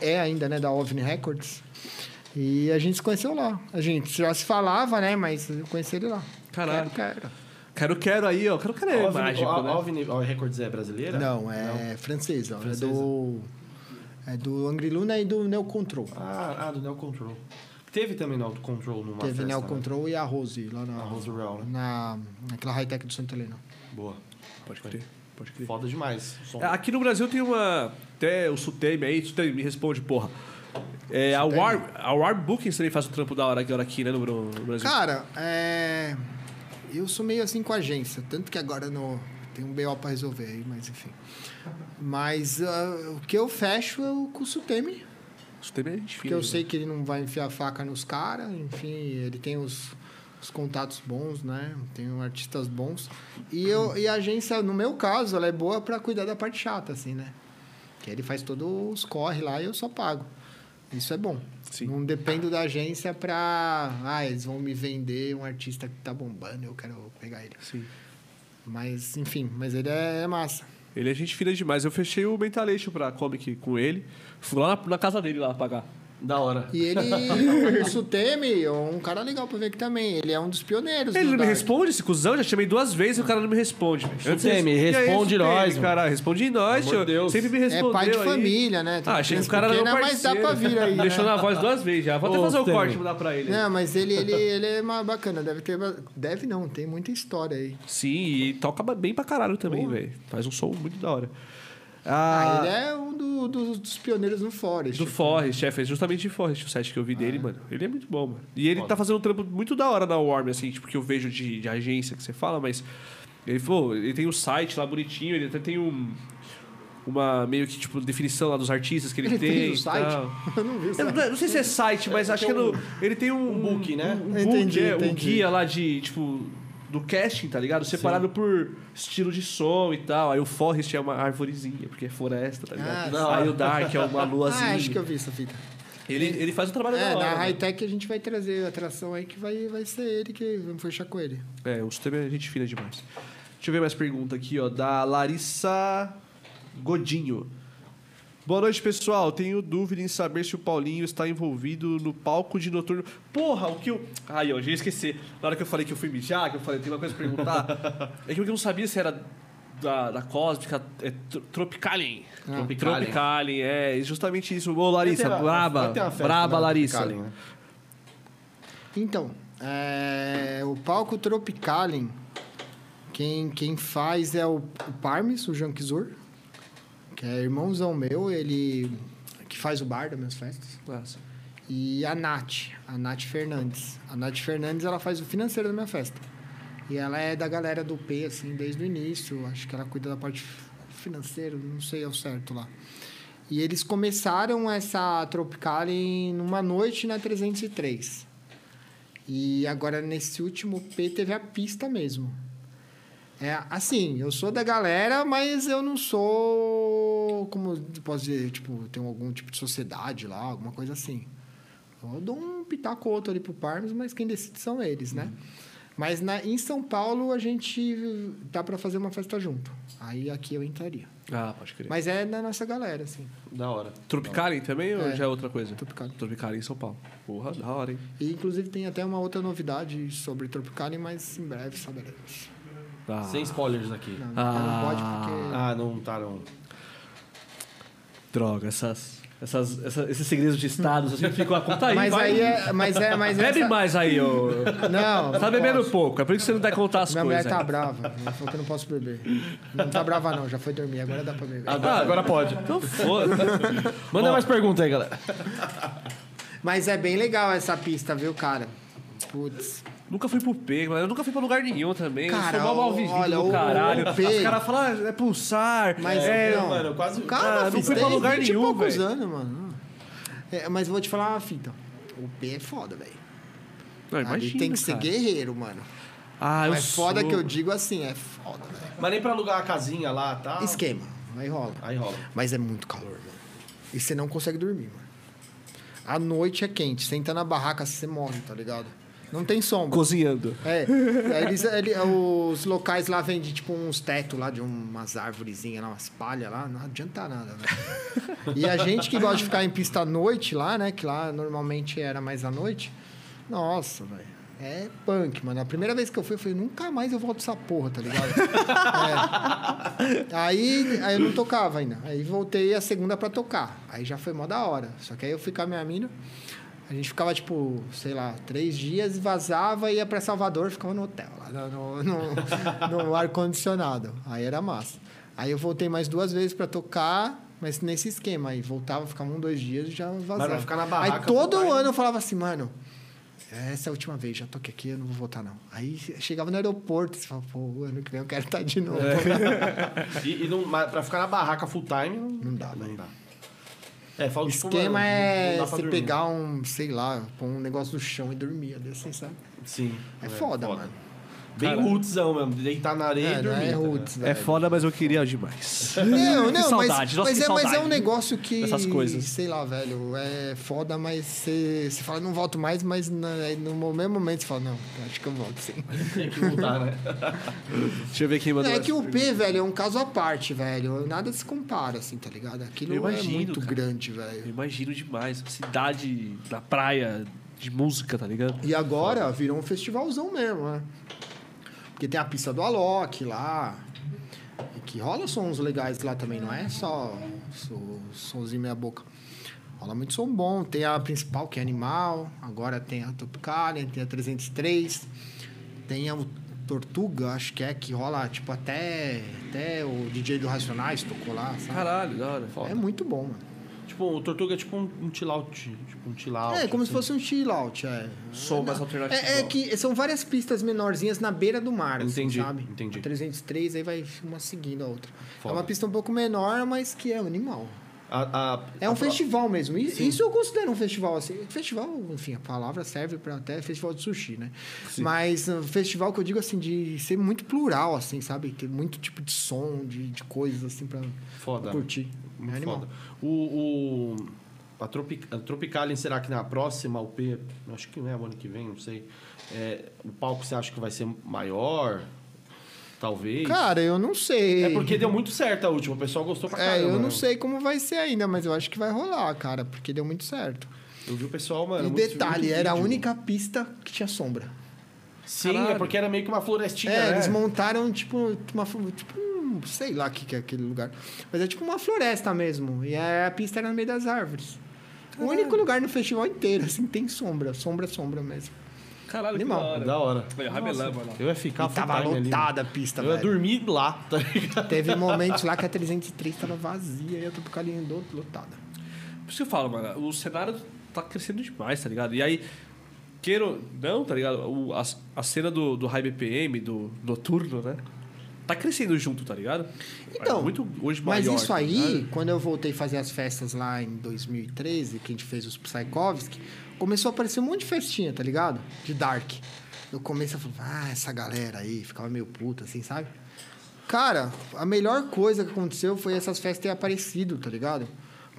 É ainda, né? Da OVNI Records. E a gente se conheceu lá. A gente já se falava, né? Mas eu conheci ele lá. Caralho. Quero, quero. Quero, quero aí, ó. Quero, quero é OVNI, mágico, o- né? OVNI, o Records é brasileira? Não, é francesa. Francesa. É do... É do Angry Luna e do Neo Control. Ah, ah, do Neo Control. Teve também no Autocontrol numa Teve festa, Neo né? Control e a Rose lá na, A Rose Real, né? na, naquela high-tech do Santa Helena. Boa. Pode crer. Pode crer. Foda demais. o som. É, Aqui no Brasil tem uma. Até o Sutemi aí, Sutemi, me responde, porra. É, a? Warm, a Warm Bookings também faz o trampo da hora aqui, né, no, Bra- no Brasil. Cara, é... eu sou meio assim com a agência, tanto que agora no... tem um BO pra resolver aí, mas enfim. Mas ah, o que eu fecho é o com o Sutemi, Sutemi é gente porque eu né? sei que ele não vai enfiar a faca nos caras, enfim, ele tem os, os contatos bons, né? Tem artistas bons. E, eu, e a agência, no meu caso, ela é boa pra cuidar da parte chata, assim, né? Que ele faz todos os corre lá e eu só pago. Isso é bom. Sim. Não dependo da agência pra. Ah, eles vão me vender um artista que tá bombando, eu quero pegar ele. Sim. Mas, enfim, mas ele é massa. Ele é gente fina demais. Eu fechei o Mentalation pra Comic com ele. Fui lá na, na casa dele lá pagar. Da hora. E ele, o Sutemi, é um cara legal pra ver aqui também. Ele é um dos pioneiros. Ele do não me Dark. responde, esse cuzão. Já chamei duas vezes e o cara não me responde. Sutemi, responde nós. Cara, responde nós, tio. Deus. Sempre me respondeu É pai de aí. família, né? Tem Ah, achei que o cara era meu pequena, parceiro. Mas dá pra vir aí. Deixou né? na voz duas vezes já. Vou até Ô, fazer o Sutemi. corte e mandar pra ele. Não, mas ele, ele, ele é mais bacana. Deve ter. Deve não, tem muita história aí. Sim, e toca bem pra caralho também, velho. Faz um som muito da hora. Ah, Ah, ele é um do- do- dos pioneiros no Forest. Do Forrest, chefe, é justamente de Forrest o set que eu vi dele, mano. Ele é muito bom, mano. E ele tá fazendo um trampo muito da hora na Warm, assim, tipo, que eu vejo de, de agência que você fala, mas. Ele falou, ele tem um site lá bonitinho, ele até tem um. Uma meio que, tipo, definição lá dos artistas que ele, Ele tem. fez o e site? tal. Eu não vi o Eu site. não, não sei se é site, mas acho que é no, ele tem um, um book, né? Um, um Entendi, book, é, um entendi. guia lá de, tipo, do casting, tá ligado? Separado por estilo de som e tal. Aí o Forest é uma arvorezinha, porque é floresta, tá ligado? Ah, Aí o Dark é uma luazinha. Ah, acho que eu vi essa fita. Ele, ele faz um trabalho É, da hora. na mano. high-tech a gente vai trazer a atração aí que vai, vai ser ele que vamos fechar com ele. É, o sistema é gente fina demais. Deixa eu ver mais pergunta aqui, ó. Da Larissa Godinho. Boa noite, pessoal. Tenho dúvida em saber se o Paulinho está envolvido no palco de noturno. Porra, o que eu. Ai, eu já ia esquecer. Na hora que eu falei que eu fui mijar, que eu falei, tem uma coisa pra perguntar. é que eu não sabia se era da, da Cósmica. É tro- Tropicalien. Ah. Tropicalien. Tropicalien, é justamente isso. Ô, Larissa, Vai ter a- braba. uma festa Braba, Larissa. Né? Então, é, o palco Tropicalien, quem, quem faz é o, o Parmes, o Janquizur, que é irmãozão meu, ele que faz o bar das minhas festas. Nossa. E a Nath, a Nath Fernandes. A Nath Fernandes, ela faz o financeiro da minha festa. E ela é da galera do P, assim, desde o início. Acho que ela cuida da parte financeira, não sei ao certo lá. E eles começaram essa Tropicalien numa noite na 303. E agora, nesse último P, teve a pista mesmo. É, assim, eu sou da galera, mas eu não sou, como posso dizer, tipo, tenho algum tipo de sociedade lá, alguma coisa assim. Eu dou um pitaco ou outro ali pro Parmes, mas quem decide são eles, né? Mas na, em São Paulo a gente dá para fazer uma festa junto. Aí aqui eu entraria. Ah, pode crer. Mas é da nossa galera, assim. Da hora. Tropicalien também ou É. já é outra coisa? Tropicalien. Tropicalien em São Paulo. Porra, da hora, hein? E inclusive tem até uma outra novidade sobre Tropicalien, mas em breve saberemos. Ah. Sem spoilers aqui. Não, Ah. não pode porque. Ah, não tá não. Droga, essas, essas, essa- esses segredos de estados, assim, ficam a conta aí. mas vai. aí é. Mas é. Mas Bebe essa- mais aí, ô. Não. Tá não bebendo posso. pouco, é por isso que você não vai contar as Minha mulher coisas. tá brava. Ela falou que eu não posso beber. Não tá brava, não. Já foi dormir. Agora dá pra beber. Agora, agora pode. Então foda. Manda mais pergunta aí, galera. Mas é bem legal essa pista, viu, cara? Putz. Nunca fui pro P, mas eu nunca fui pra lugar nenhum também. Cara, eu sou mal mal vivido olha, do o- caralho. o P- Os caras falam, ah, é pulsar. Mas é, não. mano, quase. O cara Ah, não fui pra 10, lugar 20 nenhum, poucos velho. anos, mano. É, mas eu vou te falar uma fita. O P é foda, velho. Imagina, tem que ser cara. guerreiro, mano. Ah, eu é foda sou. que eu digo assim, é foda, velho. Mas nem pra alugar a casinha lá, tá? Esquema, aí rola. Aí rola. Mas é muito calor, mano. E você não consegue dormir, mano. A noite é quente. Você entra na barraca, você morre, tá ligado? Não tem sombra. Cozinhando. É, eles, ele- os locais lá vendem tipo uns tetos lá de umas árvorezinhas lá, umas palhas lá, não adianta nada, velho. E a gente que gosta de ficar em pista à noite lá, né? Que lá normalmente era mais à noite. Nossa, velho. É punk, mano. A primeira vez que eu fui, eu falei, nunca mais eu volto essa porra, tá ligado? É. Aí, aí eu não tocava ainda. Aí voltei a segunda pra tocar. Aí já foi mó da hora. Só que aí eu fui com a minha mina. A gente ficava, tipo, sei lá, três dias, vazava, ia pra Salvador, ficava no hotel, lá no, no, no ar-condicionado. Aí era massa. Aí eu voltei mais duas vezes pra tocar, mas nesse esquema. Aí voltava, ficava um, dois dias e já vazava. vai ficar na barraca Aí todo ano eu falava assim, mano, essa é a última vez, já toquei aqui, eu não vou voltar não. Aí chegava no aeroporto, você falava, pô, ano que vem eu quero estar de novo. E, e não, mas pra ficar na barraca full time, não, Não dá, não velho. dá. É, O fala tipo, esquema é não você dormir. pegar um, sei lá, pôr um negócio no chão e dormir assim, sabe? Sim. É, foda, mano. Bem Cara. rootzão mesmo, deitar na areia É, e não dormir. é tá ligado? roots, É foda, mas eu queria demais. Não, não, saudade, mas, nossa, mas, que é, mas é saudade um negócio que. dessas coisas. Sei lá, velho. É foda, mas você, você fala, não volto mais, mas na- aí no mesmo momento você fala, não, acho que eu volto sim. Tem que voltar, né? Deixa eu ver quem mandou É essa que o. P, velho, é um caso à parte, velho. Nada se compara, assim, tá ligado? Aquilo Eu imagino, é muito cara. grande, Eu velho. imagino demais. Cidade na praia de música, tá ligado? E agora virou um festivalzão mesmo, né? Porque tem a pista do Alok lá. E que rola sons legais lá também, não é só so- sonzinho meia boca. Rola muito som bom. Tem a principal, que é Animal. Agora tem a Topicalian, tem a 303. Tem a Tortuga, acho que é, que rola tipo até, até o DJ do Racionais tocou lá, sabe? Caralho, da hora. É muito bom, mano. Tipo, o Tortuga é tipo um, um chill out. Tipo um chill out. É, como assim. se fosse um chill out, é. Som mais alternativo. É, é que são várias pistas menorzinhas na beira do mar, assim, Entendi, sabe? entendi. A 303, aí vai uma seguindo a outra. Foda. É uma pista um pouco menor, mas que é animal. A- a- É um a festival mesmo. E- Isso eu considero um festival, assim. Festival, enfim, a palavra serve para até festival de sushi, né? Mas um festival que eu digo, assim, de ser muito plural, assim, sabe? Ter muito tipo de som, de, de coisas, assim, pra curtir. Muito é animal. foda. O, o, a, Tropic, a Tropicalien, será que na próxima UP, acho que não é o ano que vem, não sei. é, o palco você acha que vai ser maior? Talvez. Cara, eu não sei. é porque deu muito certo a última, o pessoal gostou pra caramba. É, eu né? não sei como vai ser ainda, mas eu acho que vai rolar, cara, porque deu muito certo. Eu vi o pessoal, mano. e muito- detalhe, muito era a vídeo. única pista que tinha sombra. Sim, Caralho. é porque era meio que uma florestinha, é, né? eles montaram tipo uma tipo um, sei lá o que, que é aquele lugar, mas é tipo uma floresta mesmo. E a pista era no meio das árvores. O único lugar no festival inteiro assim tem sombra, sombra, sombra mesmo. Caralho, que Animal. da hora. Da hora. Eu ia ficar E tava lotada a pista, mano. Eu ia velho. dormir lá, tá ligado? Teve momentos lá que a 303 tava vazia e a Tupucalinha lotada. Por isso que eu falo, mano, o cenário tá crescendo demais, tá ligado? E aí, queiro. Não, tá ligado? O, a, a cena do, do High BPM, do noturno, né? Tá crescendo junto, tá ligado? Então, é muito hoje Mas maior, isso tá aí, ligado? quando eu voltei a fazer as festas lá em 2013, que a gente fez os Psychovski, começou a aparecer um monte de festinha, tá ligado? De Dark. No começo eu falava, ah, essa galera aí, ficava meio puta, assim, sabe? Cara, a melhor coisa que aconteceu foi essas festas terem aparecido, tá ligado?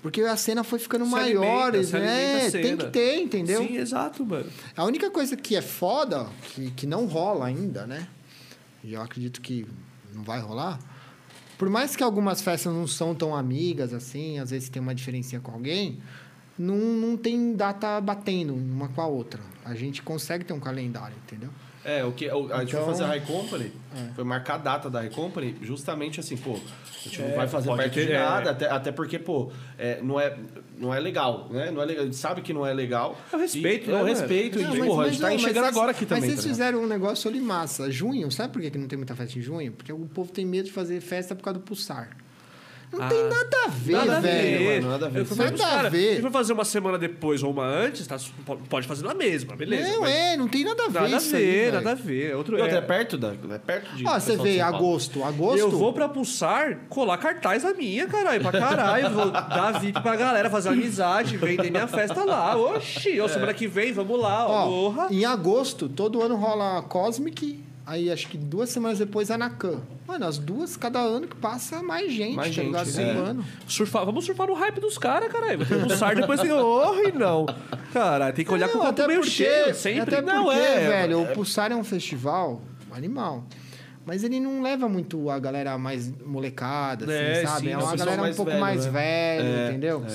Porque a cena foi ficando Se maior, alimenta, né? Tem que ter, entendeu? Sim, exato, mano. A única coisa que é foda, que, que não rola ainda, né? E eu acredito que não vai rolar. Por mais que algumas festas não são tão amigas assim, às vezes tem uma diferencinha com alguém, não, não tem data batendo uma com a outra. A gente consegue ter um calendário, entendeu? É, o que, o- a gente Então- foi fazer a High Company, foi marcar a data da High Company, justamente assim, pô, a gente É, não vai fazer perto ter, de é. nada, até, até porque, pô, é, não, é, não é legal, né? Não é legal, a gente sabe que não é legal. É o respeito, e, né, É o mano? respeito, Não, e, mas- porra, a mas gente tá não, enxergando agora aqui também. Mas tá vocês ligado? fizeram um negócio ali massa. Junho, sabe por que que não tem muita festa em junho? Porque o povo tem medo de fazer festa por causa do pulsar. Não Ah, tem nada a ver, Nada a velho. ver, mano, nada a ver. Eu fui falar Nada pros a ver. Se for fazer uma semana depois ou uma antes, tá, pode fazer na mesma, beleza. não, mas é, não tem nada a ver Nada a aí, ver, velho. nada a ver. É outro, outra, é é, perto da. É perto de. Ó, do você vê agosto, agosto. Eu vou pra Pulsar colar cartaz na minha, caralho, pra caralho. Vou dar VIP pra galera, fazer amizade, vender minha festa lá. Oxi, ó, semana que vem, vamos lá, ó. Ó, Porra. em agosto, todo ano rola a Cosmic, aí acho que duas semanas depois a Nakan. Mano, as duas, cada ano que passa, mais gente, Mais tá gente, ligado? é. Semana. Surfar, vamos surfar no hype dos caras, caralho. Vai ter Pulsar, depois tem. Oh, e não. Caralho, tem que olhar com o Não, copo meio porque- cheio, sempre. Até não, porque, é. velho, o Pulsar é um festival animal. Mas ele não leva muito a galera mais molecada, assim, É, sabe? sim, é é uma galera um pouco velho, mais né? velho, É, entendeu?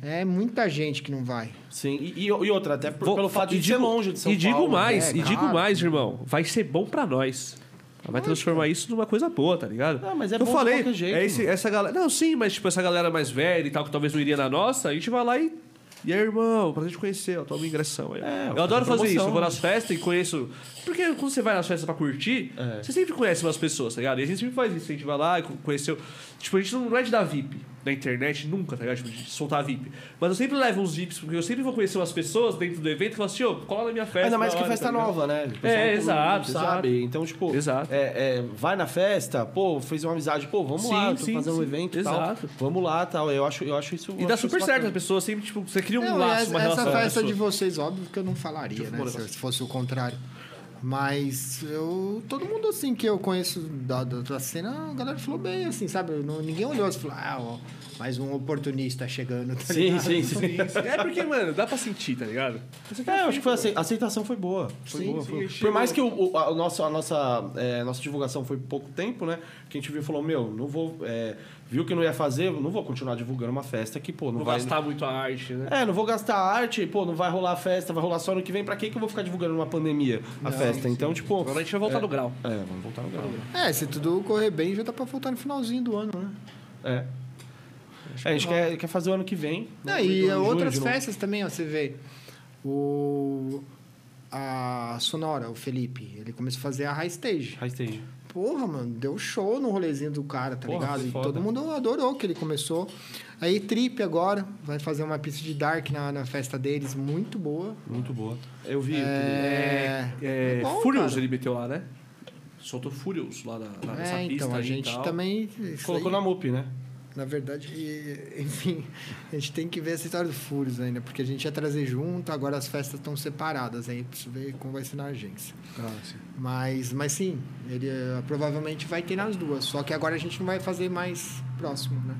É. muita gente que não vai. Sim, e, e, e outra, até por- Vou- pelo fato e de ser longe de São E digo Paulo. mais, é, e digo mais, irmão. Vai ser bom pra nós. Vai transformar isso numa coisa boa, tá ligado? Ah, mas é eu bom de falei, qualquer jeito, é esse- essa galera. Não, sim, mas tipo, essa galera mais velha e tal, que talvez não iria na nossa, a gente vai lá e E aí, irmão, prazer te conhecer, ó, toma uma ingressão aí. É, eu adoro fazer promoção. isso, eu vou nas festas e conheço. Porque quando você vai nas festas pra curtir, É. você sempre conhece umas pessoas, tá ligado? E a gente sempre faz isso, a gente vai lá e co- conheceu. Tipo, a gente não não é de dar VIP na internet, nunca, tá ligado? Tipo, de soltar VIP. Mas eu sempre levo uns VIPs, porque eu sempre vou conhecer umas pessoas dentro do evento e falo assim, ô, cola na minha festa. Ainda mais da que hora, festa tá nova, né? O É, não- exato, não sabe. Então, tipo, Exato. é, é, vai na festa, pô, fez uma amizade, pô, vamos Sim, lá, tô sim, fazendo um sim. evento e Exato. tal. Vamos lá tal. Eu acho, eu acho isso. E eu dá super certo, as pessoas sempre, tipo, você cria um Não, laço, essa, uma essa relação. com a festa de vocês, óbvio que eu não falaria, eu né? um se fosse o contrário. Mas eu. Todo mundo assim que eu conheço da, da, da cena, a galera falou bem, assim, sabe? Não, ninguém olhou e falou, ah, ó, mais um oportunista chegando. Tá Sim, ligado? sim, sim. É porque, mano, dá pra sentir, tá ligado? É, eu acho que foi assim, a aceitação foi boa. Foi Sim, boa. sim, foi-. Por mais que o, o- a, nossa, a nossa, é, nossa divulgação foi pouco tempo, né? Que a gente viu e falou, meu, não vou. é, viu que não ia fazer, não vou continuar divulgando uma festa que, pô, não, Não vai. gastar muito a arte, né? É, não vou gastar arte, pô, não vai rolar a festa, vai rolar só ano que vem. Pra que que eu vou ficar divulgando numa pandemia a festa? Então, tipo. Agora a gente vai voltar no grau. É, vamos voltar no grau. É, se tudo correr bem, já dá pra voltar no finalzinho do ano, né? É. É, a gente quer, quer fazer o ano que vem. Não, e outras festas também, ó, você vê. O. A Sonora, o Felipe, ele começou a fazer a High Stage. High stage. Porra, mano, deu show no rolezinho do cara, tá Porra, ligado? E foda. todo mundo adorou que ele começou. Aí Trip agora vai fazer uma pista de Dark na, na festa deles, muito boa. Muito boa. Eu vi. É, É, bom, Furious cara. ele meteu lá, né? Soltou Furious lá na, na, nessa É, pista então, a gente tal. também. Colocou aí, na MUP, né? Na verdade, enfim, a gente tem que ver essa história do Furious ainda, porque a gente ia trazer junto, agora as festas estão separadas, aí preciso ver como vai ser na agência. Ah, sim. Mas, mas sim, ele eh, provavelmente vai ter nas duas, só que agora a gente não vai fazer mais próximo, né?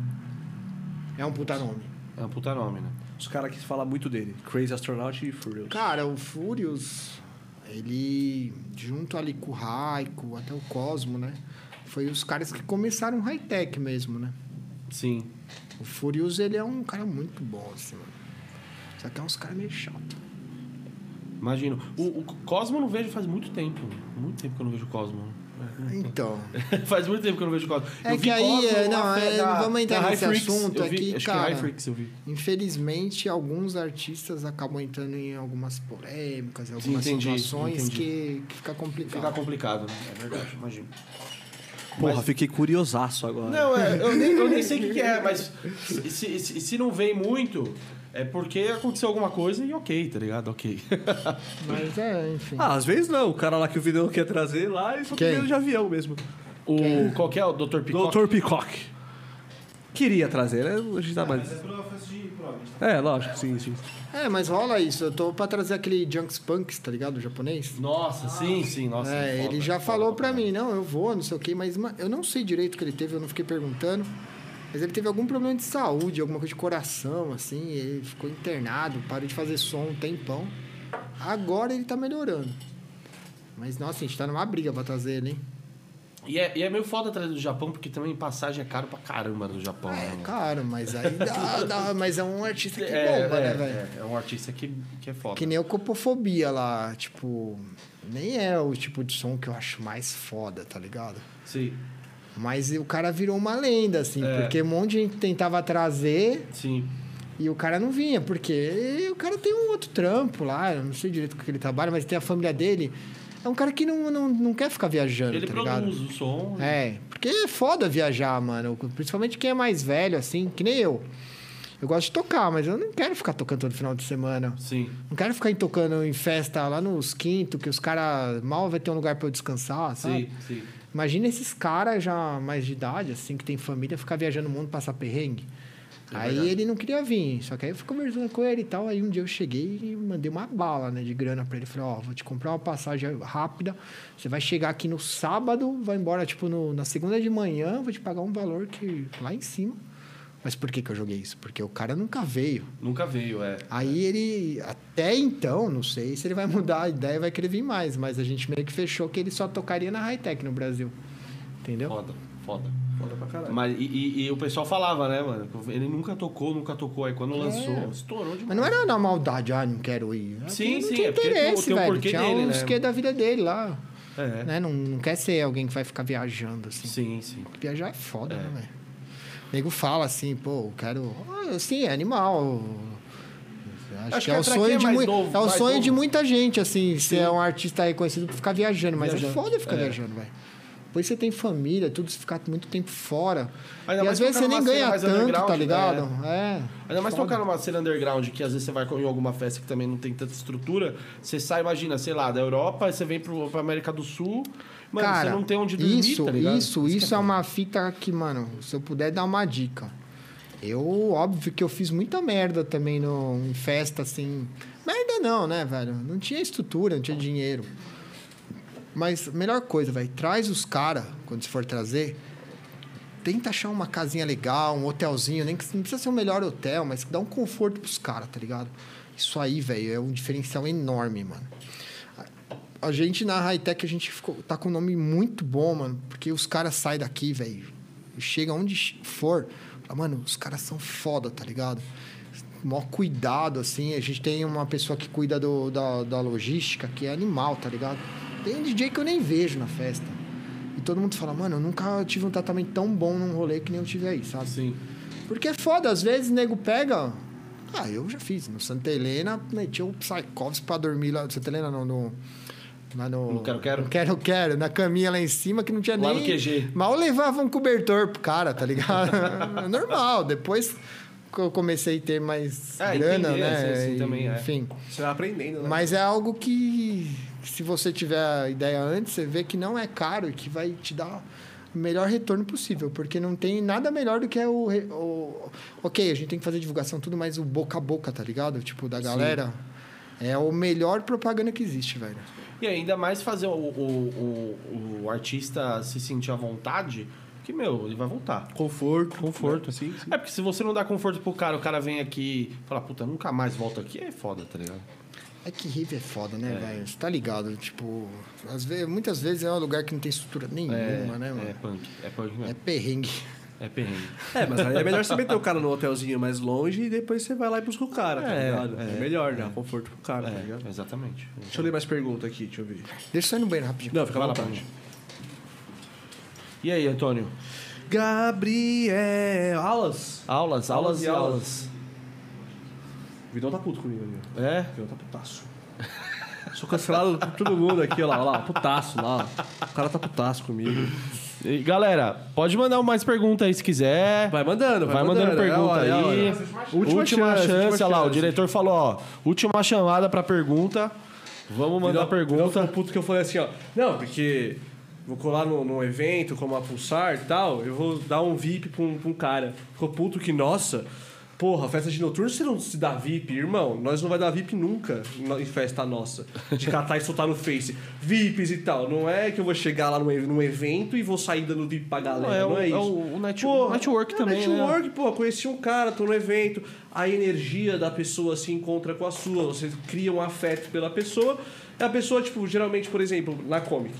É um puta nome. É um puta nome, né? Os caras que falam muito dele. Crazy Astronaut e Furious. Cara, o Furious, ele, junto ali com o Raiko, até o Cosmo, né? Foi os caras que começaram high-tech mesmo, né? Sim. O Furious, ele é um cara muito bom, assim, mano. Só que é uns caras meio chato. Imagino. O, o Cosmo eu não vejo faz muito tempo. Muito tempo que eu não vejo o Cosmo. Então, faz muito tempo que eu não vejo o Cosmo. É eu que aí, Cosmo é, não, é, na- vamos entrar nesse Freaks, assunto eu vi, aqui, acho cara. que é High Freaks eu vi. infelizmente, alguns artistas acabam entrando em algumas polêmicas, algumas entendi, situações entendi. Que, que fica complicado. Fica complicado, né? É verdade, imagino. Porra, Mas- fiquei curiosaço agora. Não, é, eu, nem, eu nem sei o que, que é, mas se, se, se- não vem muito, é porque aconteceu alguma coisa e ok, tá ligado? Ok. Mas é, enfim. Ah, às vezes não. O cara lá que o Vidão quer trazer lá, ele só Quem? tem de avião mesmo. O, qual que é? O Dr. Peacock? Dr. Peacock. Queria trazer, né? A gente tá mais... Mas é prova. É, lógico, sim, sim. É, mas rola isso. Eu tô pra trazer aquele Junks Punks, tá ligado? O japonês. Nossa, sim, sim, nossa. é, foda, ele já foda falou pra mim, não, eu vou, não sei o quê, mas ma- eu não sei direito o que ele teve, eu não fiquei perguntando. Mas ele teve algum problema de saúde, alguma coisa de coração, assim, ele ficou internado, parou de fazer som um tempão. Agora ele tá melhorando. Mas, nossa, a gente tá numa briga pra trazer ele, hein? E é, e é meio foda trazer do Japão, porque também passagem é caro pra caramba do Japão. É, né? cara, mas aí dá, dá- mas é um artista que É, bomba, é, né, velho? é, é um artista que, que é foda. Que nem o Copofobia lá, tipo, nem é o tipo de som que eu acho mais foda, tá ligado? Sim, Mas o cara virou uma lenda, assim, É. porque um monte de gente tentava trazer sim. e o cara não vinha, porque o cara tem um outro trampo lá, eu não sei direito com que ele trabalha, mas tem a família dele. É um cara que não, não, não quer ficar viajando, Ele tá ligado? produz o som. É, porque é foda viajar, mano. Principalmente quem é mais velho, assim, que nem eu. Eu gosto de tocar, mas eu não quero ficar tocando todo final de semana. Sim. Não quero ficar tocando em festa lá nos quintos, que os caras mal vai ter um lugar pra eu descansar, sabe? Sim, sim. Imagina esses caras já mais de idade, assim, que tem família, ficar viajando o mundo, passar perrengue. É aí verdade. ele não queria vir, só que aí eu fui conversando com ele e tal. Aí um dia eu cheguei e mandei uma bala, né, de grana pra ele. Falei, ó, vou te comprar uma passagem rápida. Você vai chegar aqui no sábado, vai embora, tipo, no, na segunda de manhã, vou te pagar um valor que lá em cima. Mas por que, que eu joguei isso? Porque o cara nunca veio. Nunca veio, é. Aí ele, até então, não sei se ele vai mudar a ideia e vai querer vir mais, mas a gente meio que fechou que ele só tocaria na high-tech no Brasil. Entendeu? Foda, foda. Foda pra caralho. Mas, e, e- e o pessoal falava, né, mano? Ele nunca tocou, nunca tocou. Aí quando lançou, estourou demais. Mas não era na maldade, ah, não quero ir. É Sim, porque não sim, tinha é porque tem o- interesse, tem o velho. porquê tinha dele, uns né? que da vida dele lá. É. Né? Não, não quer ser alguém que vai ficar viajando, assim. Sim, sim. Viajar é foda, É. né, velho? O nego fala assim, pô, eu quero. Ah, Assim, é animal. Acho, Acho que, que é o pra sonho, é de, novo, é o sonho de muita gente, assim, ser um artista reconhecido por ficar viajando. Mas Viajando. é foda ficar É. viajando, velho. Depois você tem família, tudo, você ficar muito tempo fora. Ainda e às vezes você nem ganha tanto, tá ligado? É. Ainda mais Foda. tocar numa cena underground, que às vezes você vai em alguma festa que também não tem tanta estrutura. Você sai, imagina, sei lá, da Europa, você vem pro, pra América do Sul. Mano, Cara, você não tem onde dormir, isso, tá ligado? isso, isso é uma fita que, mano, se eu puder dar uma dica. Eu, óbvio que eu fiz muita merda também no, em festa, assim. Merda não, né, velho? Não tinha estrutura, não tinha dinheiro. Mas melhor coisa, velho, traz os caras, quando você for trazer, tenta achar uma casinha legal, um hotelzinho, nem que não precisa ser o melhor hotel, mas que dá um conforto pros caras, tá ligado? Isso aí, velho, é um diferencial enorme, mano. A gente na Hightech, a gente ficou, tá com um nome muito bom, mano, porque os caras saem daqui, velho, chega onde for, mano, os caras são foda, tá ligado? Mó cuidado, assim, a gente tem uma pessoa que cuida do, da, da logística, que é animal, tá ligado? Tem DJ que eu nem vejo na festa. E todo mundo fala, mano, eu nunca tive um tratamento tão bom num rolê que nem eu tive aí, sabe? Sim. Porque é foda, às vezes o nego pega. Ah, eu já fiz. No Santa Helena, meti o Psychovs pra dormir lá. Santa Helena não, no. Lá no. No Quero Quero? no Quero Quero, na caminha lá em cima que não tinha Lá nem. no QG. Mal levava um cobertor pro cara, tá ligado? É Normal. Depois que eu comecei a ter mais Ah, grana, entender, né? sim, sim, E, também é. Enfim. Você vai aprendendo, né? Mas é algo que, se você tiver a ideia antes, você vê que não é caro e que vai te dar o melhor retorno possível. Porque não tem nada melhor do que é o, o. Ok, a gente tem que fazer divulgação, tudo, mas o boca a boca, tá ligado? Tipo, da galera. É o melhor propaganda que existe, velho. E ainda mais fazer o, o, o, o artista se sentir à vontade, que, meu, ele vai voltar. Conforto. Conforto. né? Sim, sim. É porque se você não dá conforto pro cara, o cara vem aqui e fala, puta, nunca mais volto aqui, é foda, tá ligado? É que rave é foda, né, velho? Você tá ligado? Tipo, às vezes, muitas vezes é um lugar que não tem estrutura nenhuma, né, mano? É punk. É punk É, mesmo. perrengue. É, perrengue. É, mas aí é melhor você meter o cara no hotelzinho mais longe e depois você vai lá e busca o cara, tá É, ligado? É, é, melhor, dá conforto pro cara, tá ligado? É, exatamente. Deixa eu ler mais perguntas aqui, deixa eu ver. Deixa eu só ir no banheiro rapidinho. Não, fica lá, vontade. E aí, Antônio? Gabriel. Aulas? Aulas, aulas e aulas. O Vidão tá puto comigo ali. É? O Vidão tá putaço. Sou cancelado por todo mundo aqui, ó lá, ó lá, putaço lá. ó. O cara tá putaço comigo. E, galera, pode mandar mais perguntas aí se quiser. Vai mandando, vai, Vai mandando É, pergunta olha, aí. olha. Última, chance, última olha lá, o chance. diretor falou, ó, última chamada pra pergunta. Vamos mandar Vidão pergunta. ficou puto que eu falei assim, ó. Não, porque vou colar num, num evento como a Pulsar e tal, eu vou dar um VIP pra um, pra um cara. Ficou puto que, nossa, porra, festa de noturno você não se dá VIP, irmão. Nós não vai dar VIP nunca no- em festa nossa. De catar e soltar no Face. VIPs e tal. Não é que eu vou chegar lá num, evento e vou sair dando VIP pra galera. é, Não, é é isso. o, o net- Porra, network é também, né? network, pô, conheci um cara, tô no evento, a energia da pessoa se encontra com a sua, você cria um afeto pela pessoa. É a pessoa, tipo, geralmente, por exemplo, na Comic,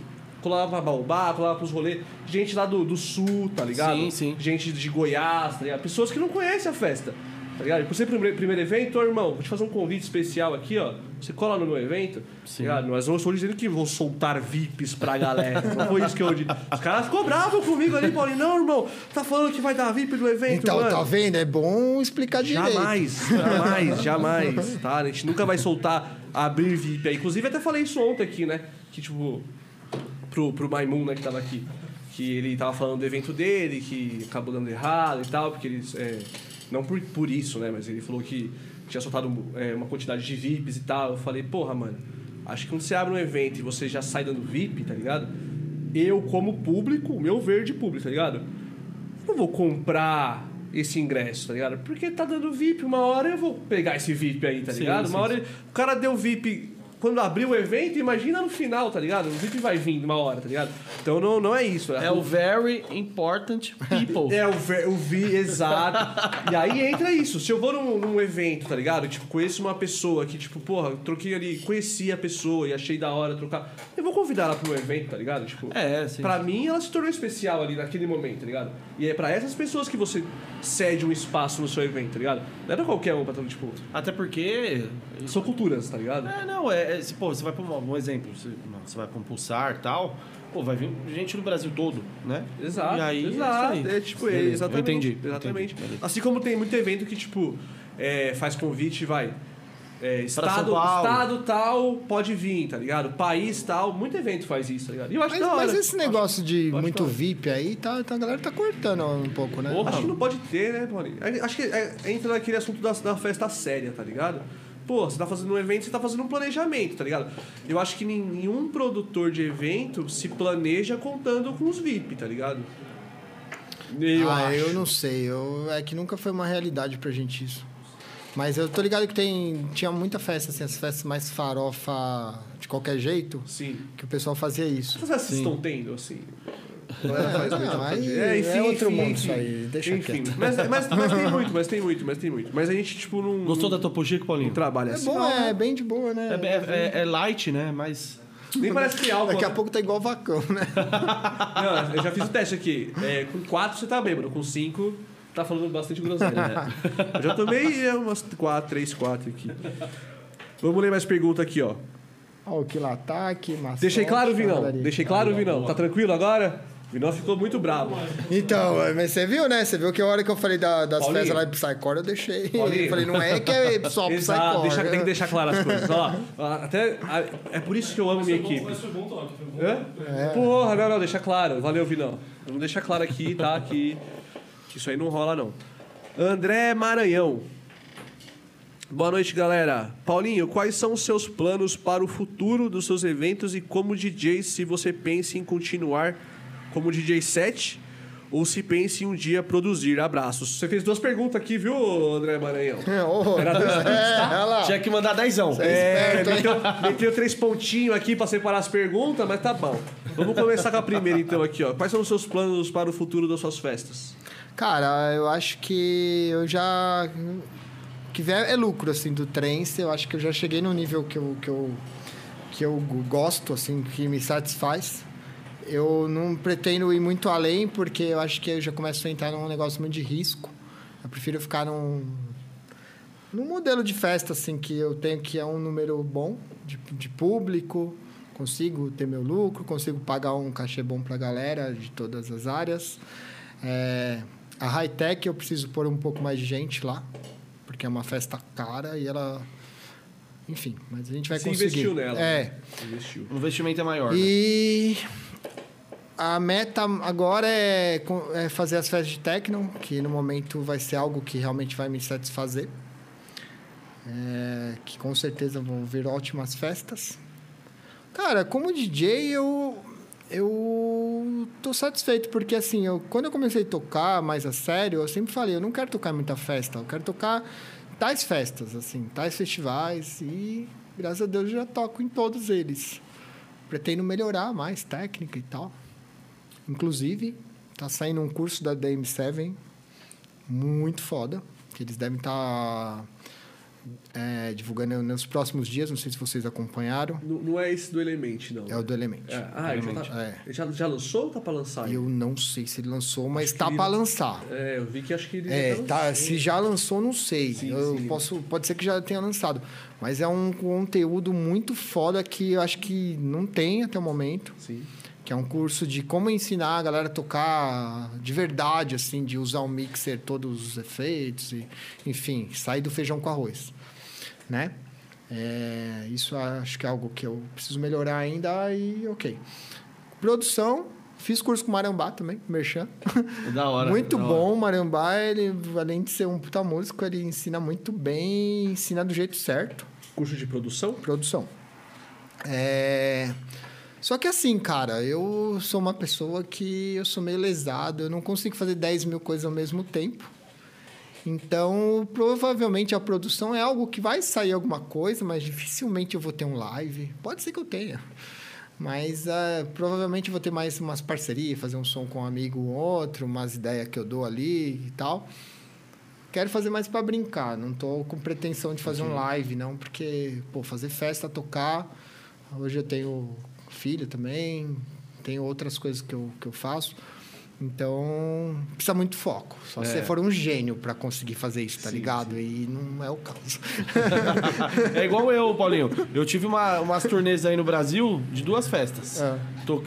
colava pra Baobá, colava pros rolês, gente lá do, do sul, tá ligado? Sim, sim. Gente de Goiás, tá ligado? Pessoas que não conhecem a festa. Tá ligado? E por ser primeiro, primeiro evento, ô irmão, vou te fazer um convite especial aqui, ó. Você cola no meu evento. Sim. Tá ligado? Mas eu não estou dizendo que vou soltar VIPs pra galera. Não foi isso que eu disse. Os caras ficou bravos comigo ali, Paulinho. Não, irmão, tá falando que vai dar VIP do evento, Então, mano. tá vendo? É bom explicar direito. Jamais, jamais, jamais, tá? A gente nunca vai soltar abrir VIP aí. Inclusive, até falei isso ontem aqui, né? Que, tipo, pro, pro Maimun, né, que tava aqui. Que ele tava falando do evento dele, que acabou dando errado e tal, porque eles... é, não por, por isso, né? Mas ele falou que tinha soltado é, uma quantidade de VIPs e tal. Eu falei, porra, mano, acho que quando você abre um evento e você já sai dando VIP, tá ligado? Eu, como público, o meu verde público, tá ligado? não vou comprar esse ingresso, tá ligado? Porque tá dando VIP, uma hora eu vou pegar esse VIP aí, tá Sim, ligado? sim, uma hora ele- o cara deu VIP quando abriu o evento, imagina no final, tá ligado? O VIP vai vir uma hora, tá ligado? Então não, não é isso. É o very important people. É o, ver- o vi, exato. e aí entra isso. Se eu vou num, num evento, tá ligado? Tipo, conheço uma pessoa que, tipo, porra, troquei ali, conheci a pessoa e achei da hora trocar. Eu vou convidar ela pro meu evento, tá ligado? Tipo, É, sim. Pra mim, ela se tornou especial ali naquele momento, tá ligado? E é pra essas pessoas que você cede um espaço no seu evento, tá ligado? Não é pra qualquer um pra todo, tipo. Até porque. São culturas, tá ligado? É, não, é. É se, pô, você vai pra um, um exemplo, você, não, você vai pra um pulsar e tal. Pô, vai vir gente do Brasil todo, né? Exato, E aí, exato. É, isso aí. É, tipo, é, Beleza, eu exatamente. entendi. Exatamente. entendi. Assim como tem muito evento que, tipo, é, faz convite, vai. é, estado, estado tal pode vir, tá ligado? País tal, muito evento faz isso, tá ligado? E eu acho Mas, da hora. mas esse negócio de acho muito da hora. VIP aí, tá, tá- a galera tá cortando um pouco, né? Porra. Acho que não pode ter, né, Paulinho? Acho que é- entra naquele assunto da, da festa séria, tá ligado? Pô, você tá fazendo um evento, você tá fazendo um planejamento, tá ligado? Eu acho que nenhum produtor de evento se planeja contando com os VIP, tá ligado? Eu ah, acho. eu não sei. Eu, é que nunca foi uma realidade pra gente isso. Mas eu tô ligado que tem, tinha muita festa, assim, as festas mais farofa de qualquer jeito, Sim. que o pessoal fazia isso. Essas festas estão tendo, assim. Galera É, faz não, muita aí fantasia. é outro mundo isso aí, deixa enfim. quieto. Mas, mas, mas tem muito, mas tem muito, mas tem muito. Mas a gente, tipo, não. Gostou não, da Topo Chico, não Paulinho? trabalha É assim. bom, não, é né? bem de boa, né? É, é- é- é light, né? Mas. Nem parece que é álcool. Daqui a né? pouco tá igual vacão, né? Não, eu já fiz o teste aqui. É, com 4 você tá bêbado, com 5 tá falando bastante groselha. Eu já tomei é, umas 4, 3, 4 aqui. Vamos ler mais pergunta aqui, ó. Ó, o Kilataque, maçã. Deixei claro, Vinão? Deixei claro, Vinão? Tá tranquilo agora? Vinão ficou muito bravo. Então, mas você viu, né? Você viu que a hora que eu falei da- das Paulinho. festas lá de Psycore, eu deixei. Paulinho. Eu falei, não é que é só Exato, Psycore. deixa- tem que deixar claras as coisas. Ó, até, é por isso que eu amo minha equipe. Mas foi bom toque. Foi bom. Hã? Porra, não, não, deixa claro. Valeu, Vinão. Vamos deixar claro aqui, tá? Que, que isso aí não rola, não. André Maranhão. Boa noite, galera. Paulinho, quais são os seus planos para o futuro dos seus eventos e como DJ, se você pensa em continuar como DJ set ou se pensa em um dia produzir? Abraços. Você fez duas perguntas aqui, viu, André Maranhão? Oh, Era dois é, lá. Tinha que mandar dezão. É, esperto, hein? meteu, meteu três pontinhos aqui pra separar as perguntas, mas tá bom. Vamos começar com a primeira, então, aqui, ó. Quais são os seus planos para o futuro das suas festas? Cara, eu acho que eu já. O que vier é lucro, assim, do trance. Eu acho que eu já cheguei no nível que eu, que eu, que eu gosto, assim, que me satisfaz. Eu não pretendo ir muito além, porque eu acho que eu já começo a entrar num negócio muito de risco. Eu prefiro ficar num, num modelo de festa, assim, que eu tenho que é um número bom de, de público, consigo ter meu lucro, consigo pagar um cachê bom pra galera de todas as áreas. É, a high-tech eu preciso pôr um pouco mais de gente lá, porque é uma festa cara e ela... Enfim, mas a gente vai Você conseguir. investiu nela. É. Investiu. O investimento é maior. né? A meta agora é, é fazer as festas de techno, que no momento vai ser algo que realmente vai me satisfazer. É, que com certeza vão vir ótimas festas. Cara, como DJ eu eu tô satisfeito porque assim, eu, quando eu comecei a tocar mais a sério, eu sempre falei, eu não quero tocar muita festa, eu quero tocar tais festas, assim, tais festivais e graças a Deus eu já toco em todos eles. Pretendo melhorar mais técnica e tal. Inclusive, tá saindo um curso da DM7 muito foda, que eles devem estar divulgando nos próximos dias, não sei se vocês acompanharam. Não, não é esse do Element, não. É o do Element. É, Ah, ele já, tá- É. ele já, já lançou ou tá pra lançar? Eu não sei se ele lançou, mas que tá para lançar. É, eu vi que acho que ele É, já tá, lançou. se já lançou, não sei. Sim, eu sim. posso, pode ser que já tenha lançado, mas é um conteúdo muito foda que eu acho que não tem até o momento, Sim. Que é um curso de como ensinar a galera a tocar de verdade, assim, de usar o mixer, todos os efeitos e, enfim, sair do feijão com arroz, né? É, isso acho que é algo que eu preciso melhorar ainda e ok. Produção, fiz curso com Marambá também, Merchan. Da hora. Muito da hora. bom, o Marambá, ele, além de ser um puta músico, ele ensina muito bem, ensina do jeito certo. Curso de produção? Produção. É... Só que assim, cara, eu sou uma pessoa que eu sou meio lesado, eu não consigo fazer 10 mil coisas ao mesmo tempo. Então, provavelmente a produção é algo que vai sair alguma coisa, mas dificilmente eu vou ter um live. Pode ser que eu tenha. Mas ah, provavelmente eu vou ter mais umas parcerias, fazer um som com um amigo ou outro, umas ideias que eu dou ali e tal. Quero fazer mais para brincar, não tô com pretensão de fazer um live, não, porque, pô, fazer festa, tocar. Hoje eu tenho filho também, tenho outras coisas que eu, que eu faço. Então, precisa muito foco. Só se você for um gênio para conseguir fazer isso, tá Sim, ligado? E não é o caso. É igual eu, Paulinho. Eu tive uma, umas turnês aí no Brasil de duas festas. É. Tô-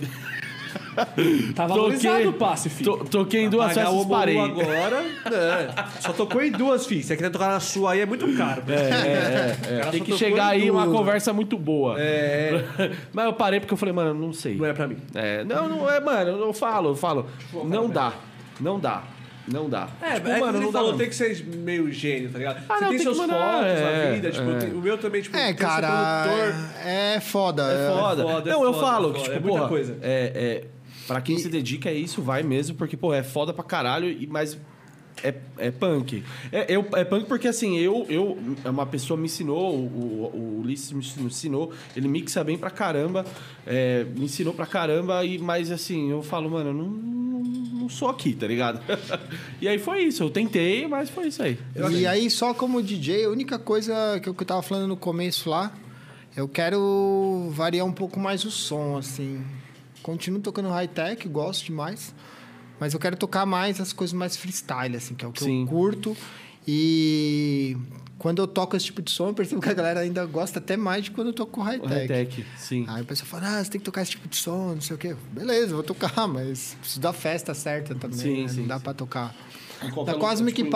Tá valorizado o passe, filho. to- toquei em duas festas o e parei. Agora. é. Só tocou em duas, filho. Se você quiser tocar na sua aí, é muito caro. É, é, é. Ela Tem que chegar aí uma conversa muito boa. É. Mas eu parei porque eu falei, mano, não sei. Não é pra mim. É, não, não é, mano, eu falo, eu falo. Não dá. Não dá. Não dá. É, Tipo, é mano, não dá. falou, não. tem que ser meio gênio, tá ligado? Ah, você não, tem tem seus mandar, focos é, na vida, tipo, é. tem- o meu também, tipo, É, tem que ser cara, produtor. é, é foda. É foda. foda, é não, eu foda, falo é que, foda, tipo, é porra, coisa. É, é, pra quem se dedica a isso, vai mesmo, porque, pô, é foda pra caralho, e- mas é, é punk. É, eu, é punk porque, assim, eu, eu... Uma pessoa me ensinou, o, o, o Ulisses me ensinou, ele mixa bem pra caramba, é, me ensinou pra caramba, e, mas, assim, eu falo, mano, eu não, não, não sou aqui, tá ligado? e aí foi isso, eu tentei, mas foi isso aí. E aí, só como DJ, a única coisa que eu, que eu tava falando no começo lá, eu quero variar um pouco mais o som, assim. Continuo tocando high-tech, gosto demais. Mas eu quero tocar mais as coisas mais freestyle, assim, que é o que Sim. eu curto. E quando eu toco esse tipo de som, eu percebo que a galera ainda gosta até mais de quando eu toco high-tech. high-tech, sim. Aí o pessoal fala, ah, você tem que tocar esse tipo de som, não sei o quê. Beleza, vou tocar, mas preciso da festa certa também. Sim, né? sim, Não dá pra tocar. Lugar, Cosmic tipo,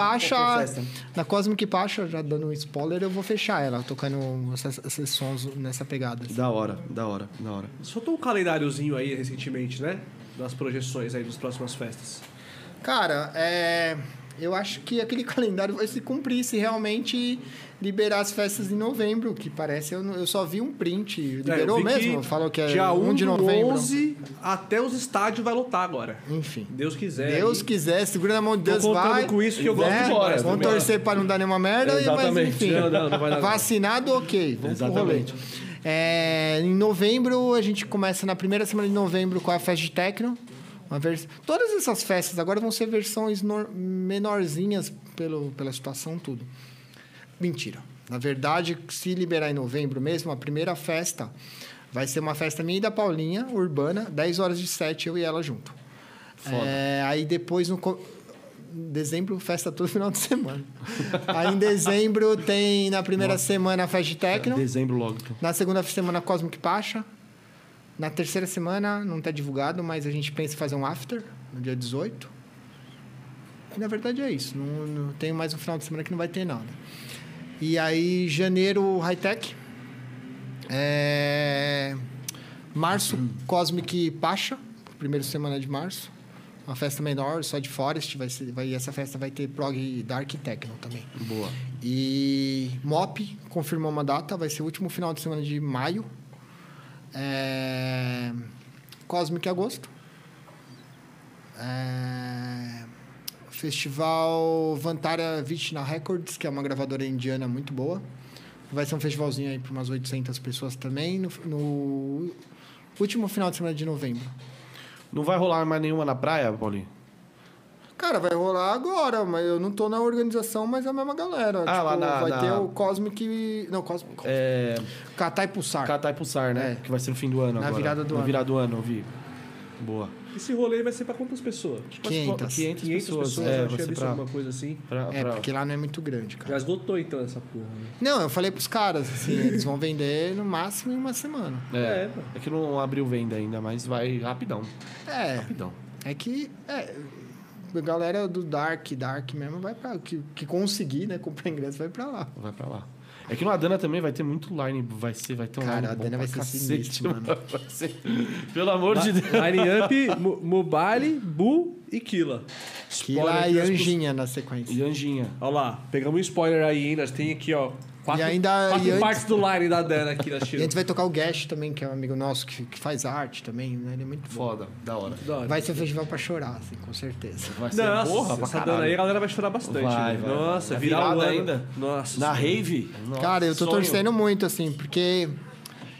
festa. na Cosmic Pacha, já dando um spoiler, eu vou fechar ela, tocando essas- esses sons nessa pegada. assim. Da hora, da hora, da hora. Soltou um calendáriozinho aí recentemente, né? Das projeções aí das próximas festas. Cara, é, eu acho que aquele calendário vai se cumprir se realmente liberar as festas em novembro, que parece, eu, eu só vi um print. Liberou É, vi que mesmo? Falou que é dia 1 1 de novembro. 11 até os estádios vai lotar agora. Enfim. Deus quiser. Deus aí. quiser, segura na mão de Tô Deus, contando vai. com isso que eu gosto né? demais, Vamos também. torcer para não dar nenhuma merda, e- mas enfim. Não, não. Vacinado, ok. Vamos Exatamente. É, em novembro, a gente começa na primeira semana de novembro com a festa de techno. Uma vers... Todas essas festas agora vão ser versões nor- menorzinhas pelo, pela situação, tudo. Mentira. Na verdade, se liberar em novembro mesmo, a primeira festa vai ser uma festa minha e da Paulinha, urbana, 10 horas de 7, eu e ela junto. É, aí depois, no dezembro, festa todo final de semana. aí em dezembro tem na primeira semana a festa de techno. Dezembro logo. então. Na segunda semana, Cosmic Pacha. Na terceira semana, não está divulgado, mas a gente pensa em fazer um after, no dia 18. E, na verdade, é isso. Não, não tem mais um final de semana que não vai ter nada. E aí, janeiro, high-tech. É... Março, Cosmic Pacha. Primeira semana de março. Uma festa menor, só de Forest. Vai ser, vai, essa festa vai ter prog Dark e Techno também. Boa. E MOP confirmou uma data, vai ser o último final de semana de maio. É... Cosmic agosto. É... Festival Vantara Vishna Records, que é uma gravadora indiana muito boa. Vai ser um festivalzinho aí para umas 800 pessoas também, no, no último final de semana de novembro. Não vai rolar mais nenhuma na praia, Paulinho? Cara, vai rolar agora, mas eu não tô na organização, mas é a mesma galera. Ah, lá na- vai na- ter o Cosmic... Não, Cosmic... É. Catai Pulsar. Catar e Pulsar, né? É. Que vai ser no fim do ano Na agora. virada do Na ano. virada do ano, eu vi. Boa. Esse rolê vai ser pra quantas pessoas? 500. 500 pessoas. pessoas, é, eu ser visto pra, alguma coisa assim. pra, É, pra- porque lá não é muito grande, cara. Já esgotou então essa porra. né? Não, eu falei pros caras, assim, eles vão vender no máximo em uma semana. É, É, pô. é que não abriu venda ainda, mas vai rapidão. É, Rapidão. é que é, a galera do Dark, Dark mesmo, vai pra... Que, que conseguir, né, comprar ingresso, vai pra lá. Vai pra lá. É que no Adana também vai ter muito line, vai ser, vai ter um Cara, line Adana pra vai ser cacete, sinistro, mano. Vai ser- Pelo amor de Deus. Line Up, Mu- Mubali, Bu e lá Spoiler e Anjinha na sequência. E Anjinha. Olha lá, pegamos um spoiler aí, hein? Nós tem aqui, ó. Quatro, E ainda- quatro e antes- partes do line da Dana aqui na E a gente vai tocar o Gash também, que é um amigo nosso que, que faz arte também, né? Ele é muito bom. Foda, da hora. Da hora. Vai ser um festival pra chorar, assim, com certeza. Vai ser Nossa, porra pra essa caralho. Dana aí a galera vai chorar bastante. Vai, né? vai, Nossa, vai. virar o Virada ano. ainda? Nossa. Na rave? Nossa, Cara, eu tô sonho. torcendo muito, assim, porque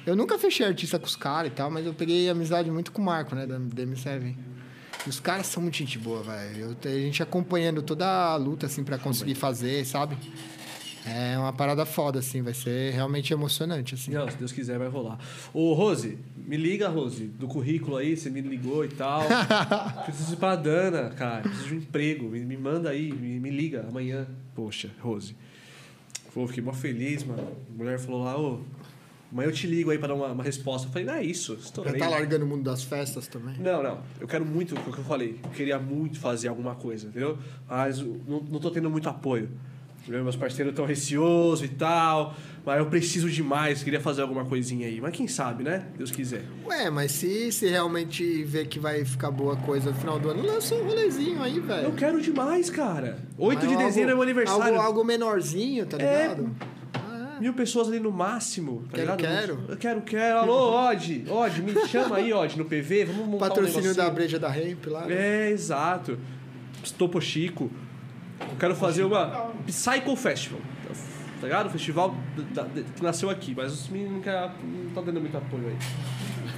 eu nunca fechei artista com os caras e tal, mas eu peguei amizade muito com o Marco, né, da DM7. E os caras são muito gente boa, velho. A gente acompanhando toda a luta, assim, pra conseguir fazer, sabe? É uma parada foda, assim, vai ser realmente emocionante, assim. Não, se Deus quiser, vai rolar. Ô, Rose, me liga, Rose, do currículo aí, você me ligou e tal. Preciso ir pra Dana, cara. Preciso de um emprego. Me, me manda aí, me, me liga amanhã. Poxa, Rose. Pô, fiquei mó feliz, mano. A mulher falou lá, ô, Amanhã eu te ligo aí pra dar uma, uma resposta. Eu falei, não é isso. Já Estourei. tá largando o mundo das festas também. Não, não. Eu quero muito, o que eu falei. Eu queria muito fazer alguma coisa, entendeu? Mas não, não tô tendo muito apoio. Meus parceiros estão receosos e tal. Mas eu preciso demais, queria fazer alguma coisinha aí. Mas quem sabe, né? Deus quiser. Ué, mas se, se realmente ver que vai ficar boa coisa no final do ano, lança um rolezinho aí, velho. Eu quero demais, cara. 8 de Mas dezembro é meu algo- aniversário. Algo, algo menorzinho, tá É. ligado? Ah, Mil pessoas ali no máximo, tá Quero, quero. Eu quero, quero. Alô, Odd, Odd, me chama aí, Odd, no PV, vamos montar Patrocínio um da breja da Ramp lá. né? É, exato. Topo Chico. Eu quero fazer uma Psycho Festival. Tá ligado? O festival da- da- que nasceu aqui, mas os meninos não estão dando muito apoio aí.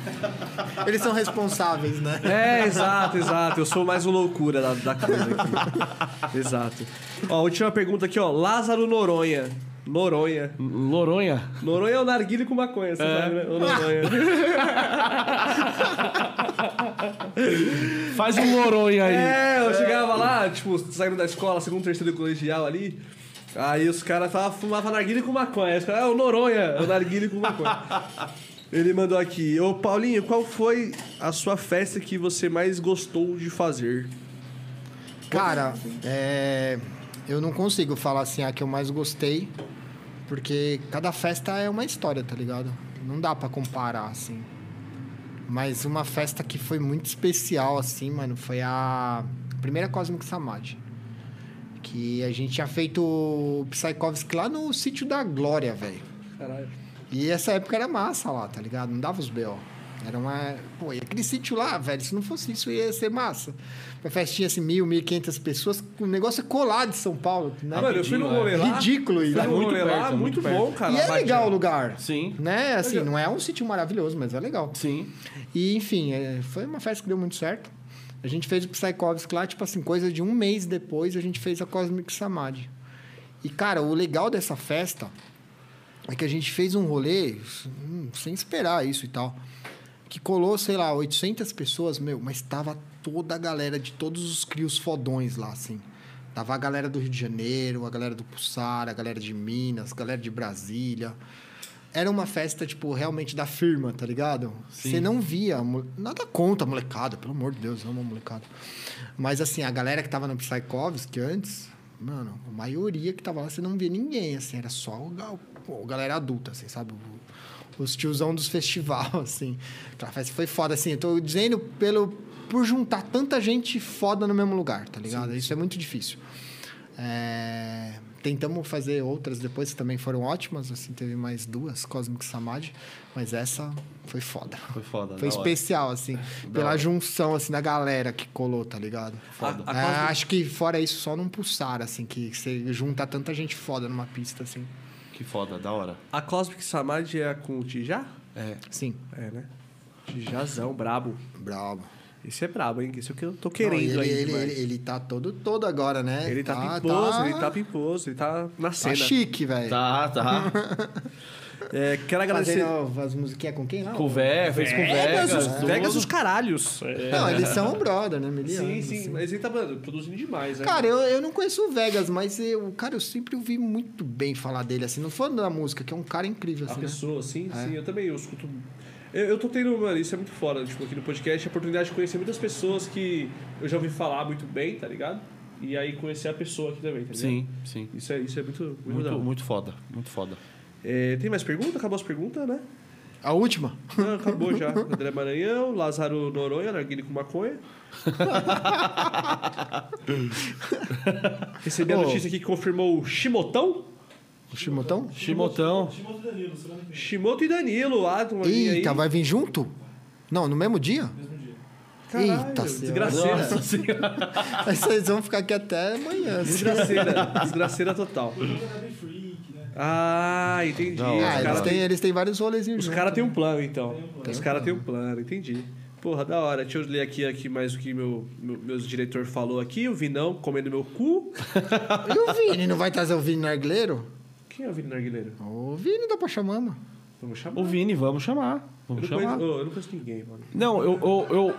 Eles são responsáveis, né? É, exato, exato. Eu sou mais o loucura da, da coisa aqui. exato. Ó, última pergunta aqui, ó. Lázaro Noronha. Noronha. Loronha. Noronha é o narguile com maconha, você sabe, né? O Noronha. Faz um Loronha aí. É, eu chegava lá, tipo, saindo da escola, segundo, terceiro colegial ali. Aí os caras falavam, fumava narguile com maconha. Aí os caras, é o Noronha, é o narguile com maconha. Ele mandou aqui, ô Paulinho, qual foi a sua festa que você mais gostou de fazer? Cara, é, eu não consigo falar assim, a que eu mais gostei, porque cada festa é uma história, tá ligado? Não dá pra comparar, assim. Mas uma festa que foi muito especial, assim, mano, foi a primeira Cosmic Samadhi. Que a gente tinha feito o Psychovsk lá no sítio da Glória, velho. Caralho. E essa época era massa lá, tá ligado? Não dava os B.O. Era uma. Pô, e aquele sítio lá, velho, se não fosse isso, ia ser massa. Uma festinha assim, mil, mil e quinhentas pessoas, o negócio é colado de São Paulo, né? Ah, mano, eu fui no rolê lá. Ridículo isso. Fui no muito rolê lá, perto, muito, muito perto. bom, cara. e é legal o lugar. Sim. Né? Assim, não é um sítio maravilhoso, mas é legal. Sim. E, enfim, é, foi uma festa que deu muito certo. A gente fez o Psychovsk lá, tipo assim, coisa de um mês depois, a gente fez a Cosmic Samadhi. E, cara, o legal dessa festa é que a gente fez um rolê hum, sem esperar isso e tal. Que colou, sei lá, 800 pessoas, meu, mas tava toda a galera de todos os crios fodões lá, assim. Tava a galera do Rio de Janeiro, a galera do Pulsar, a galera de Minas, a galera de Brasília. Era uma festa, tipo, realmente da firma, tá ligado? Você não via. a Nada contra a molecada, pelo amor de Deus, amo a molecada. Mas, assim, a galera que tava no Psychovsk antes, mano, a maioria que tava lá, você não via ninguém, assim, era só pô, galera adulta, assim, sabe? O- os tiozão dos festival, assim. Festa foi foda, assim. Eu tô dizendo pelo, por juntar tanta gente foda no mesmo lugar, tá ligado? Isso é muito difícil. É, tentamos fazer outras depois que também foram ótimas, assim, teve mais duas, Cosmic Samadhi, mas essa foi foda. Foi foda. Foi da hora. especial, assim, pela hora. junção, assim, da galera que colou, tá ligado? Foda. A- a É, Cosmic- acho que fora isso, só não pulsar, assim, que você junta tanta gente foda numa pista, assim. Que foda, da hora. A Cosmic Samadhi é com o Tijá? É. Sim, É, né? Tijazão, brabo. bravo. Esse é brabo, hein? Esse é o que eu tô Não, querendo ele, aí. ele, ele, ele tá todo, todo agora, né? Ele tá, pimposo, ele tá pimposo, ele tá na Tá cena. chique, velho. Tá, tá. É, quero agradecer. Fazendo as musiquinhas com quem lá? com o Vegas, fez com o Vegas, Vegas. os, tudo. Vegas os caralhos. É. Não, eles são um brother, né? Miliano, Sim, sim, assim. mas ele tá mano, produzindo demais, né? Cara, eu, eu não conheço o Vegas, mas eu, cara, eu sempre ouvi muito bem falar dele, assim. Não falando da música, que é um cara incrível, a assim, né? pessoa, sim, É. sim, eu também eu escuto. Eu, eu tô tendo, mano, isso é muito foda, tipo, aqui no podcast, a oportunidade de conhecer muitas pessoas que eu já ouvi falar muito bem, tá ligado? E aí conhecer a pessoa aqui também, tá ligado? Sim, sim. Isso é, isso é muito, muito, Muito, muito foda, muito foda. É, tem mais pergunta? Acabou as perguntas, né? A última? Não, acabou já. André Maranhão, Lázaro Noronha, Narguile com maconha. Recebi a notícia aqui que confirmou o Chimotão. O Chimotão? Chimotão. Danilo, não me engano. Chimoto e Danilo, ah, ali aí. Eita, vai vir junto? Não, no mesmo dia? Mesmo dia. Caralho, Eita, desgraceira. Nossa senhora. Vocês vão ficar aqui até amanhã. Desgraceira, desgraceira total. Ah, entendi. Os Ah, eles caras têm, eles têm vários rolezinhos os juntos. cara têm um plano, então. Um plano. Os caras têm um plano, entendi. Porra, da hora. Deixa eu ler aqui, aqui mais o que meu, meu, meus diretor falou aqui. O Vinão comendo meu cu. E o Vini, não vai trazer o Vini Narguileiro? Quem é o Vini Narguileiro? O Vini da Pachamama. Vamos chamar. O Vini, vamos chamar. Eu Vamos não, chamar. conheço, eu não conheço ninguém, mano. Não, eu, eu, eu, Eu,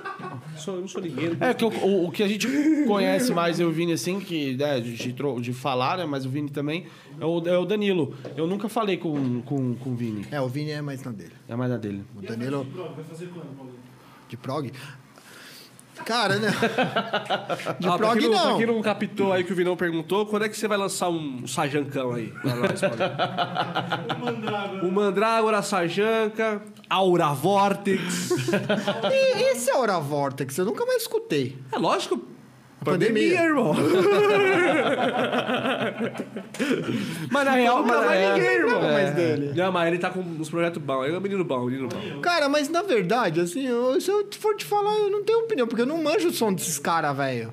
sou- eu não sou ninguém. não É que o, o, o que a gente conhece mais, eu e o Vini, assim, que, né, de, de falar, né? Mas o Vini também, é o, é o Danilo. Eu nunca falei com, com, com o Vini. É, o Vini é mais na dele. É mais na dele. O Danilo Vai fazer quando, Paulinho? de prog. Cara, né? De Ah, prog não, pra não. quem não captou aí que o Vinão perguntou, quando é que você vai lançar um sajancão aí pra nós? O Mandrágora. O Mandrágora, Sajanca, Aura Vortex. E esse é Aura Vortex, eu nunca mais escutei. É lógico. Pandemia. Pandemia, irmão. Mas na real, Nunca mas, mais é, ninguém, irmão. Não, dele. Não, mas ele tá com uns projetos bons. Ele é um menino bom, menino bom. Cara, mas na verdade, assim, eu- se eu for te falar, eu não tenho opinião, porque eu não manjo o som desses caras, velho.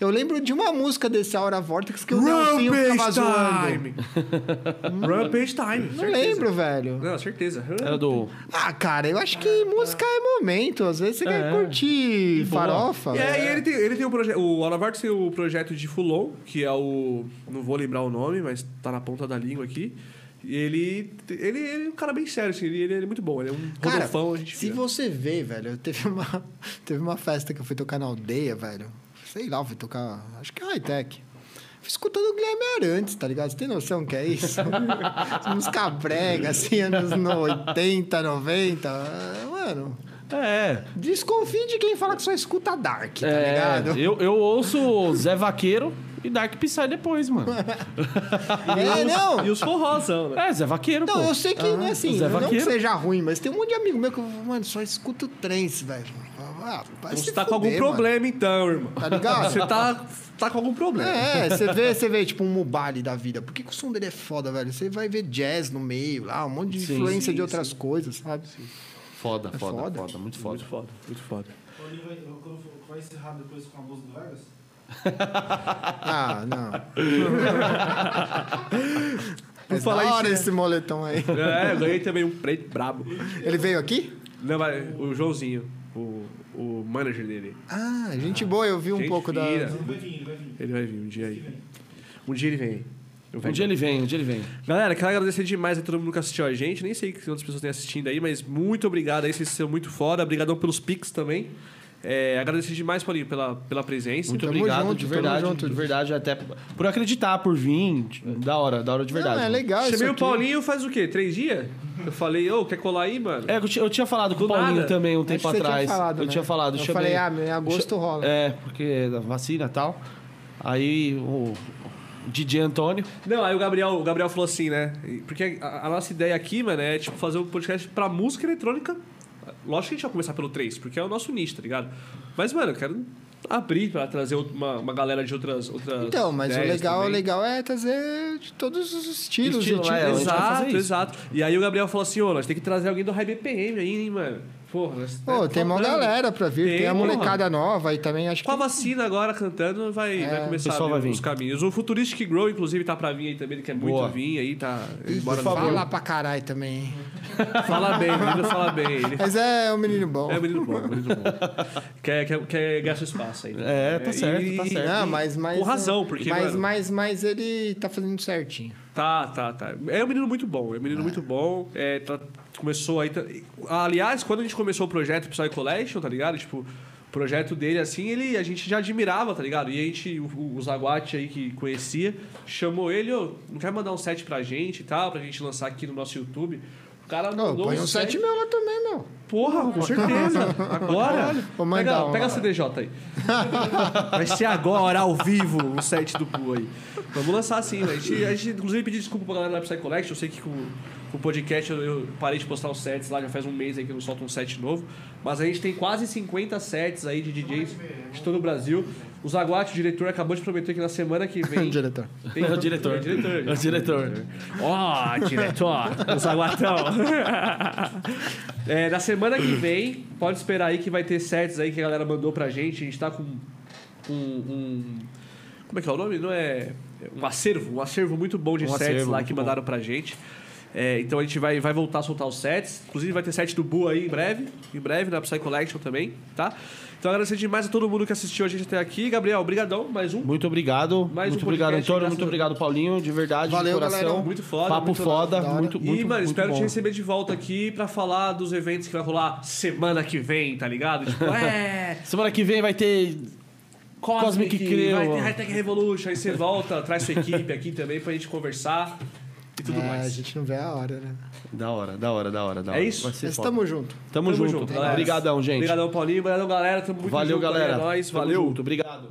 Eu lembro de uma música desse Aura Vortex que o Nelsinho ficava zoando. Time. Rampage Time. Não certeza. lembro, velho. Não, certeza. era do... Ah, cara, eu acho que música é momento. Às vezes você quer É. curtir boa. farofa. E aí ele tem, ele tem um projeto. O Aura Vortex tem o projeto de Fulon, que é o. Não vou lembrar o nome, mas tá na ponta da língua aqui. E ele, ele, ele é um cara bem sério, assim, ele, ele é muito bom. Ele é um Cara, se você vê, velho, teve uma, teve uma festa que eu fui tocar na aldeia, velho. Sei lá, eu fui tocar, acho que é high-tech. Fui escutando o Guilherme Arantes, tá ligado? Você tem noção que é isso? Música brega, assim, anos no 80, 90. ah, Mano, É, desconfie de quem fala que só escuta Dark, tá é ligado? eu, eu ouço Zé Vaqueiro e Dark Psy depois, mano. É, não. E os forrosão, né? É, Zé Vaqueiro, pô. Não, eu sei que, Ah, assim, Zé não que seja ruim, mas tem um monte de amigo meu que, mano, só escuta o trance, velho. Ah, vai Você tá com algum mano. problema, então, irmão. Tá ligado? Você tá, tá com algum problema. É, você vê, você vê, tipo, um Mubali da vida. Por que, que o som dele é foda, velho? Você vai ver jazz no meio lá, um monte de Sim, influência sim, de outras coisas, sabe? Foda, É foda, foda. foda, muito foda. Muito foda, muito foda. Vai, quando for- vai encerrar depois com a bolsa do Vegas? Ah, não. Por É falar da hora ser- esse moletom aí. É, eu ganhei também um preto brabo. Ele veio aqui? Não, mas o Joãozinho, o, o manager dele. Ah, gente boa, eu vi um pouco da. fina. Ele vai vir, ele vai vir. Ele vai vir um dia aí. Um dia ele vem. Um dia ele vem, um dia ele vem. Galera, quero agradecer demais a todo mundo que assistiu a gente. Nem sei que outras pessoas têm assistindo aí, mas muito obrigado aí, vocês são muito foda. Obrigadão pelos pics também. É, agradecer demais, Paulinho, pela, pela presença. Muito Tamo obrigado, junto, de verdade. junto. De verdade, até por acreditar, por vir. Da hora, da hora de verdade. Não, é legal isso Chamei o aqui. Paulinho faz o quê? Três dias? Eu falei, ô, quer colar aí, mano? É, eu tinha, eu tinha falado com Do o Paulinho nada. também um tempo você tinha atrás. falado, eu né? tinha falado, Eu chamei. falei, ah, em agosto rola. É, porque da vacina e tal. Aí o DJ Antônio. Não, aí o Gabriel, o Gabriel falou assim, né? Porque a, a nossa ideia aqui, mano, é tipo fazer um podcast pra música eletrônica. Lógico que a gente vai começar pelo 3, porque é o nosso nicho, tá ligado? Mas, mano, eu quero abrir pra trazer uma, uma galera de outras. outras Então, mas o legal, o legal é trazer de todos os estilos. Estilo, tipo- é, fazer Exato, exato. E aí o Gabriel falou assim, ô, nós tem que trazer alguém do High BPM aí, hein, mano. Porra, nós Pô, tá tem uma galera pra vir, tem, Tem, a porra. molecada nova e também acho que. Com a vacina agora cantando, vai, É, vai começar a vai ver vir. os caminhos. O Futuristic Grow, inclusive, tá pra vir aí também, ele quer muito Boa. vir aí, tá. No fala pra caralho também. hein? Fala bem, o menino fala bem. Ele Mas é um menino bom. é um menino bom, um menino bom. quer, quer, quer ganhar seu espaço aí. É, tá certo, tá certo. Não, mas, mas. Com razão, porque, Mas, mano- mas, mas ele tá fazendo certinho. Tá, tá, tá. É um menino muito bom, é um menino muito bom. É, tá- começou aí. aliás, quando a gente começou o projeto Psy Collection, tá ligado? Tipo, o projeto dele, assim, ele, a gente já admirava, tá ligado? E a gente, o, o Zaguate aí que conhecia, chamou ele, ô, não quer mandar um set pra gente e tal, pra gente lançar aqui no nosso YouTube? O cara Ô, mandou põe um set. 7 mil lá também, meu. Porra, com certeza. Agora. Vou mandar Pega, um pega a. CDJ aí. Vai ser agora, ao vivo, o set do Pu aí. Vamos lançar assim, né? A gente, a gente inclusive pediu desculpa pra galera da Psy Collection. Eu sei que com o podcast eu, eu parei de postar os sets lá, já faz um mês aí que eu não solto um set novo. Mas a gente tem quase 50 sets aí de DJs de todo o Brasil. O Zaguate, o diretor, acabou de prometer que na semana que vem. Diretor. Tem- É o diretor. É o diretor. É o diretor. Ó, diretor, o Zaguatão. É, na semana que vem, pode esperar aí que vai ter sets aí que a galera mandou pra gente. A gente tá com um. um- como é que é o nome? Não é. Um acervo, um acervo muito bom de Um sets acervo, lá que bom. mandaram pra gente. É, então a gente vai, vai voltar a soltar os sets. Inclusive vai ter set do Bu aí em breve. Em breve, na Psy Collection também, tá? Então agradecer demais a todo mundo que assistiu a gente até aqui. Gabriel, brigadão, mais um. Muito obrigado. Mais um muito obrigado, podcast, Antônio. Muito obrigado, Paulinho. De verdade, Valeu, de coração. galera. Muito foda, Papo muito foda. da hora. Muito, E, muito, mano, muito espero bom. te receber de volta aqui pra falar dos eventos que vai rolar semana que vem, tá ligado? Tipo, é. Semana que vem vai ter... Cosmic, Cosmic Crew. vai ter Hightech Revolution. Aí você volta, traz sua equipe aqui também pra gente conversar e tudo É, a mais. gente não vê a hora, né? Da hora, da hora, da hora, da É hora. isso? Vai ser Mas tamo junto. Tamo, Tamo junto. junto, galera. Obrigadão, gente. Obrigadão, Paulinho. Obrigadão, galera. Tamo muito Valeu, junto aí, galera. É nóis. Tamo Valeu. junto. Obrigado.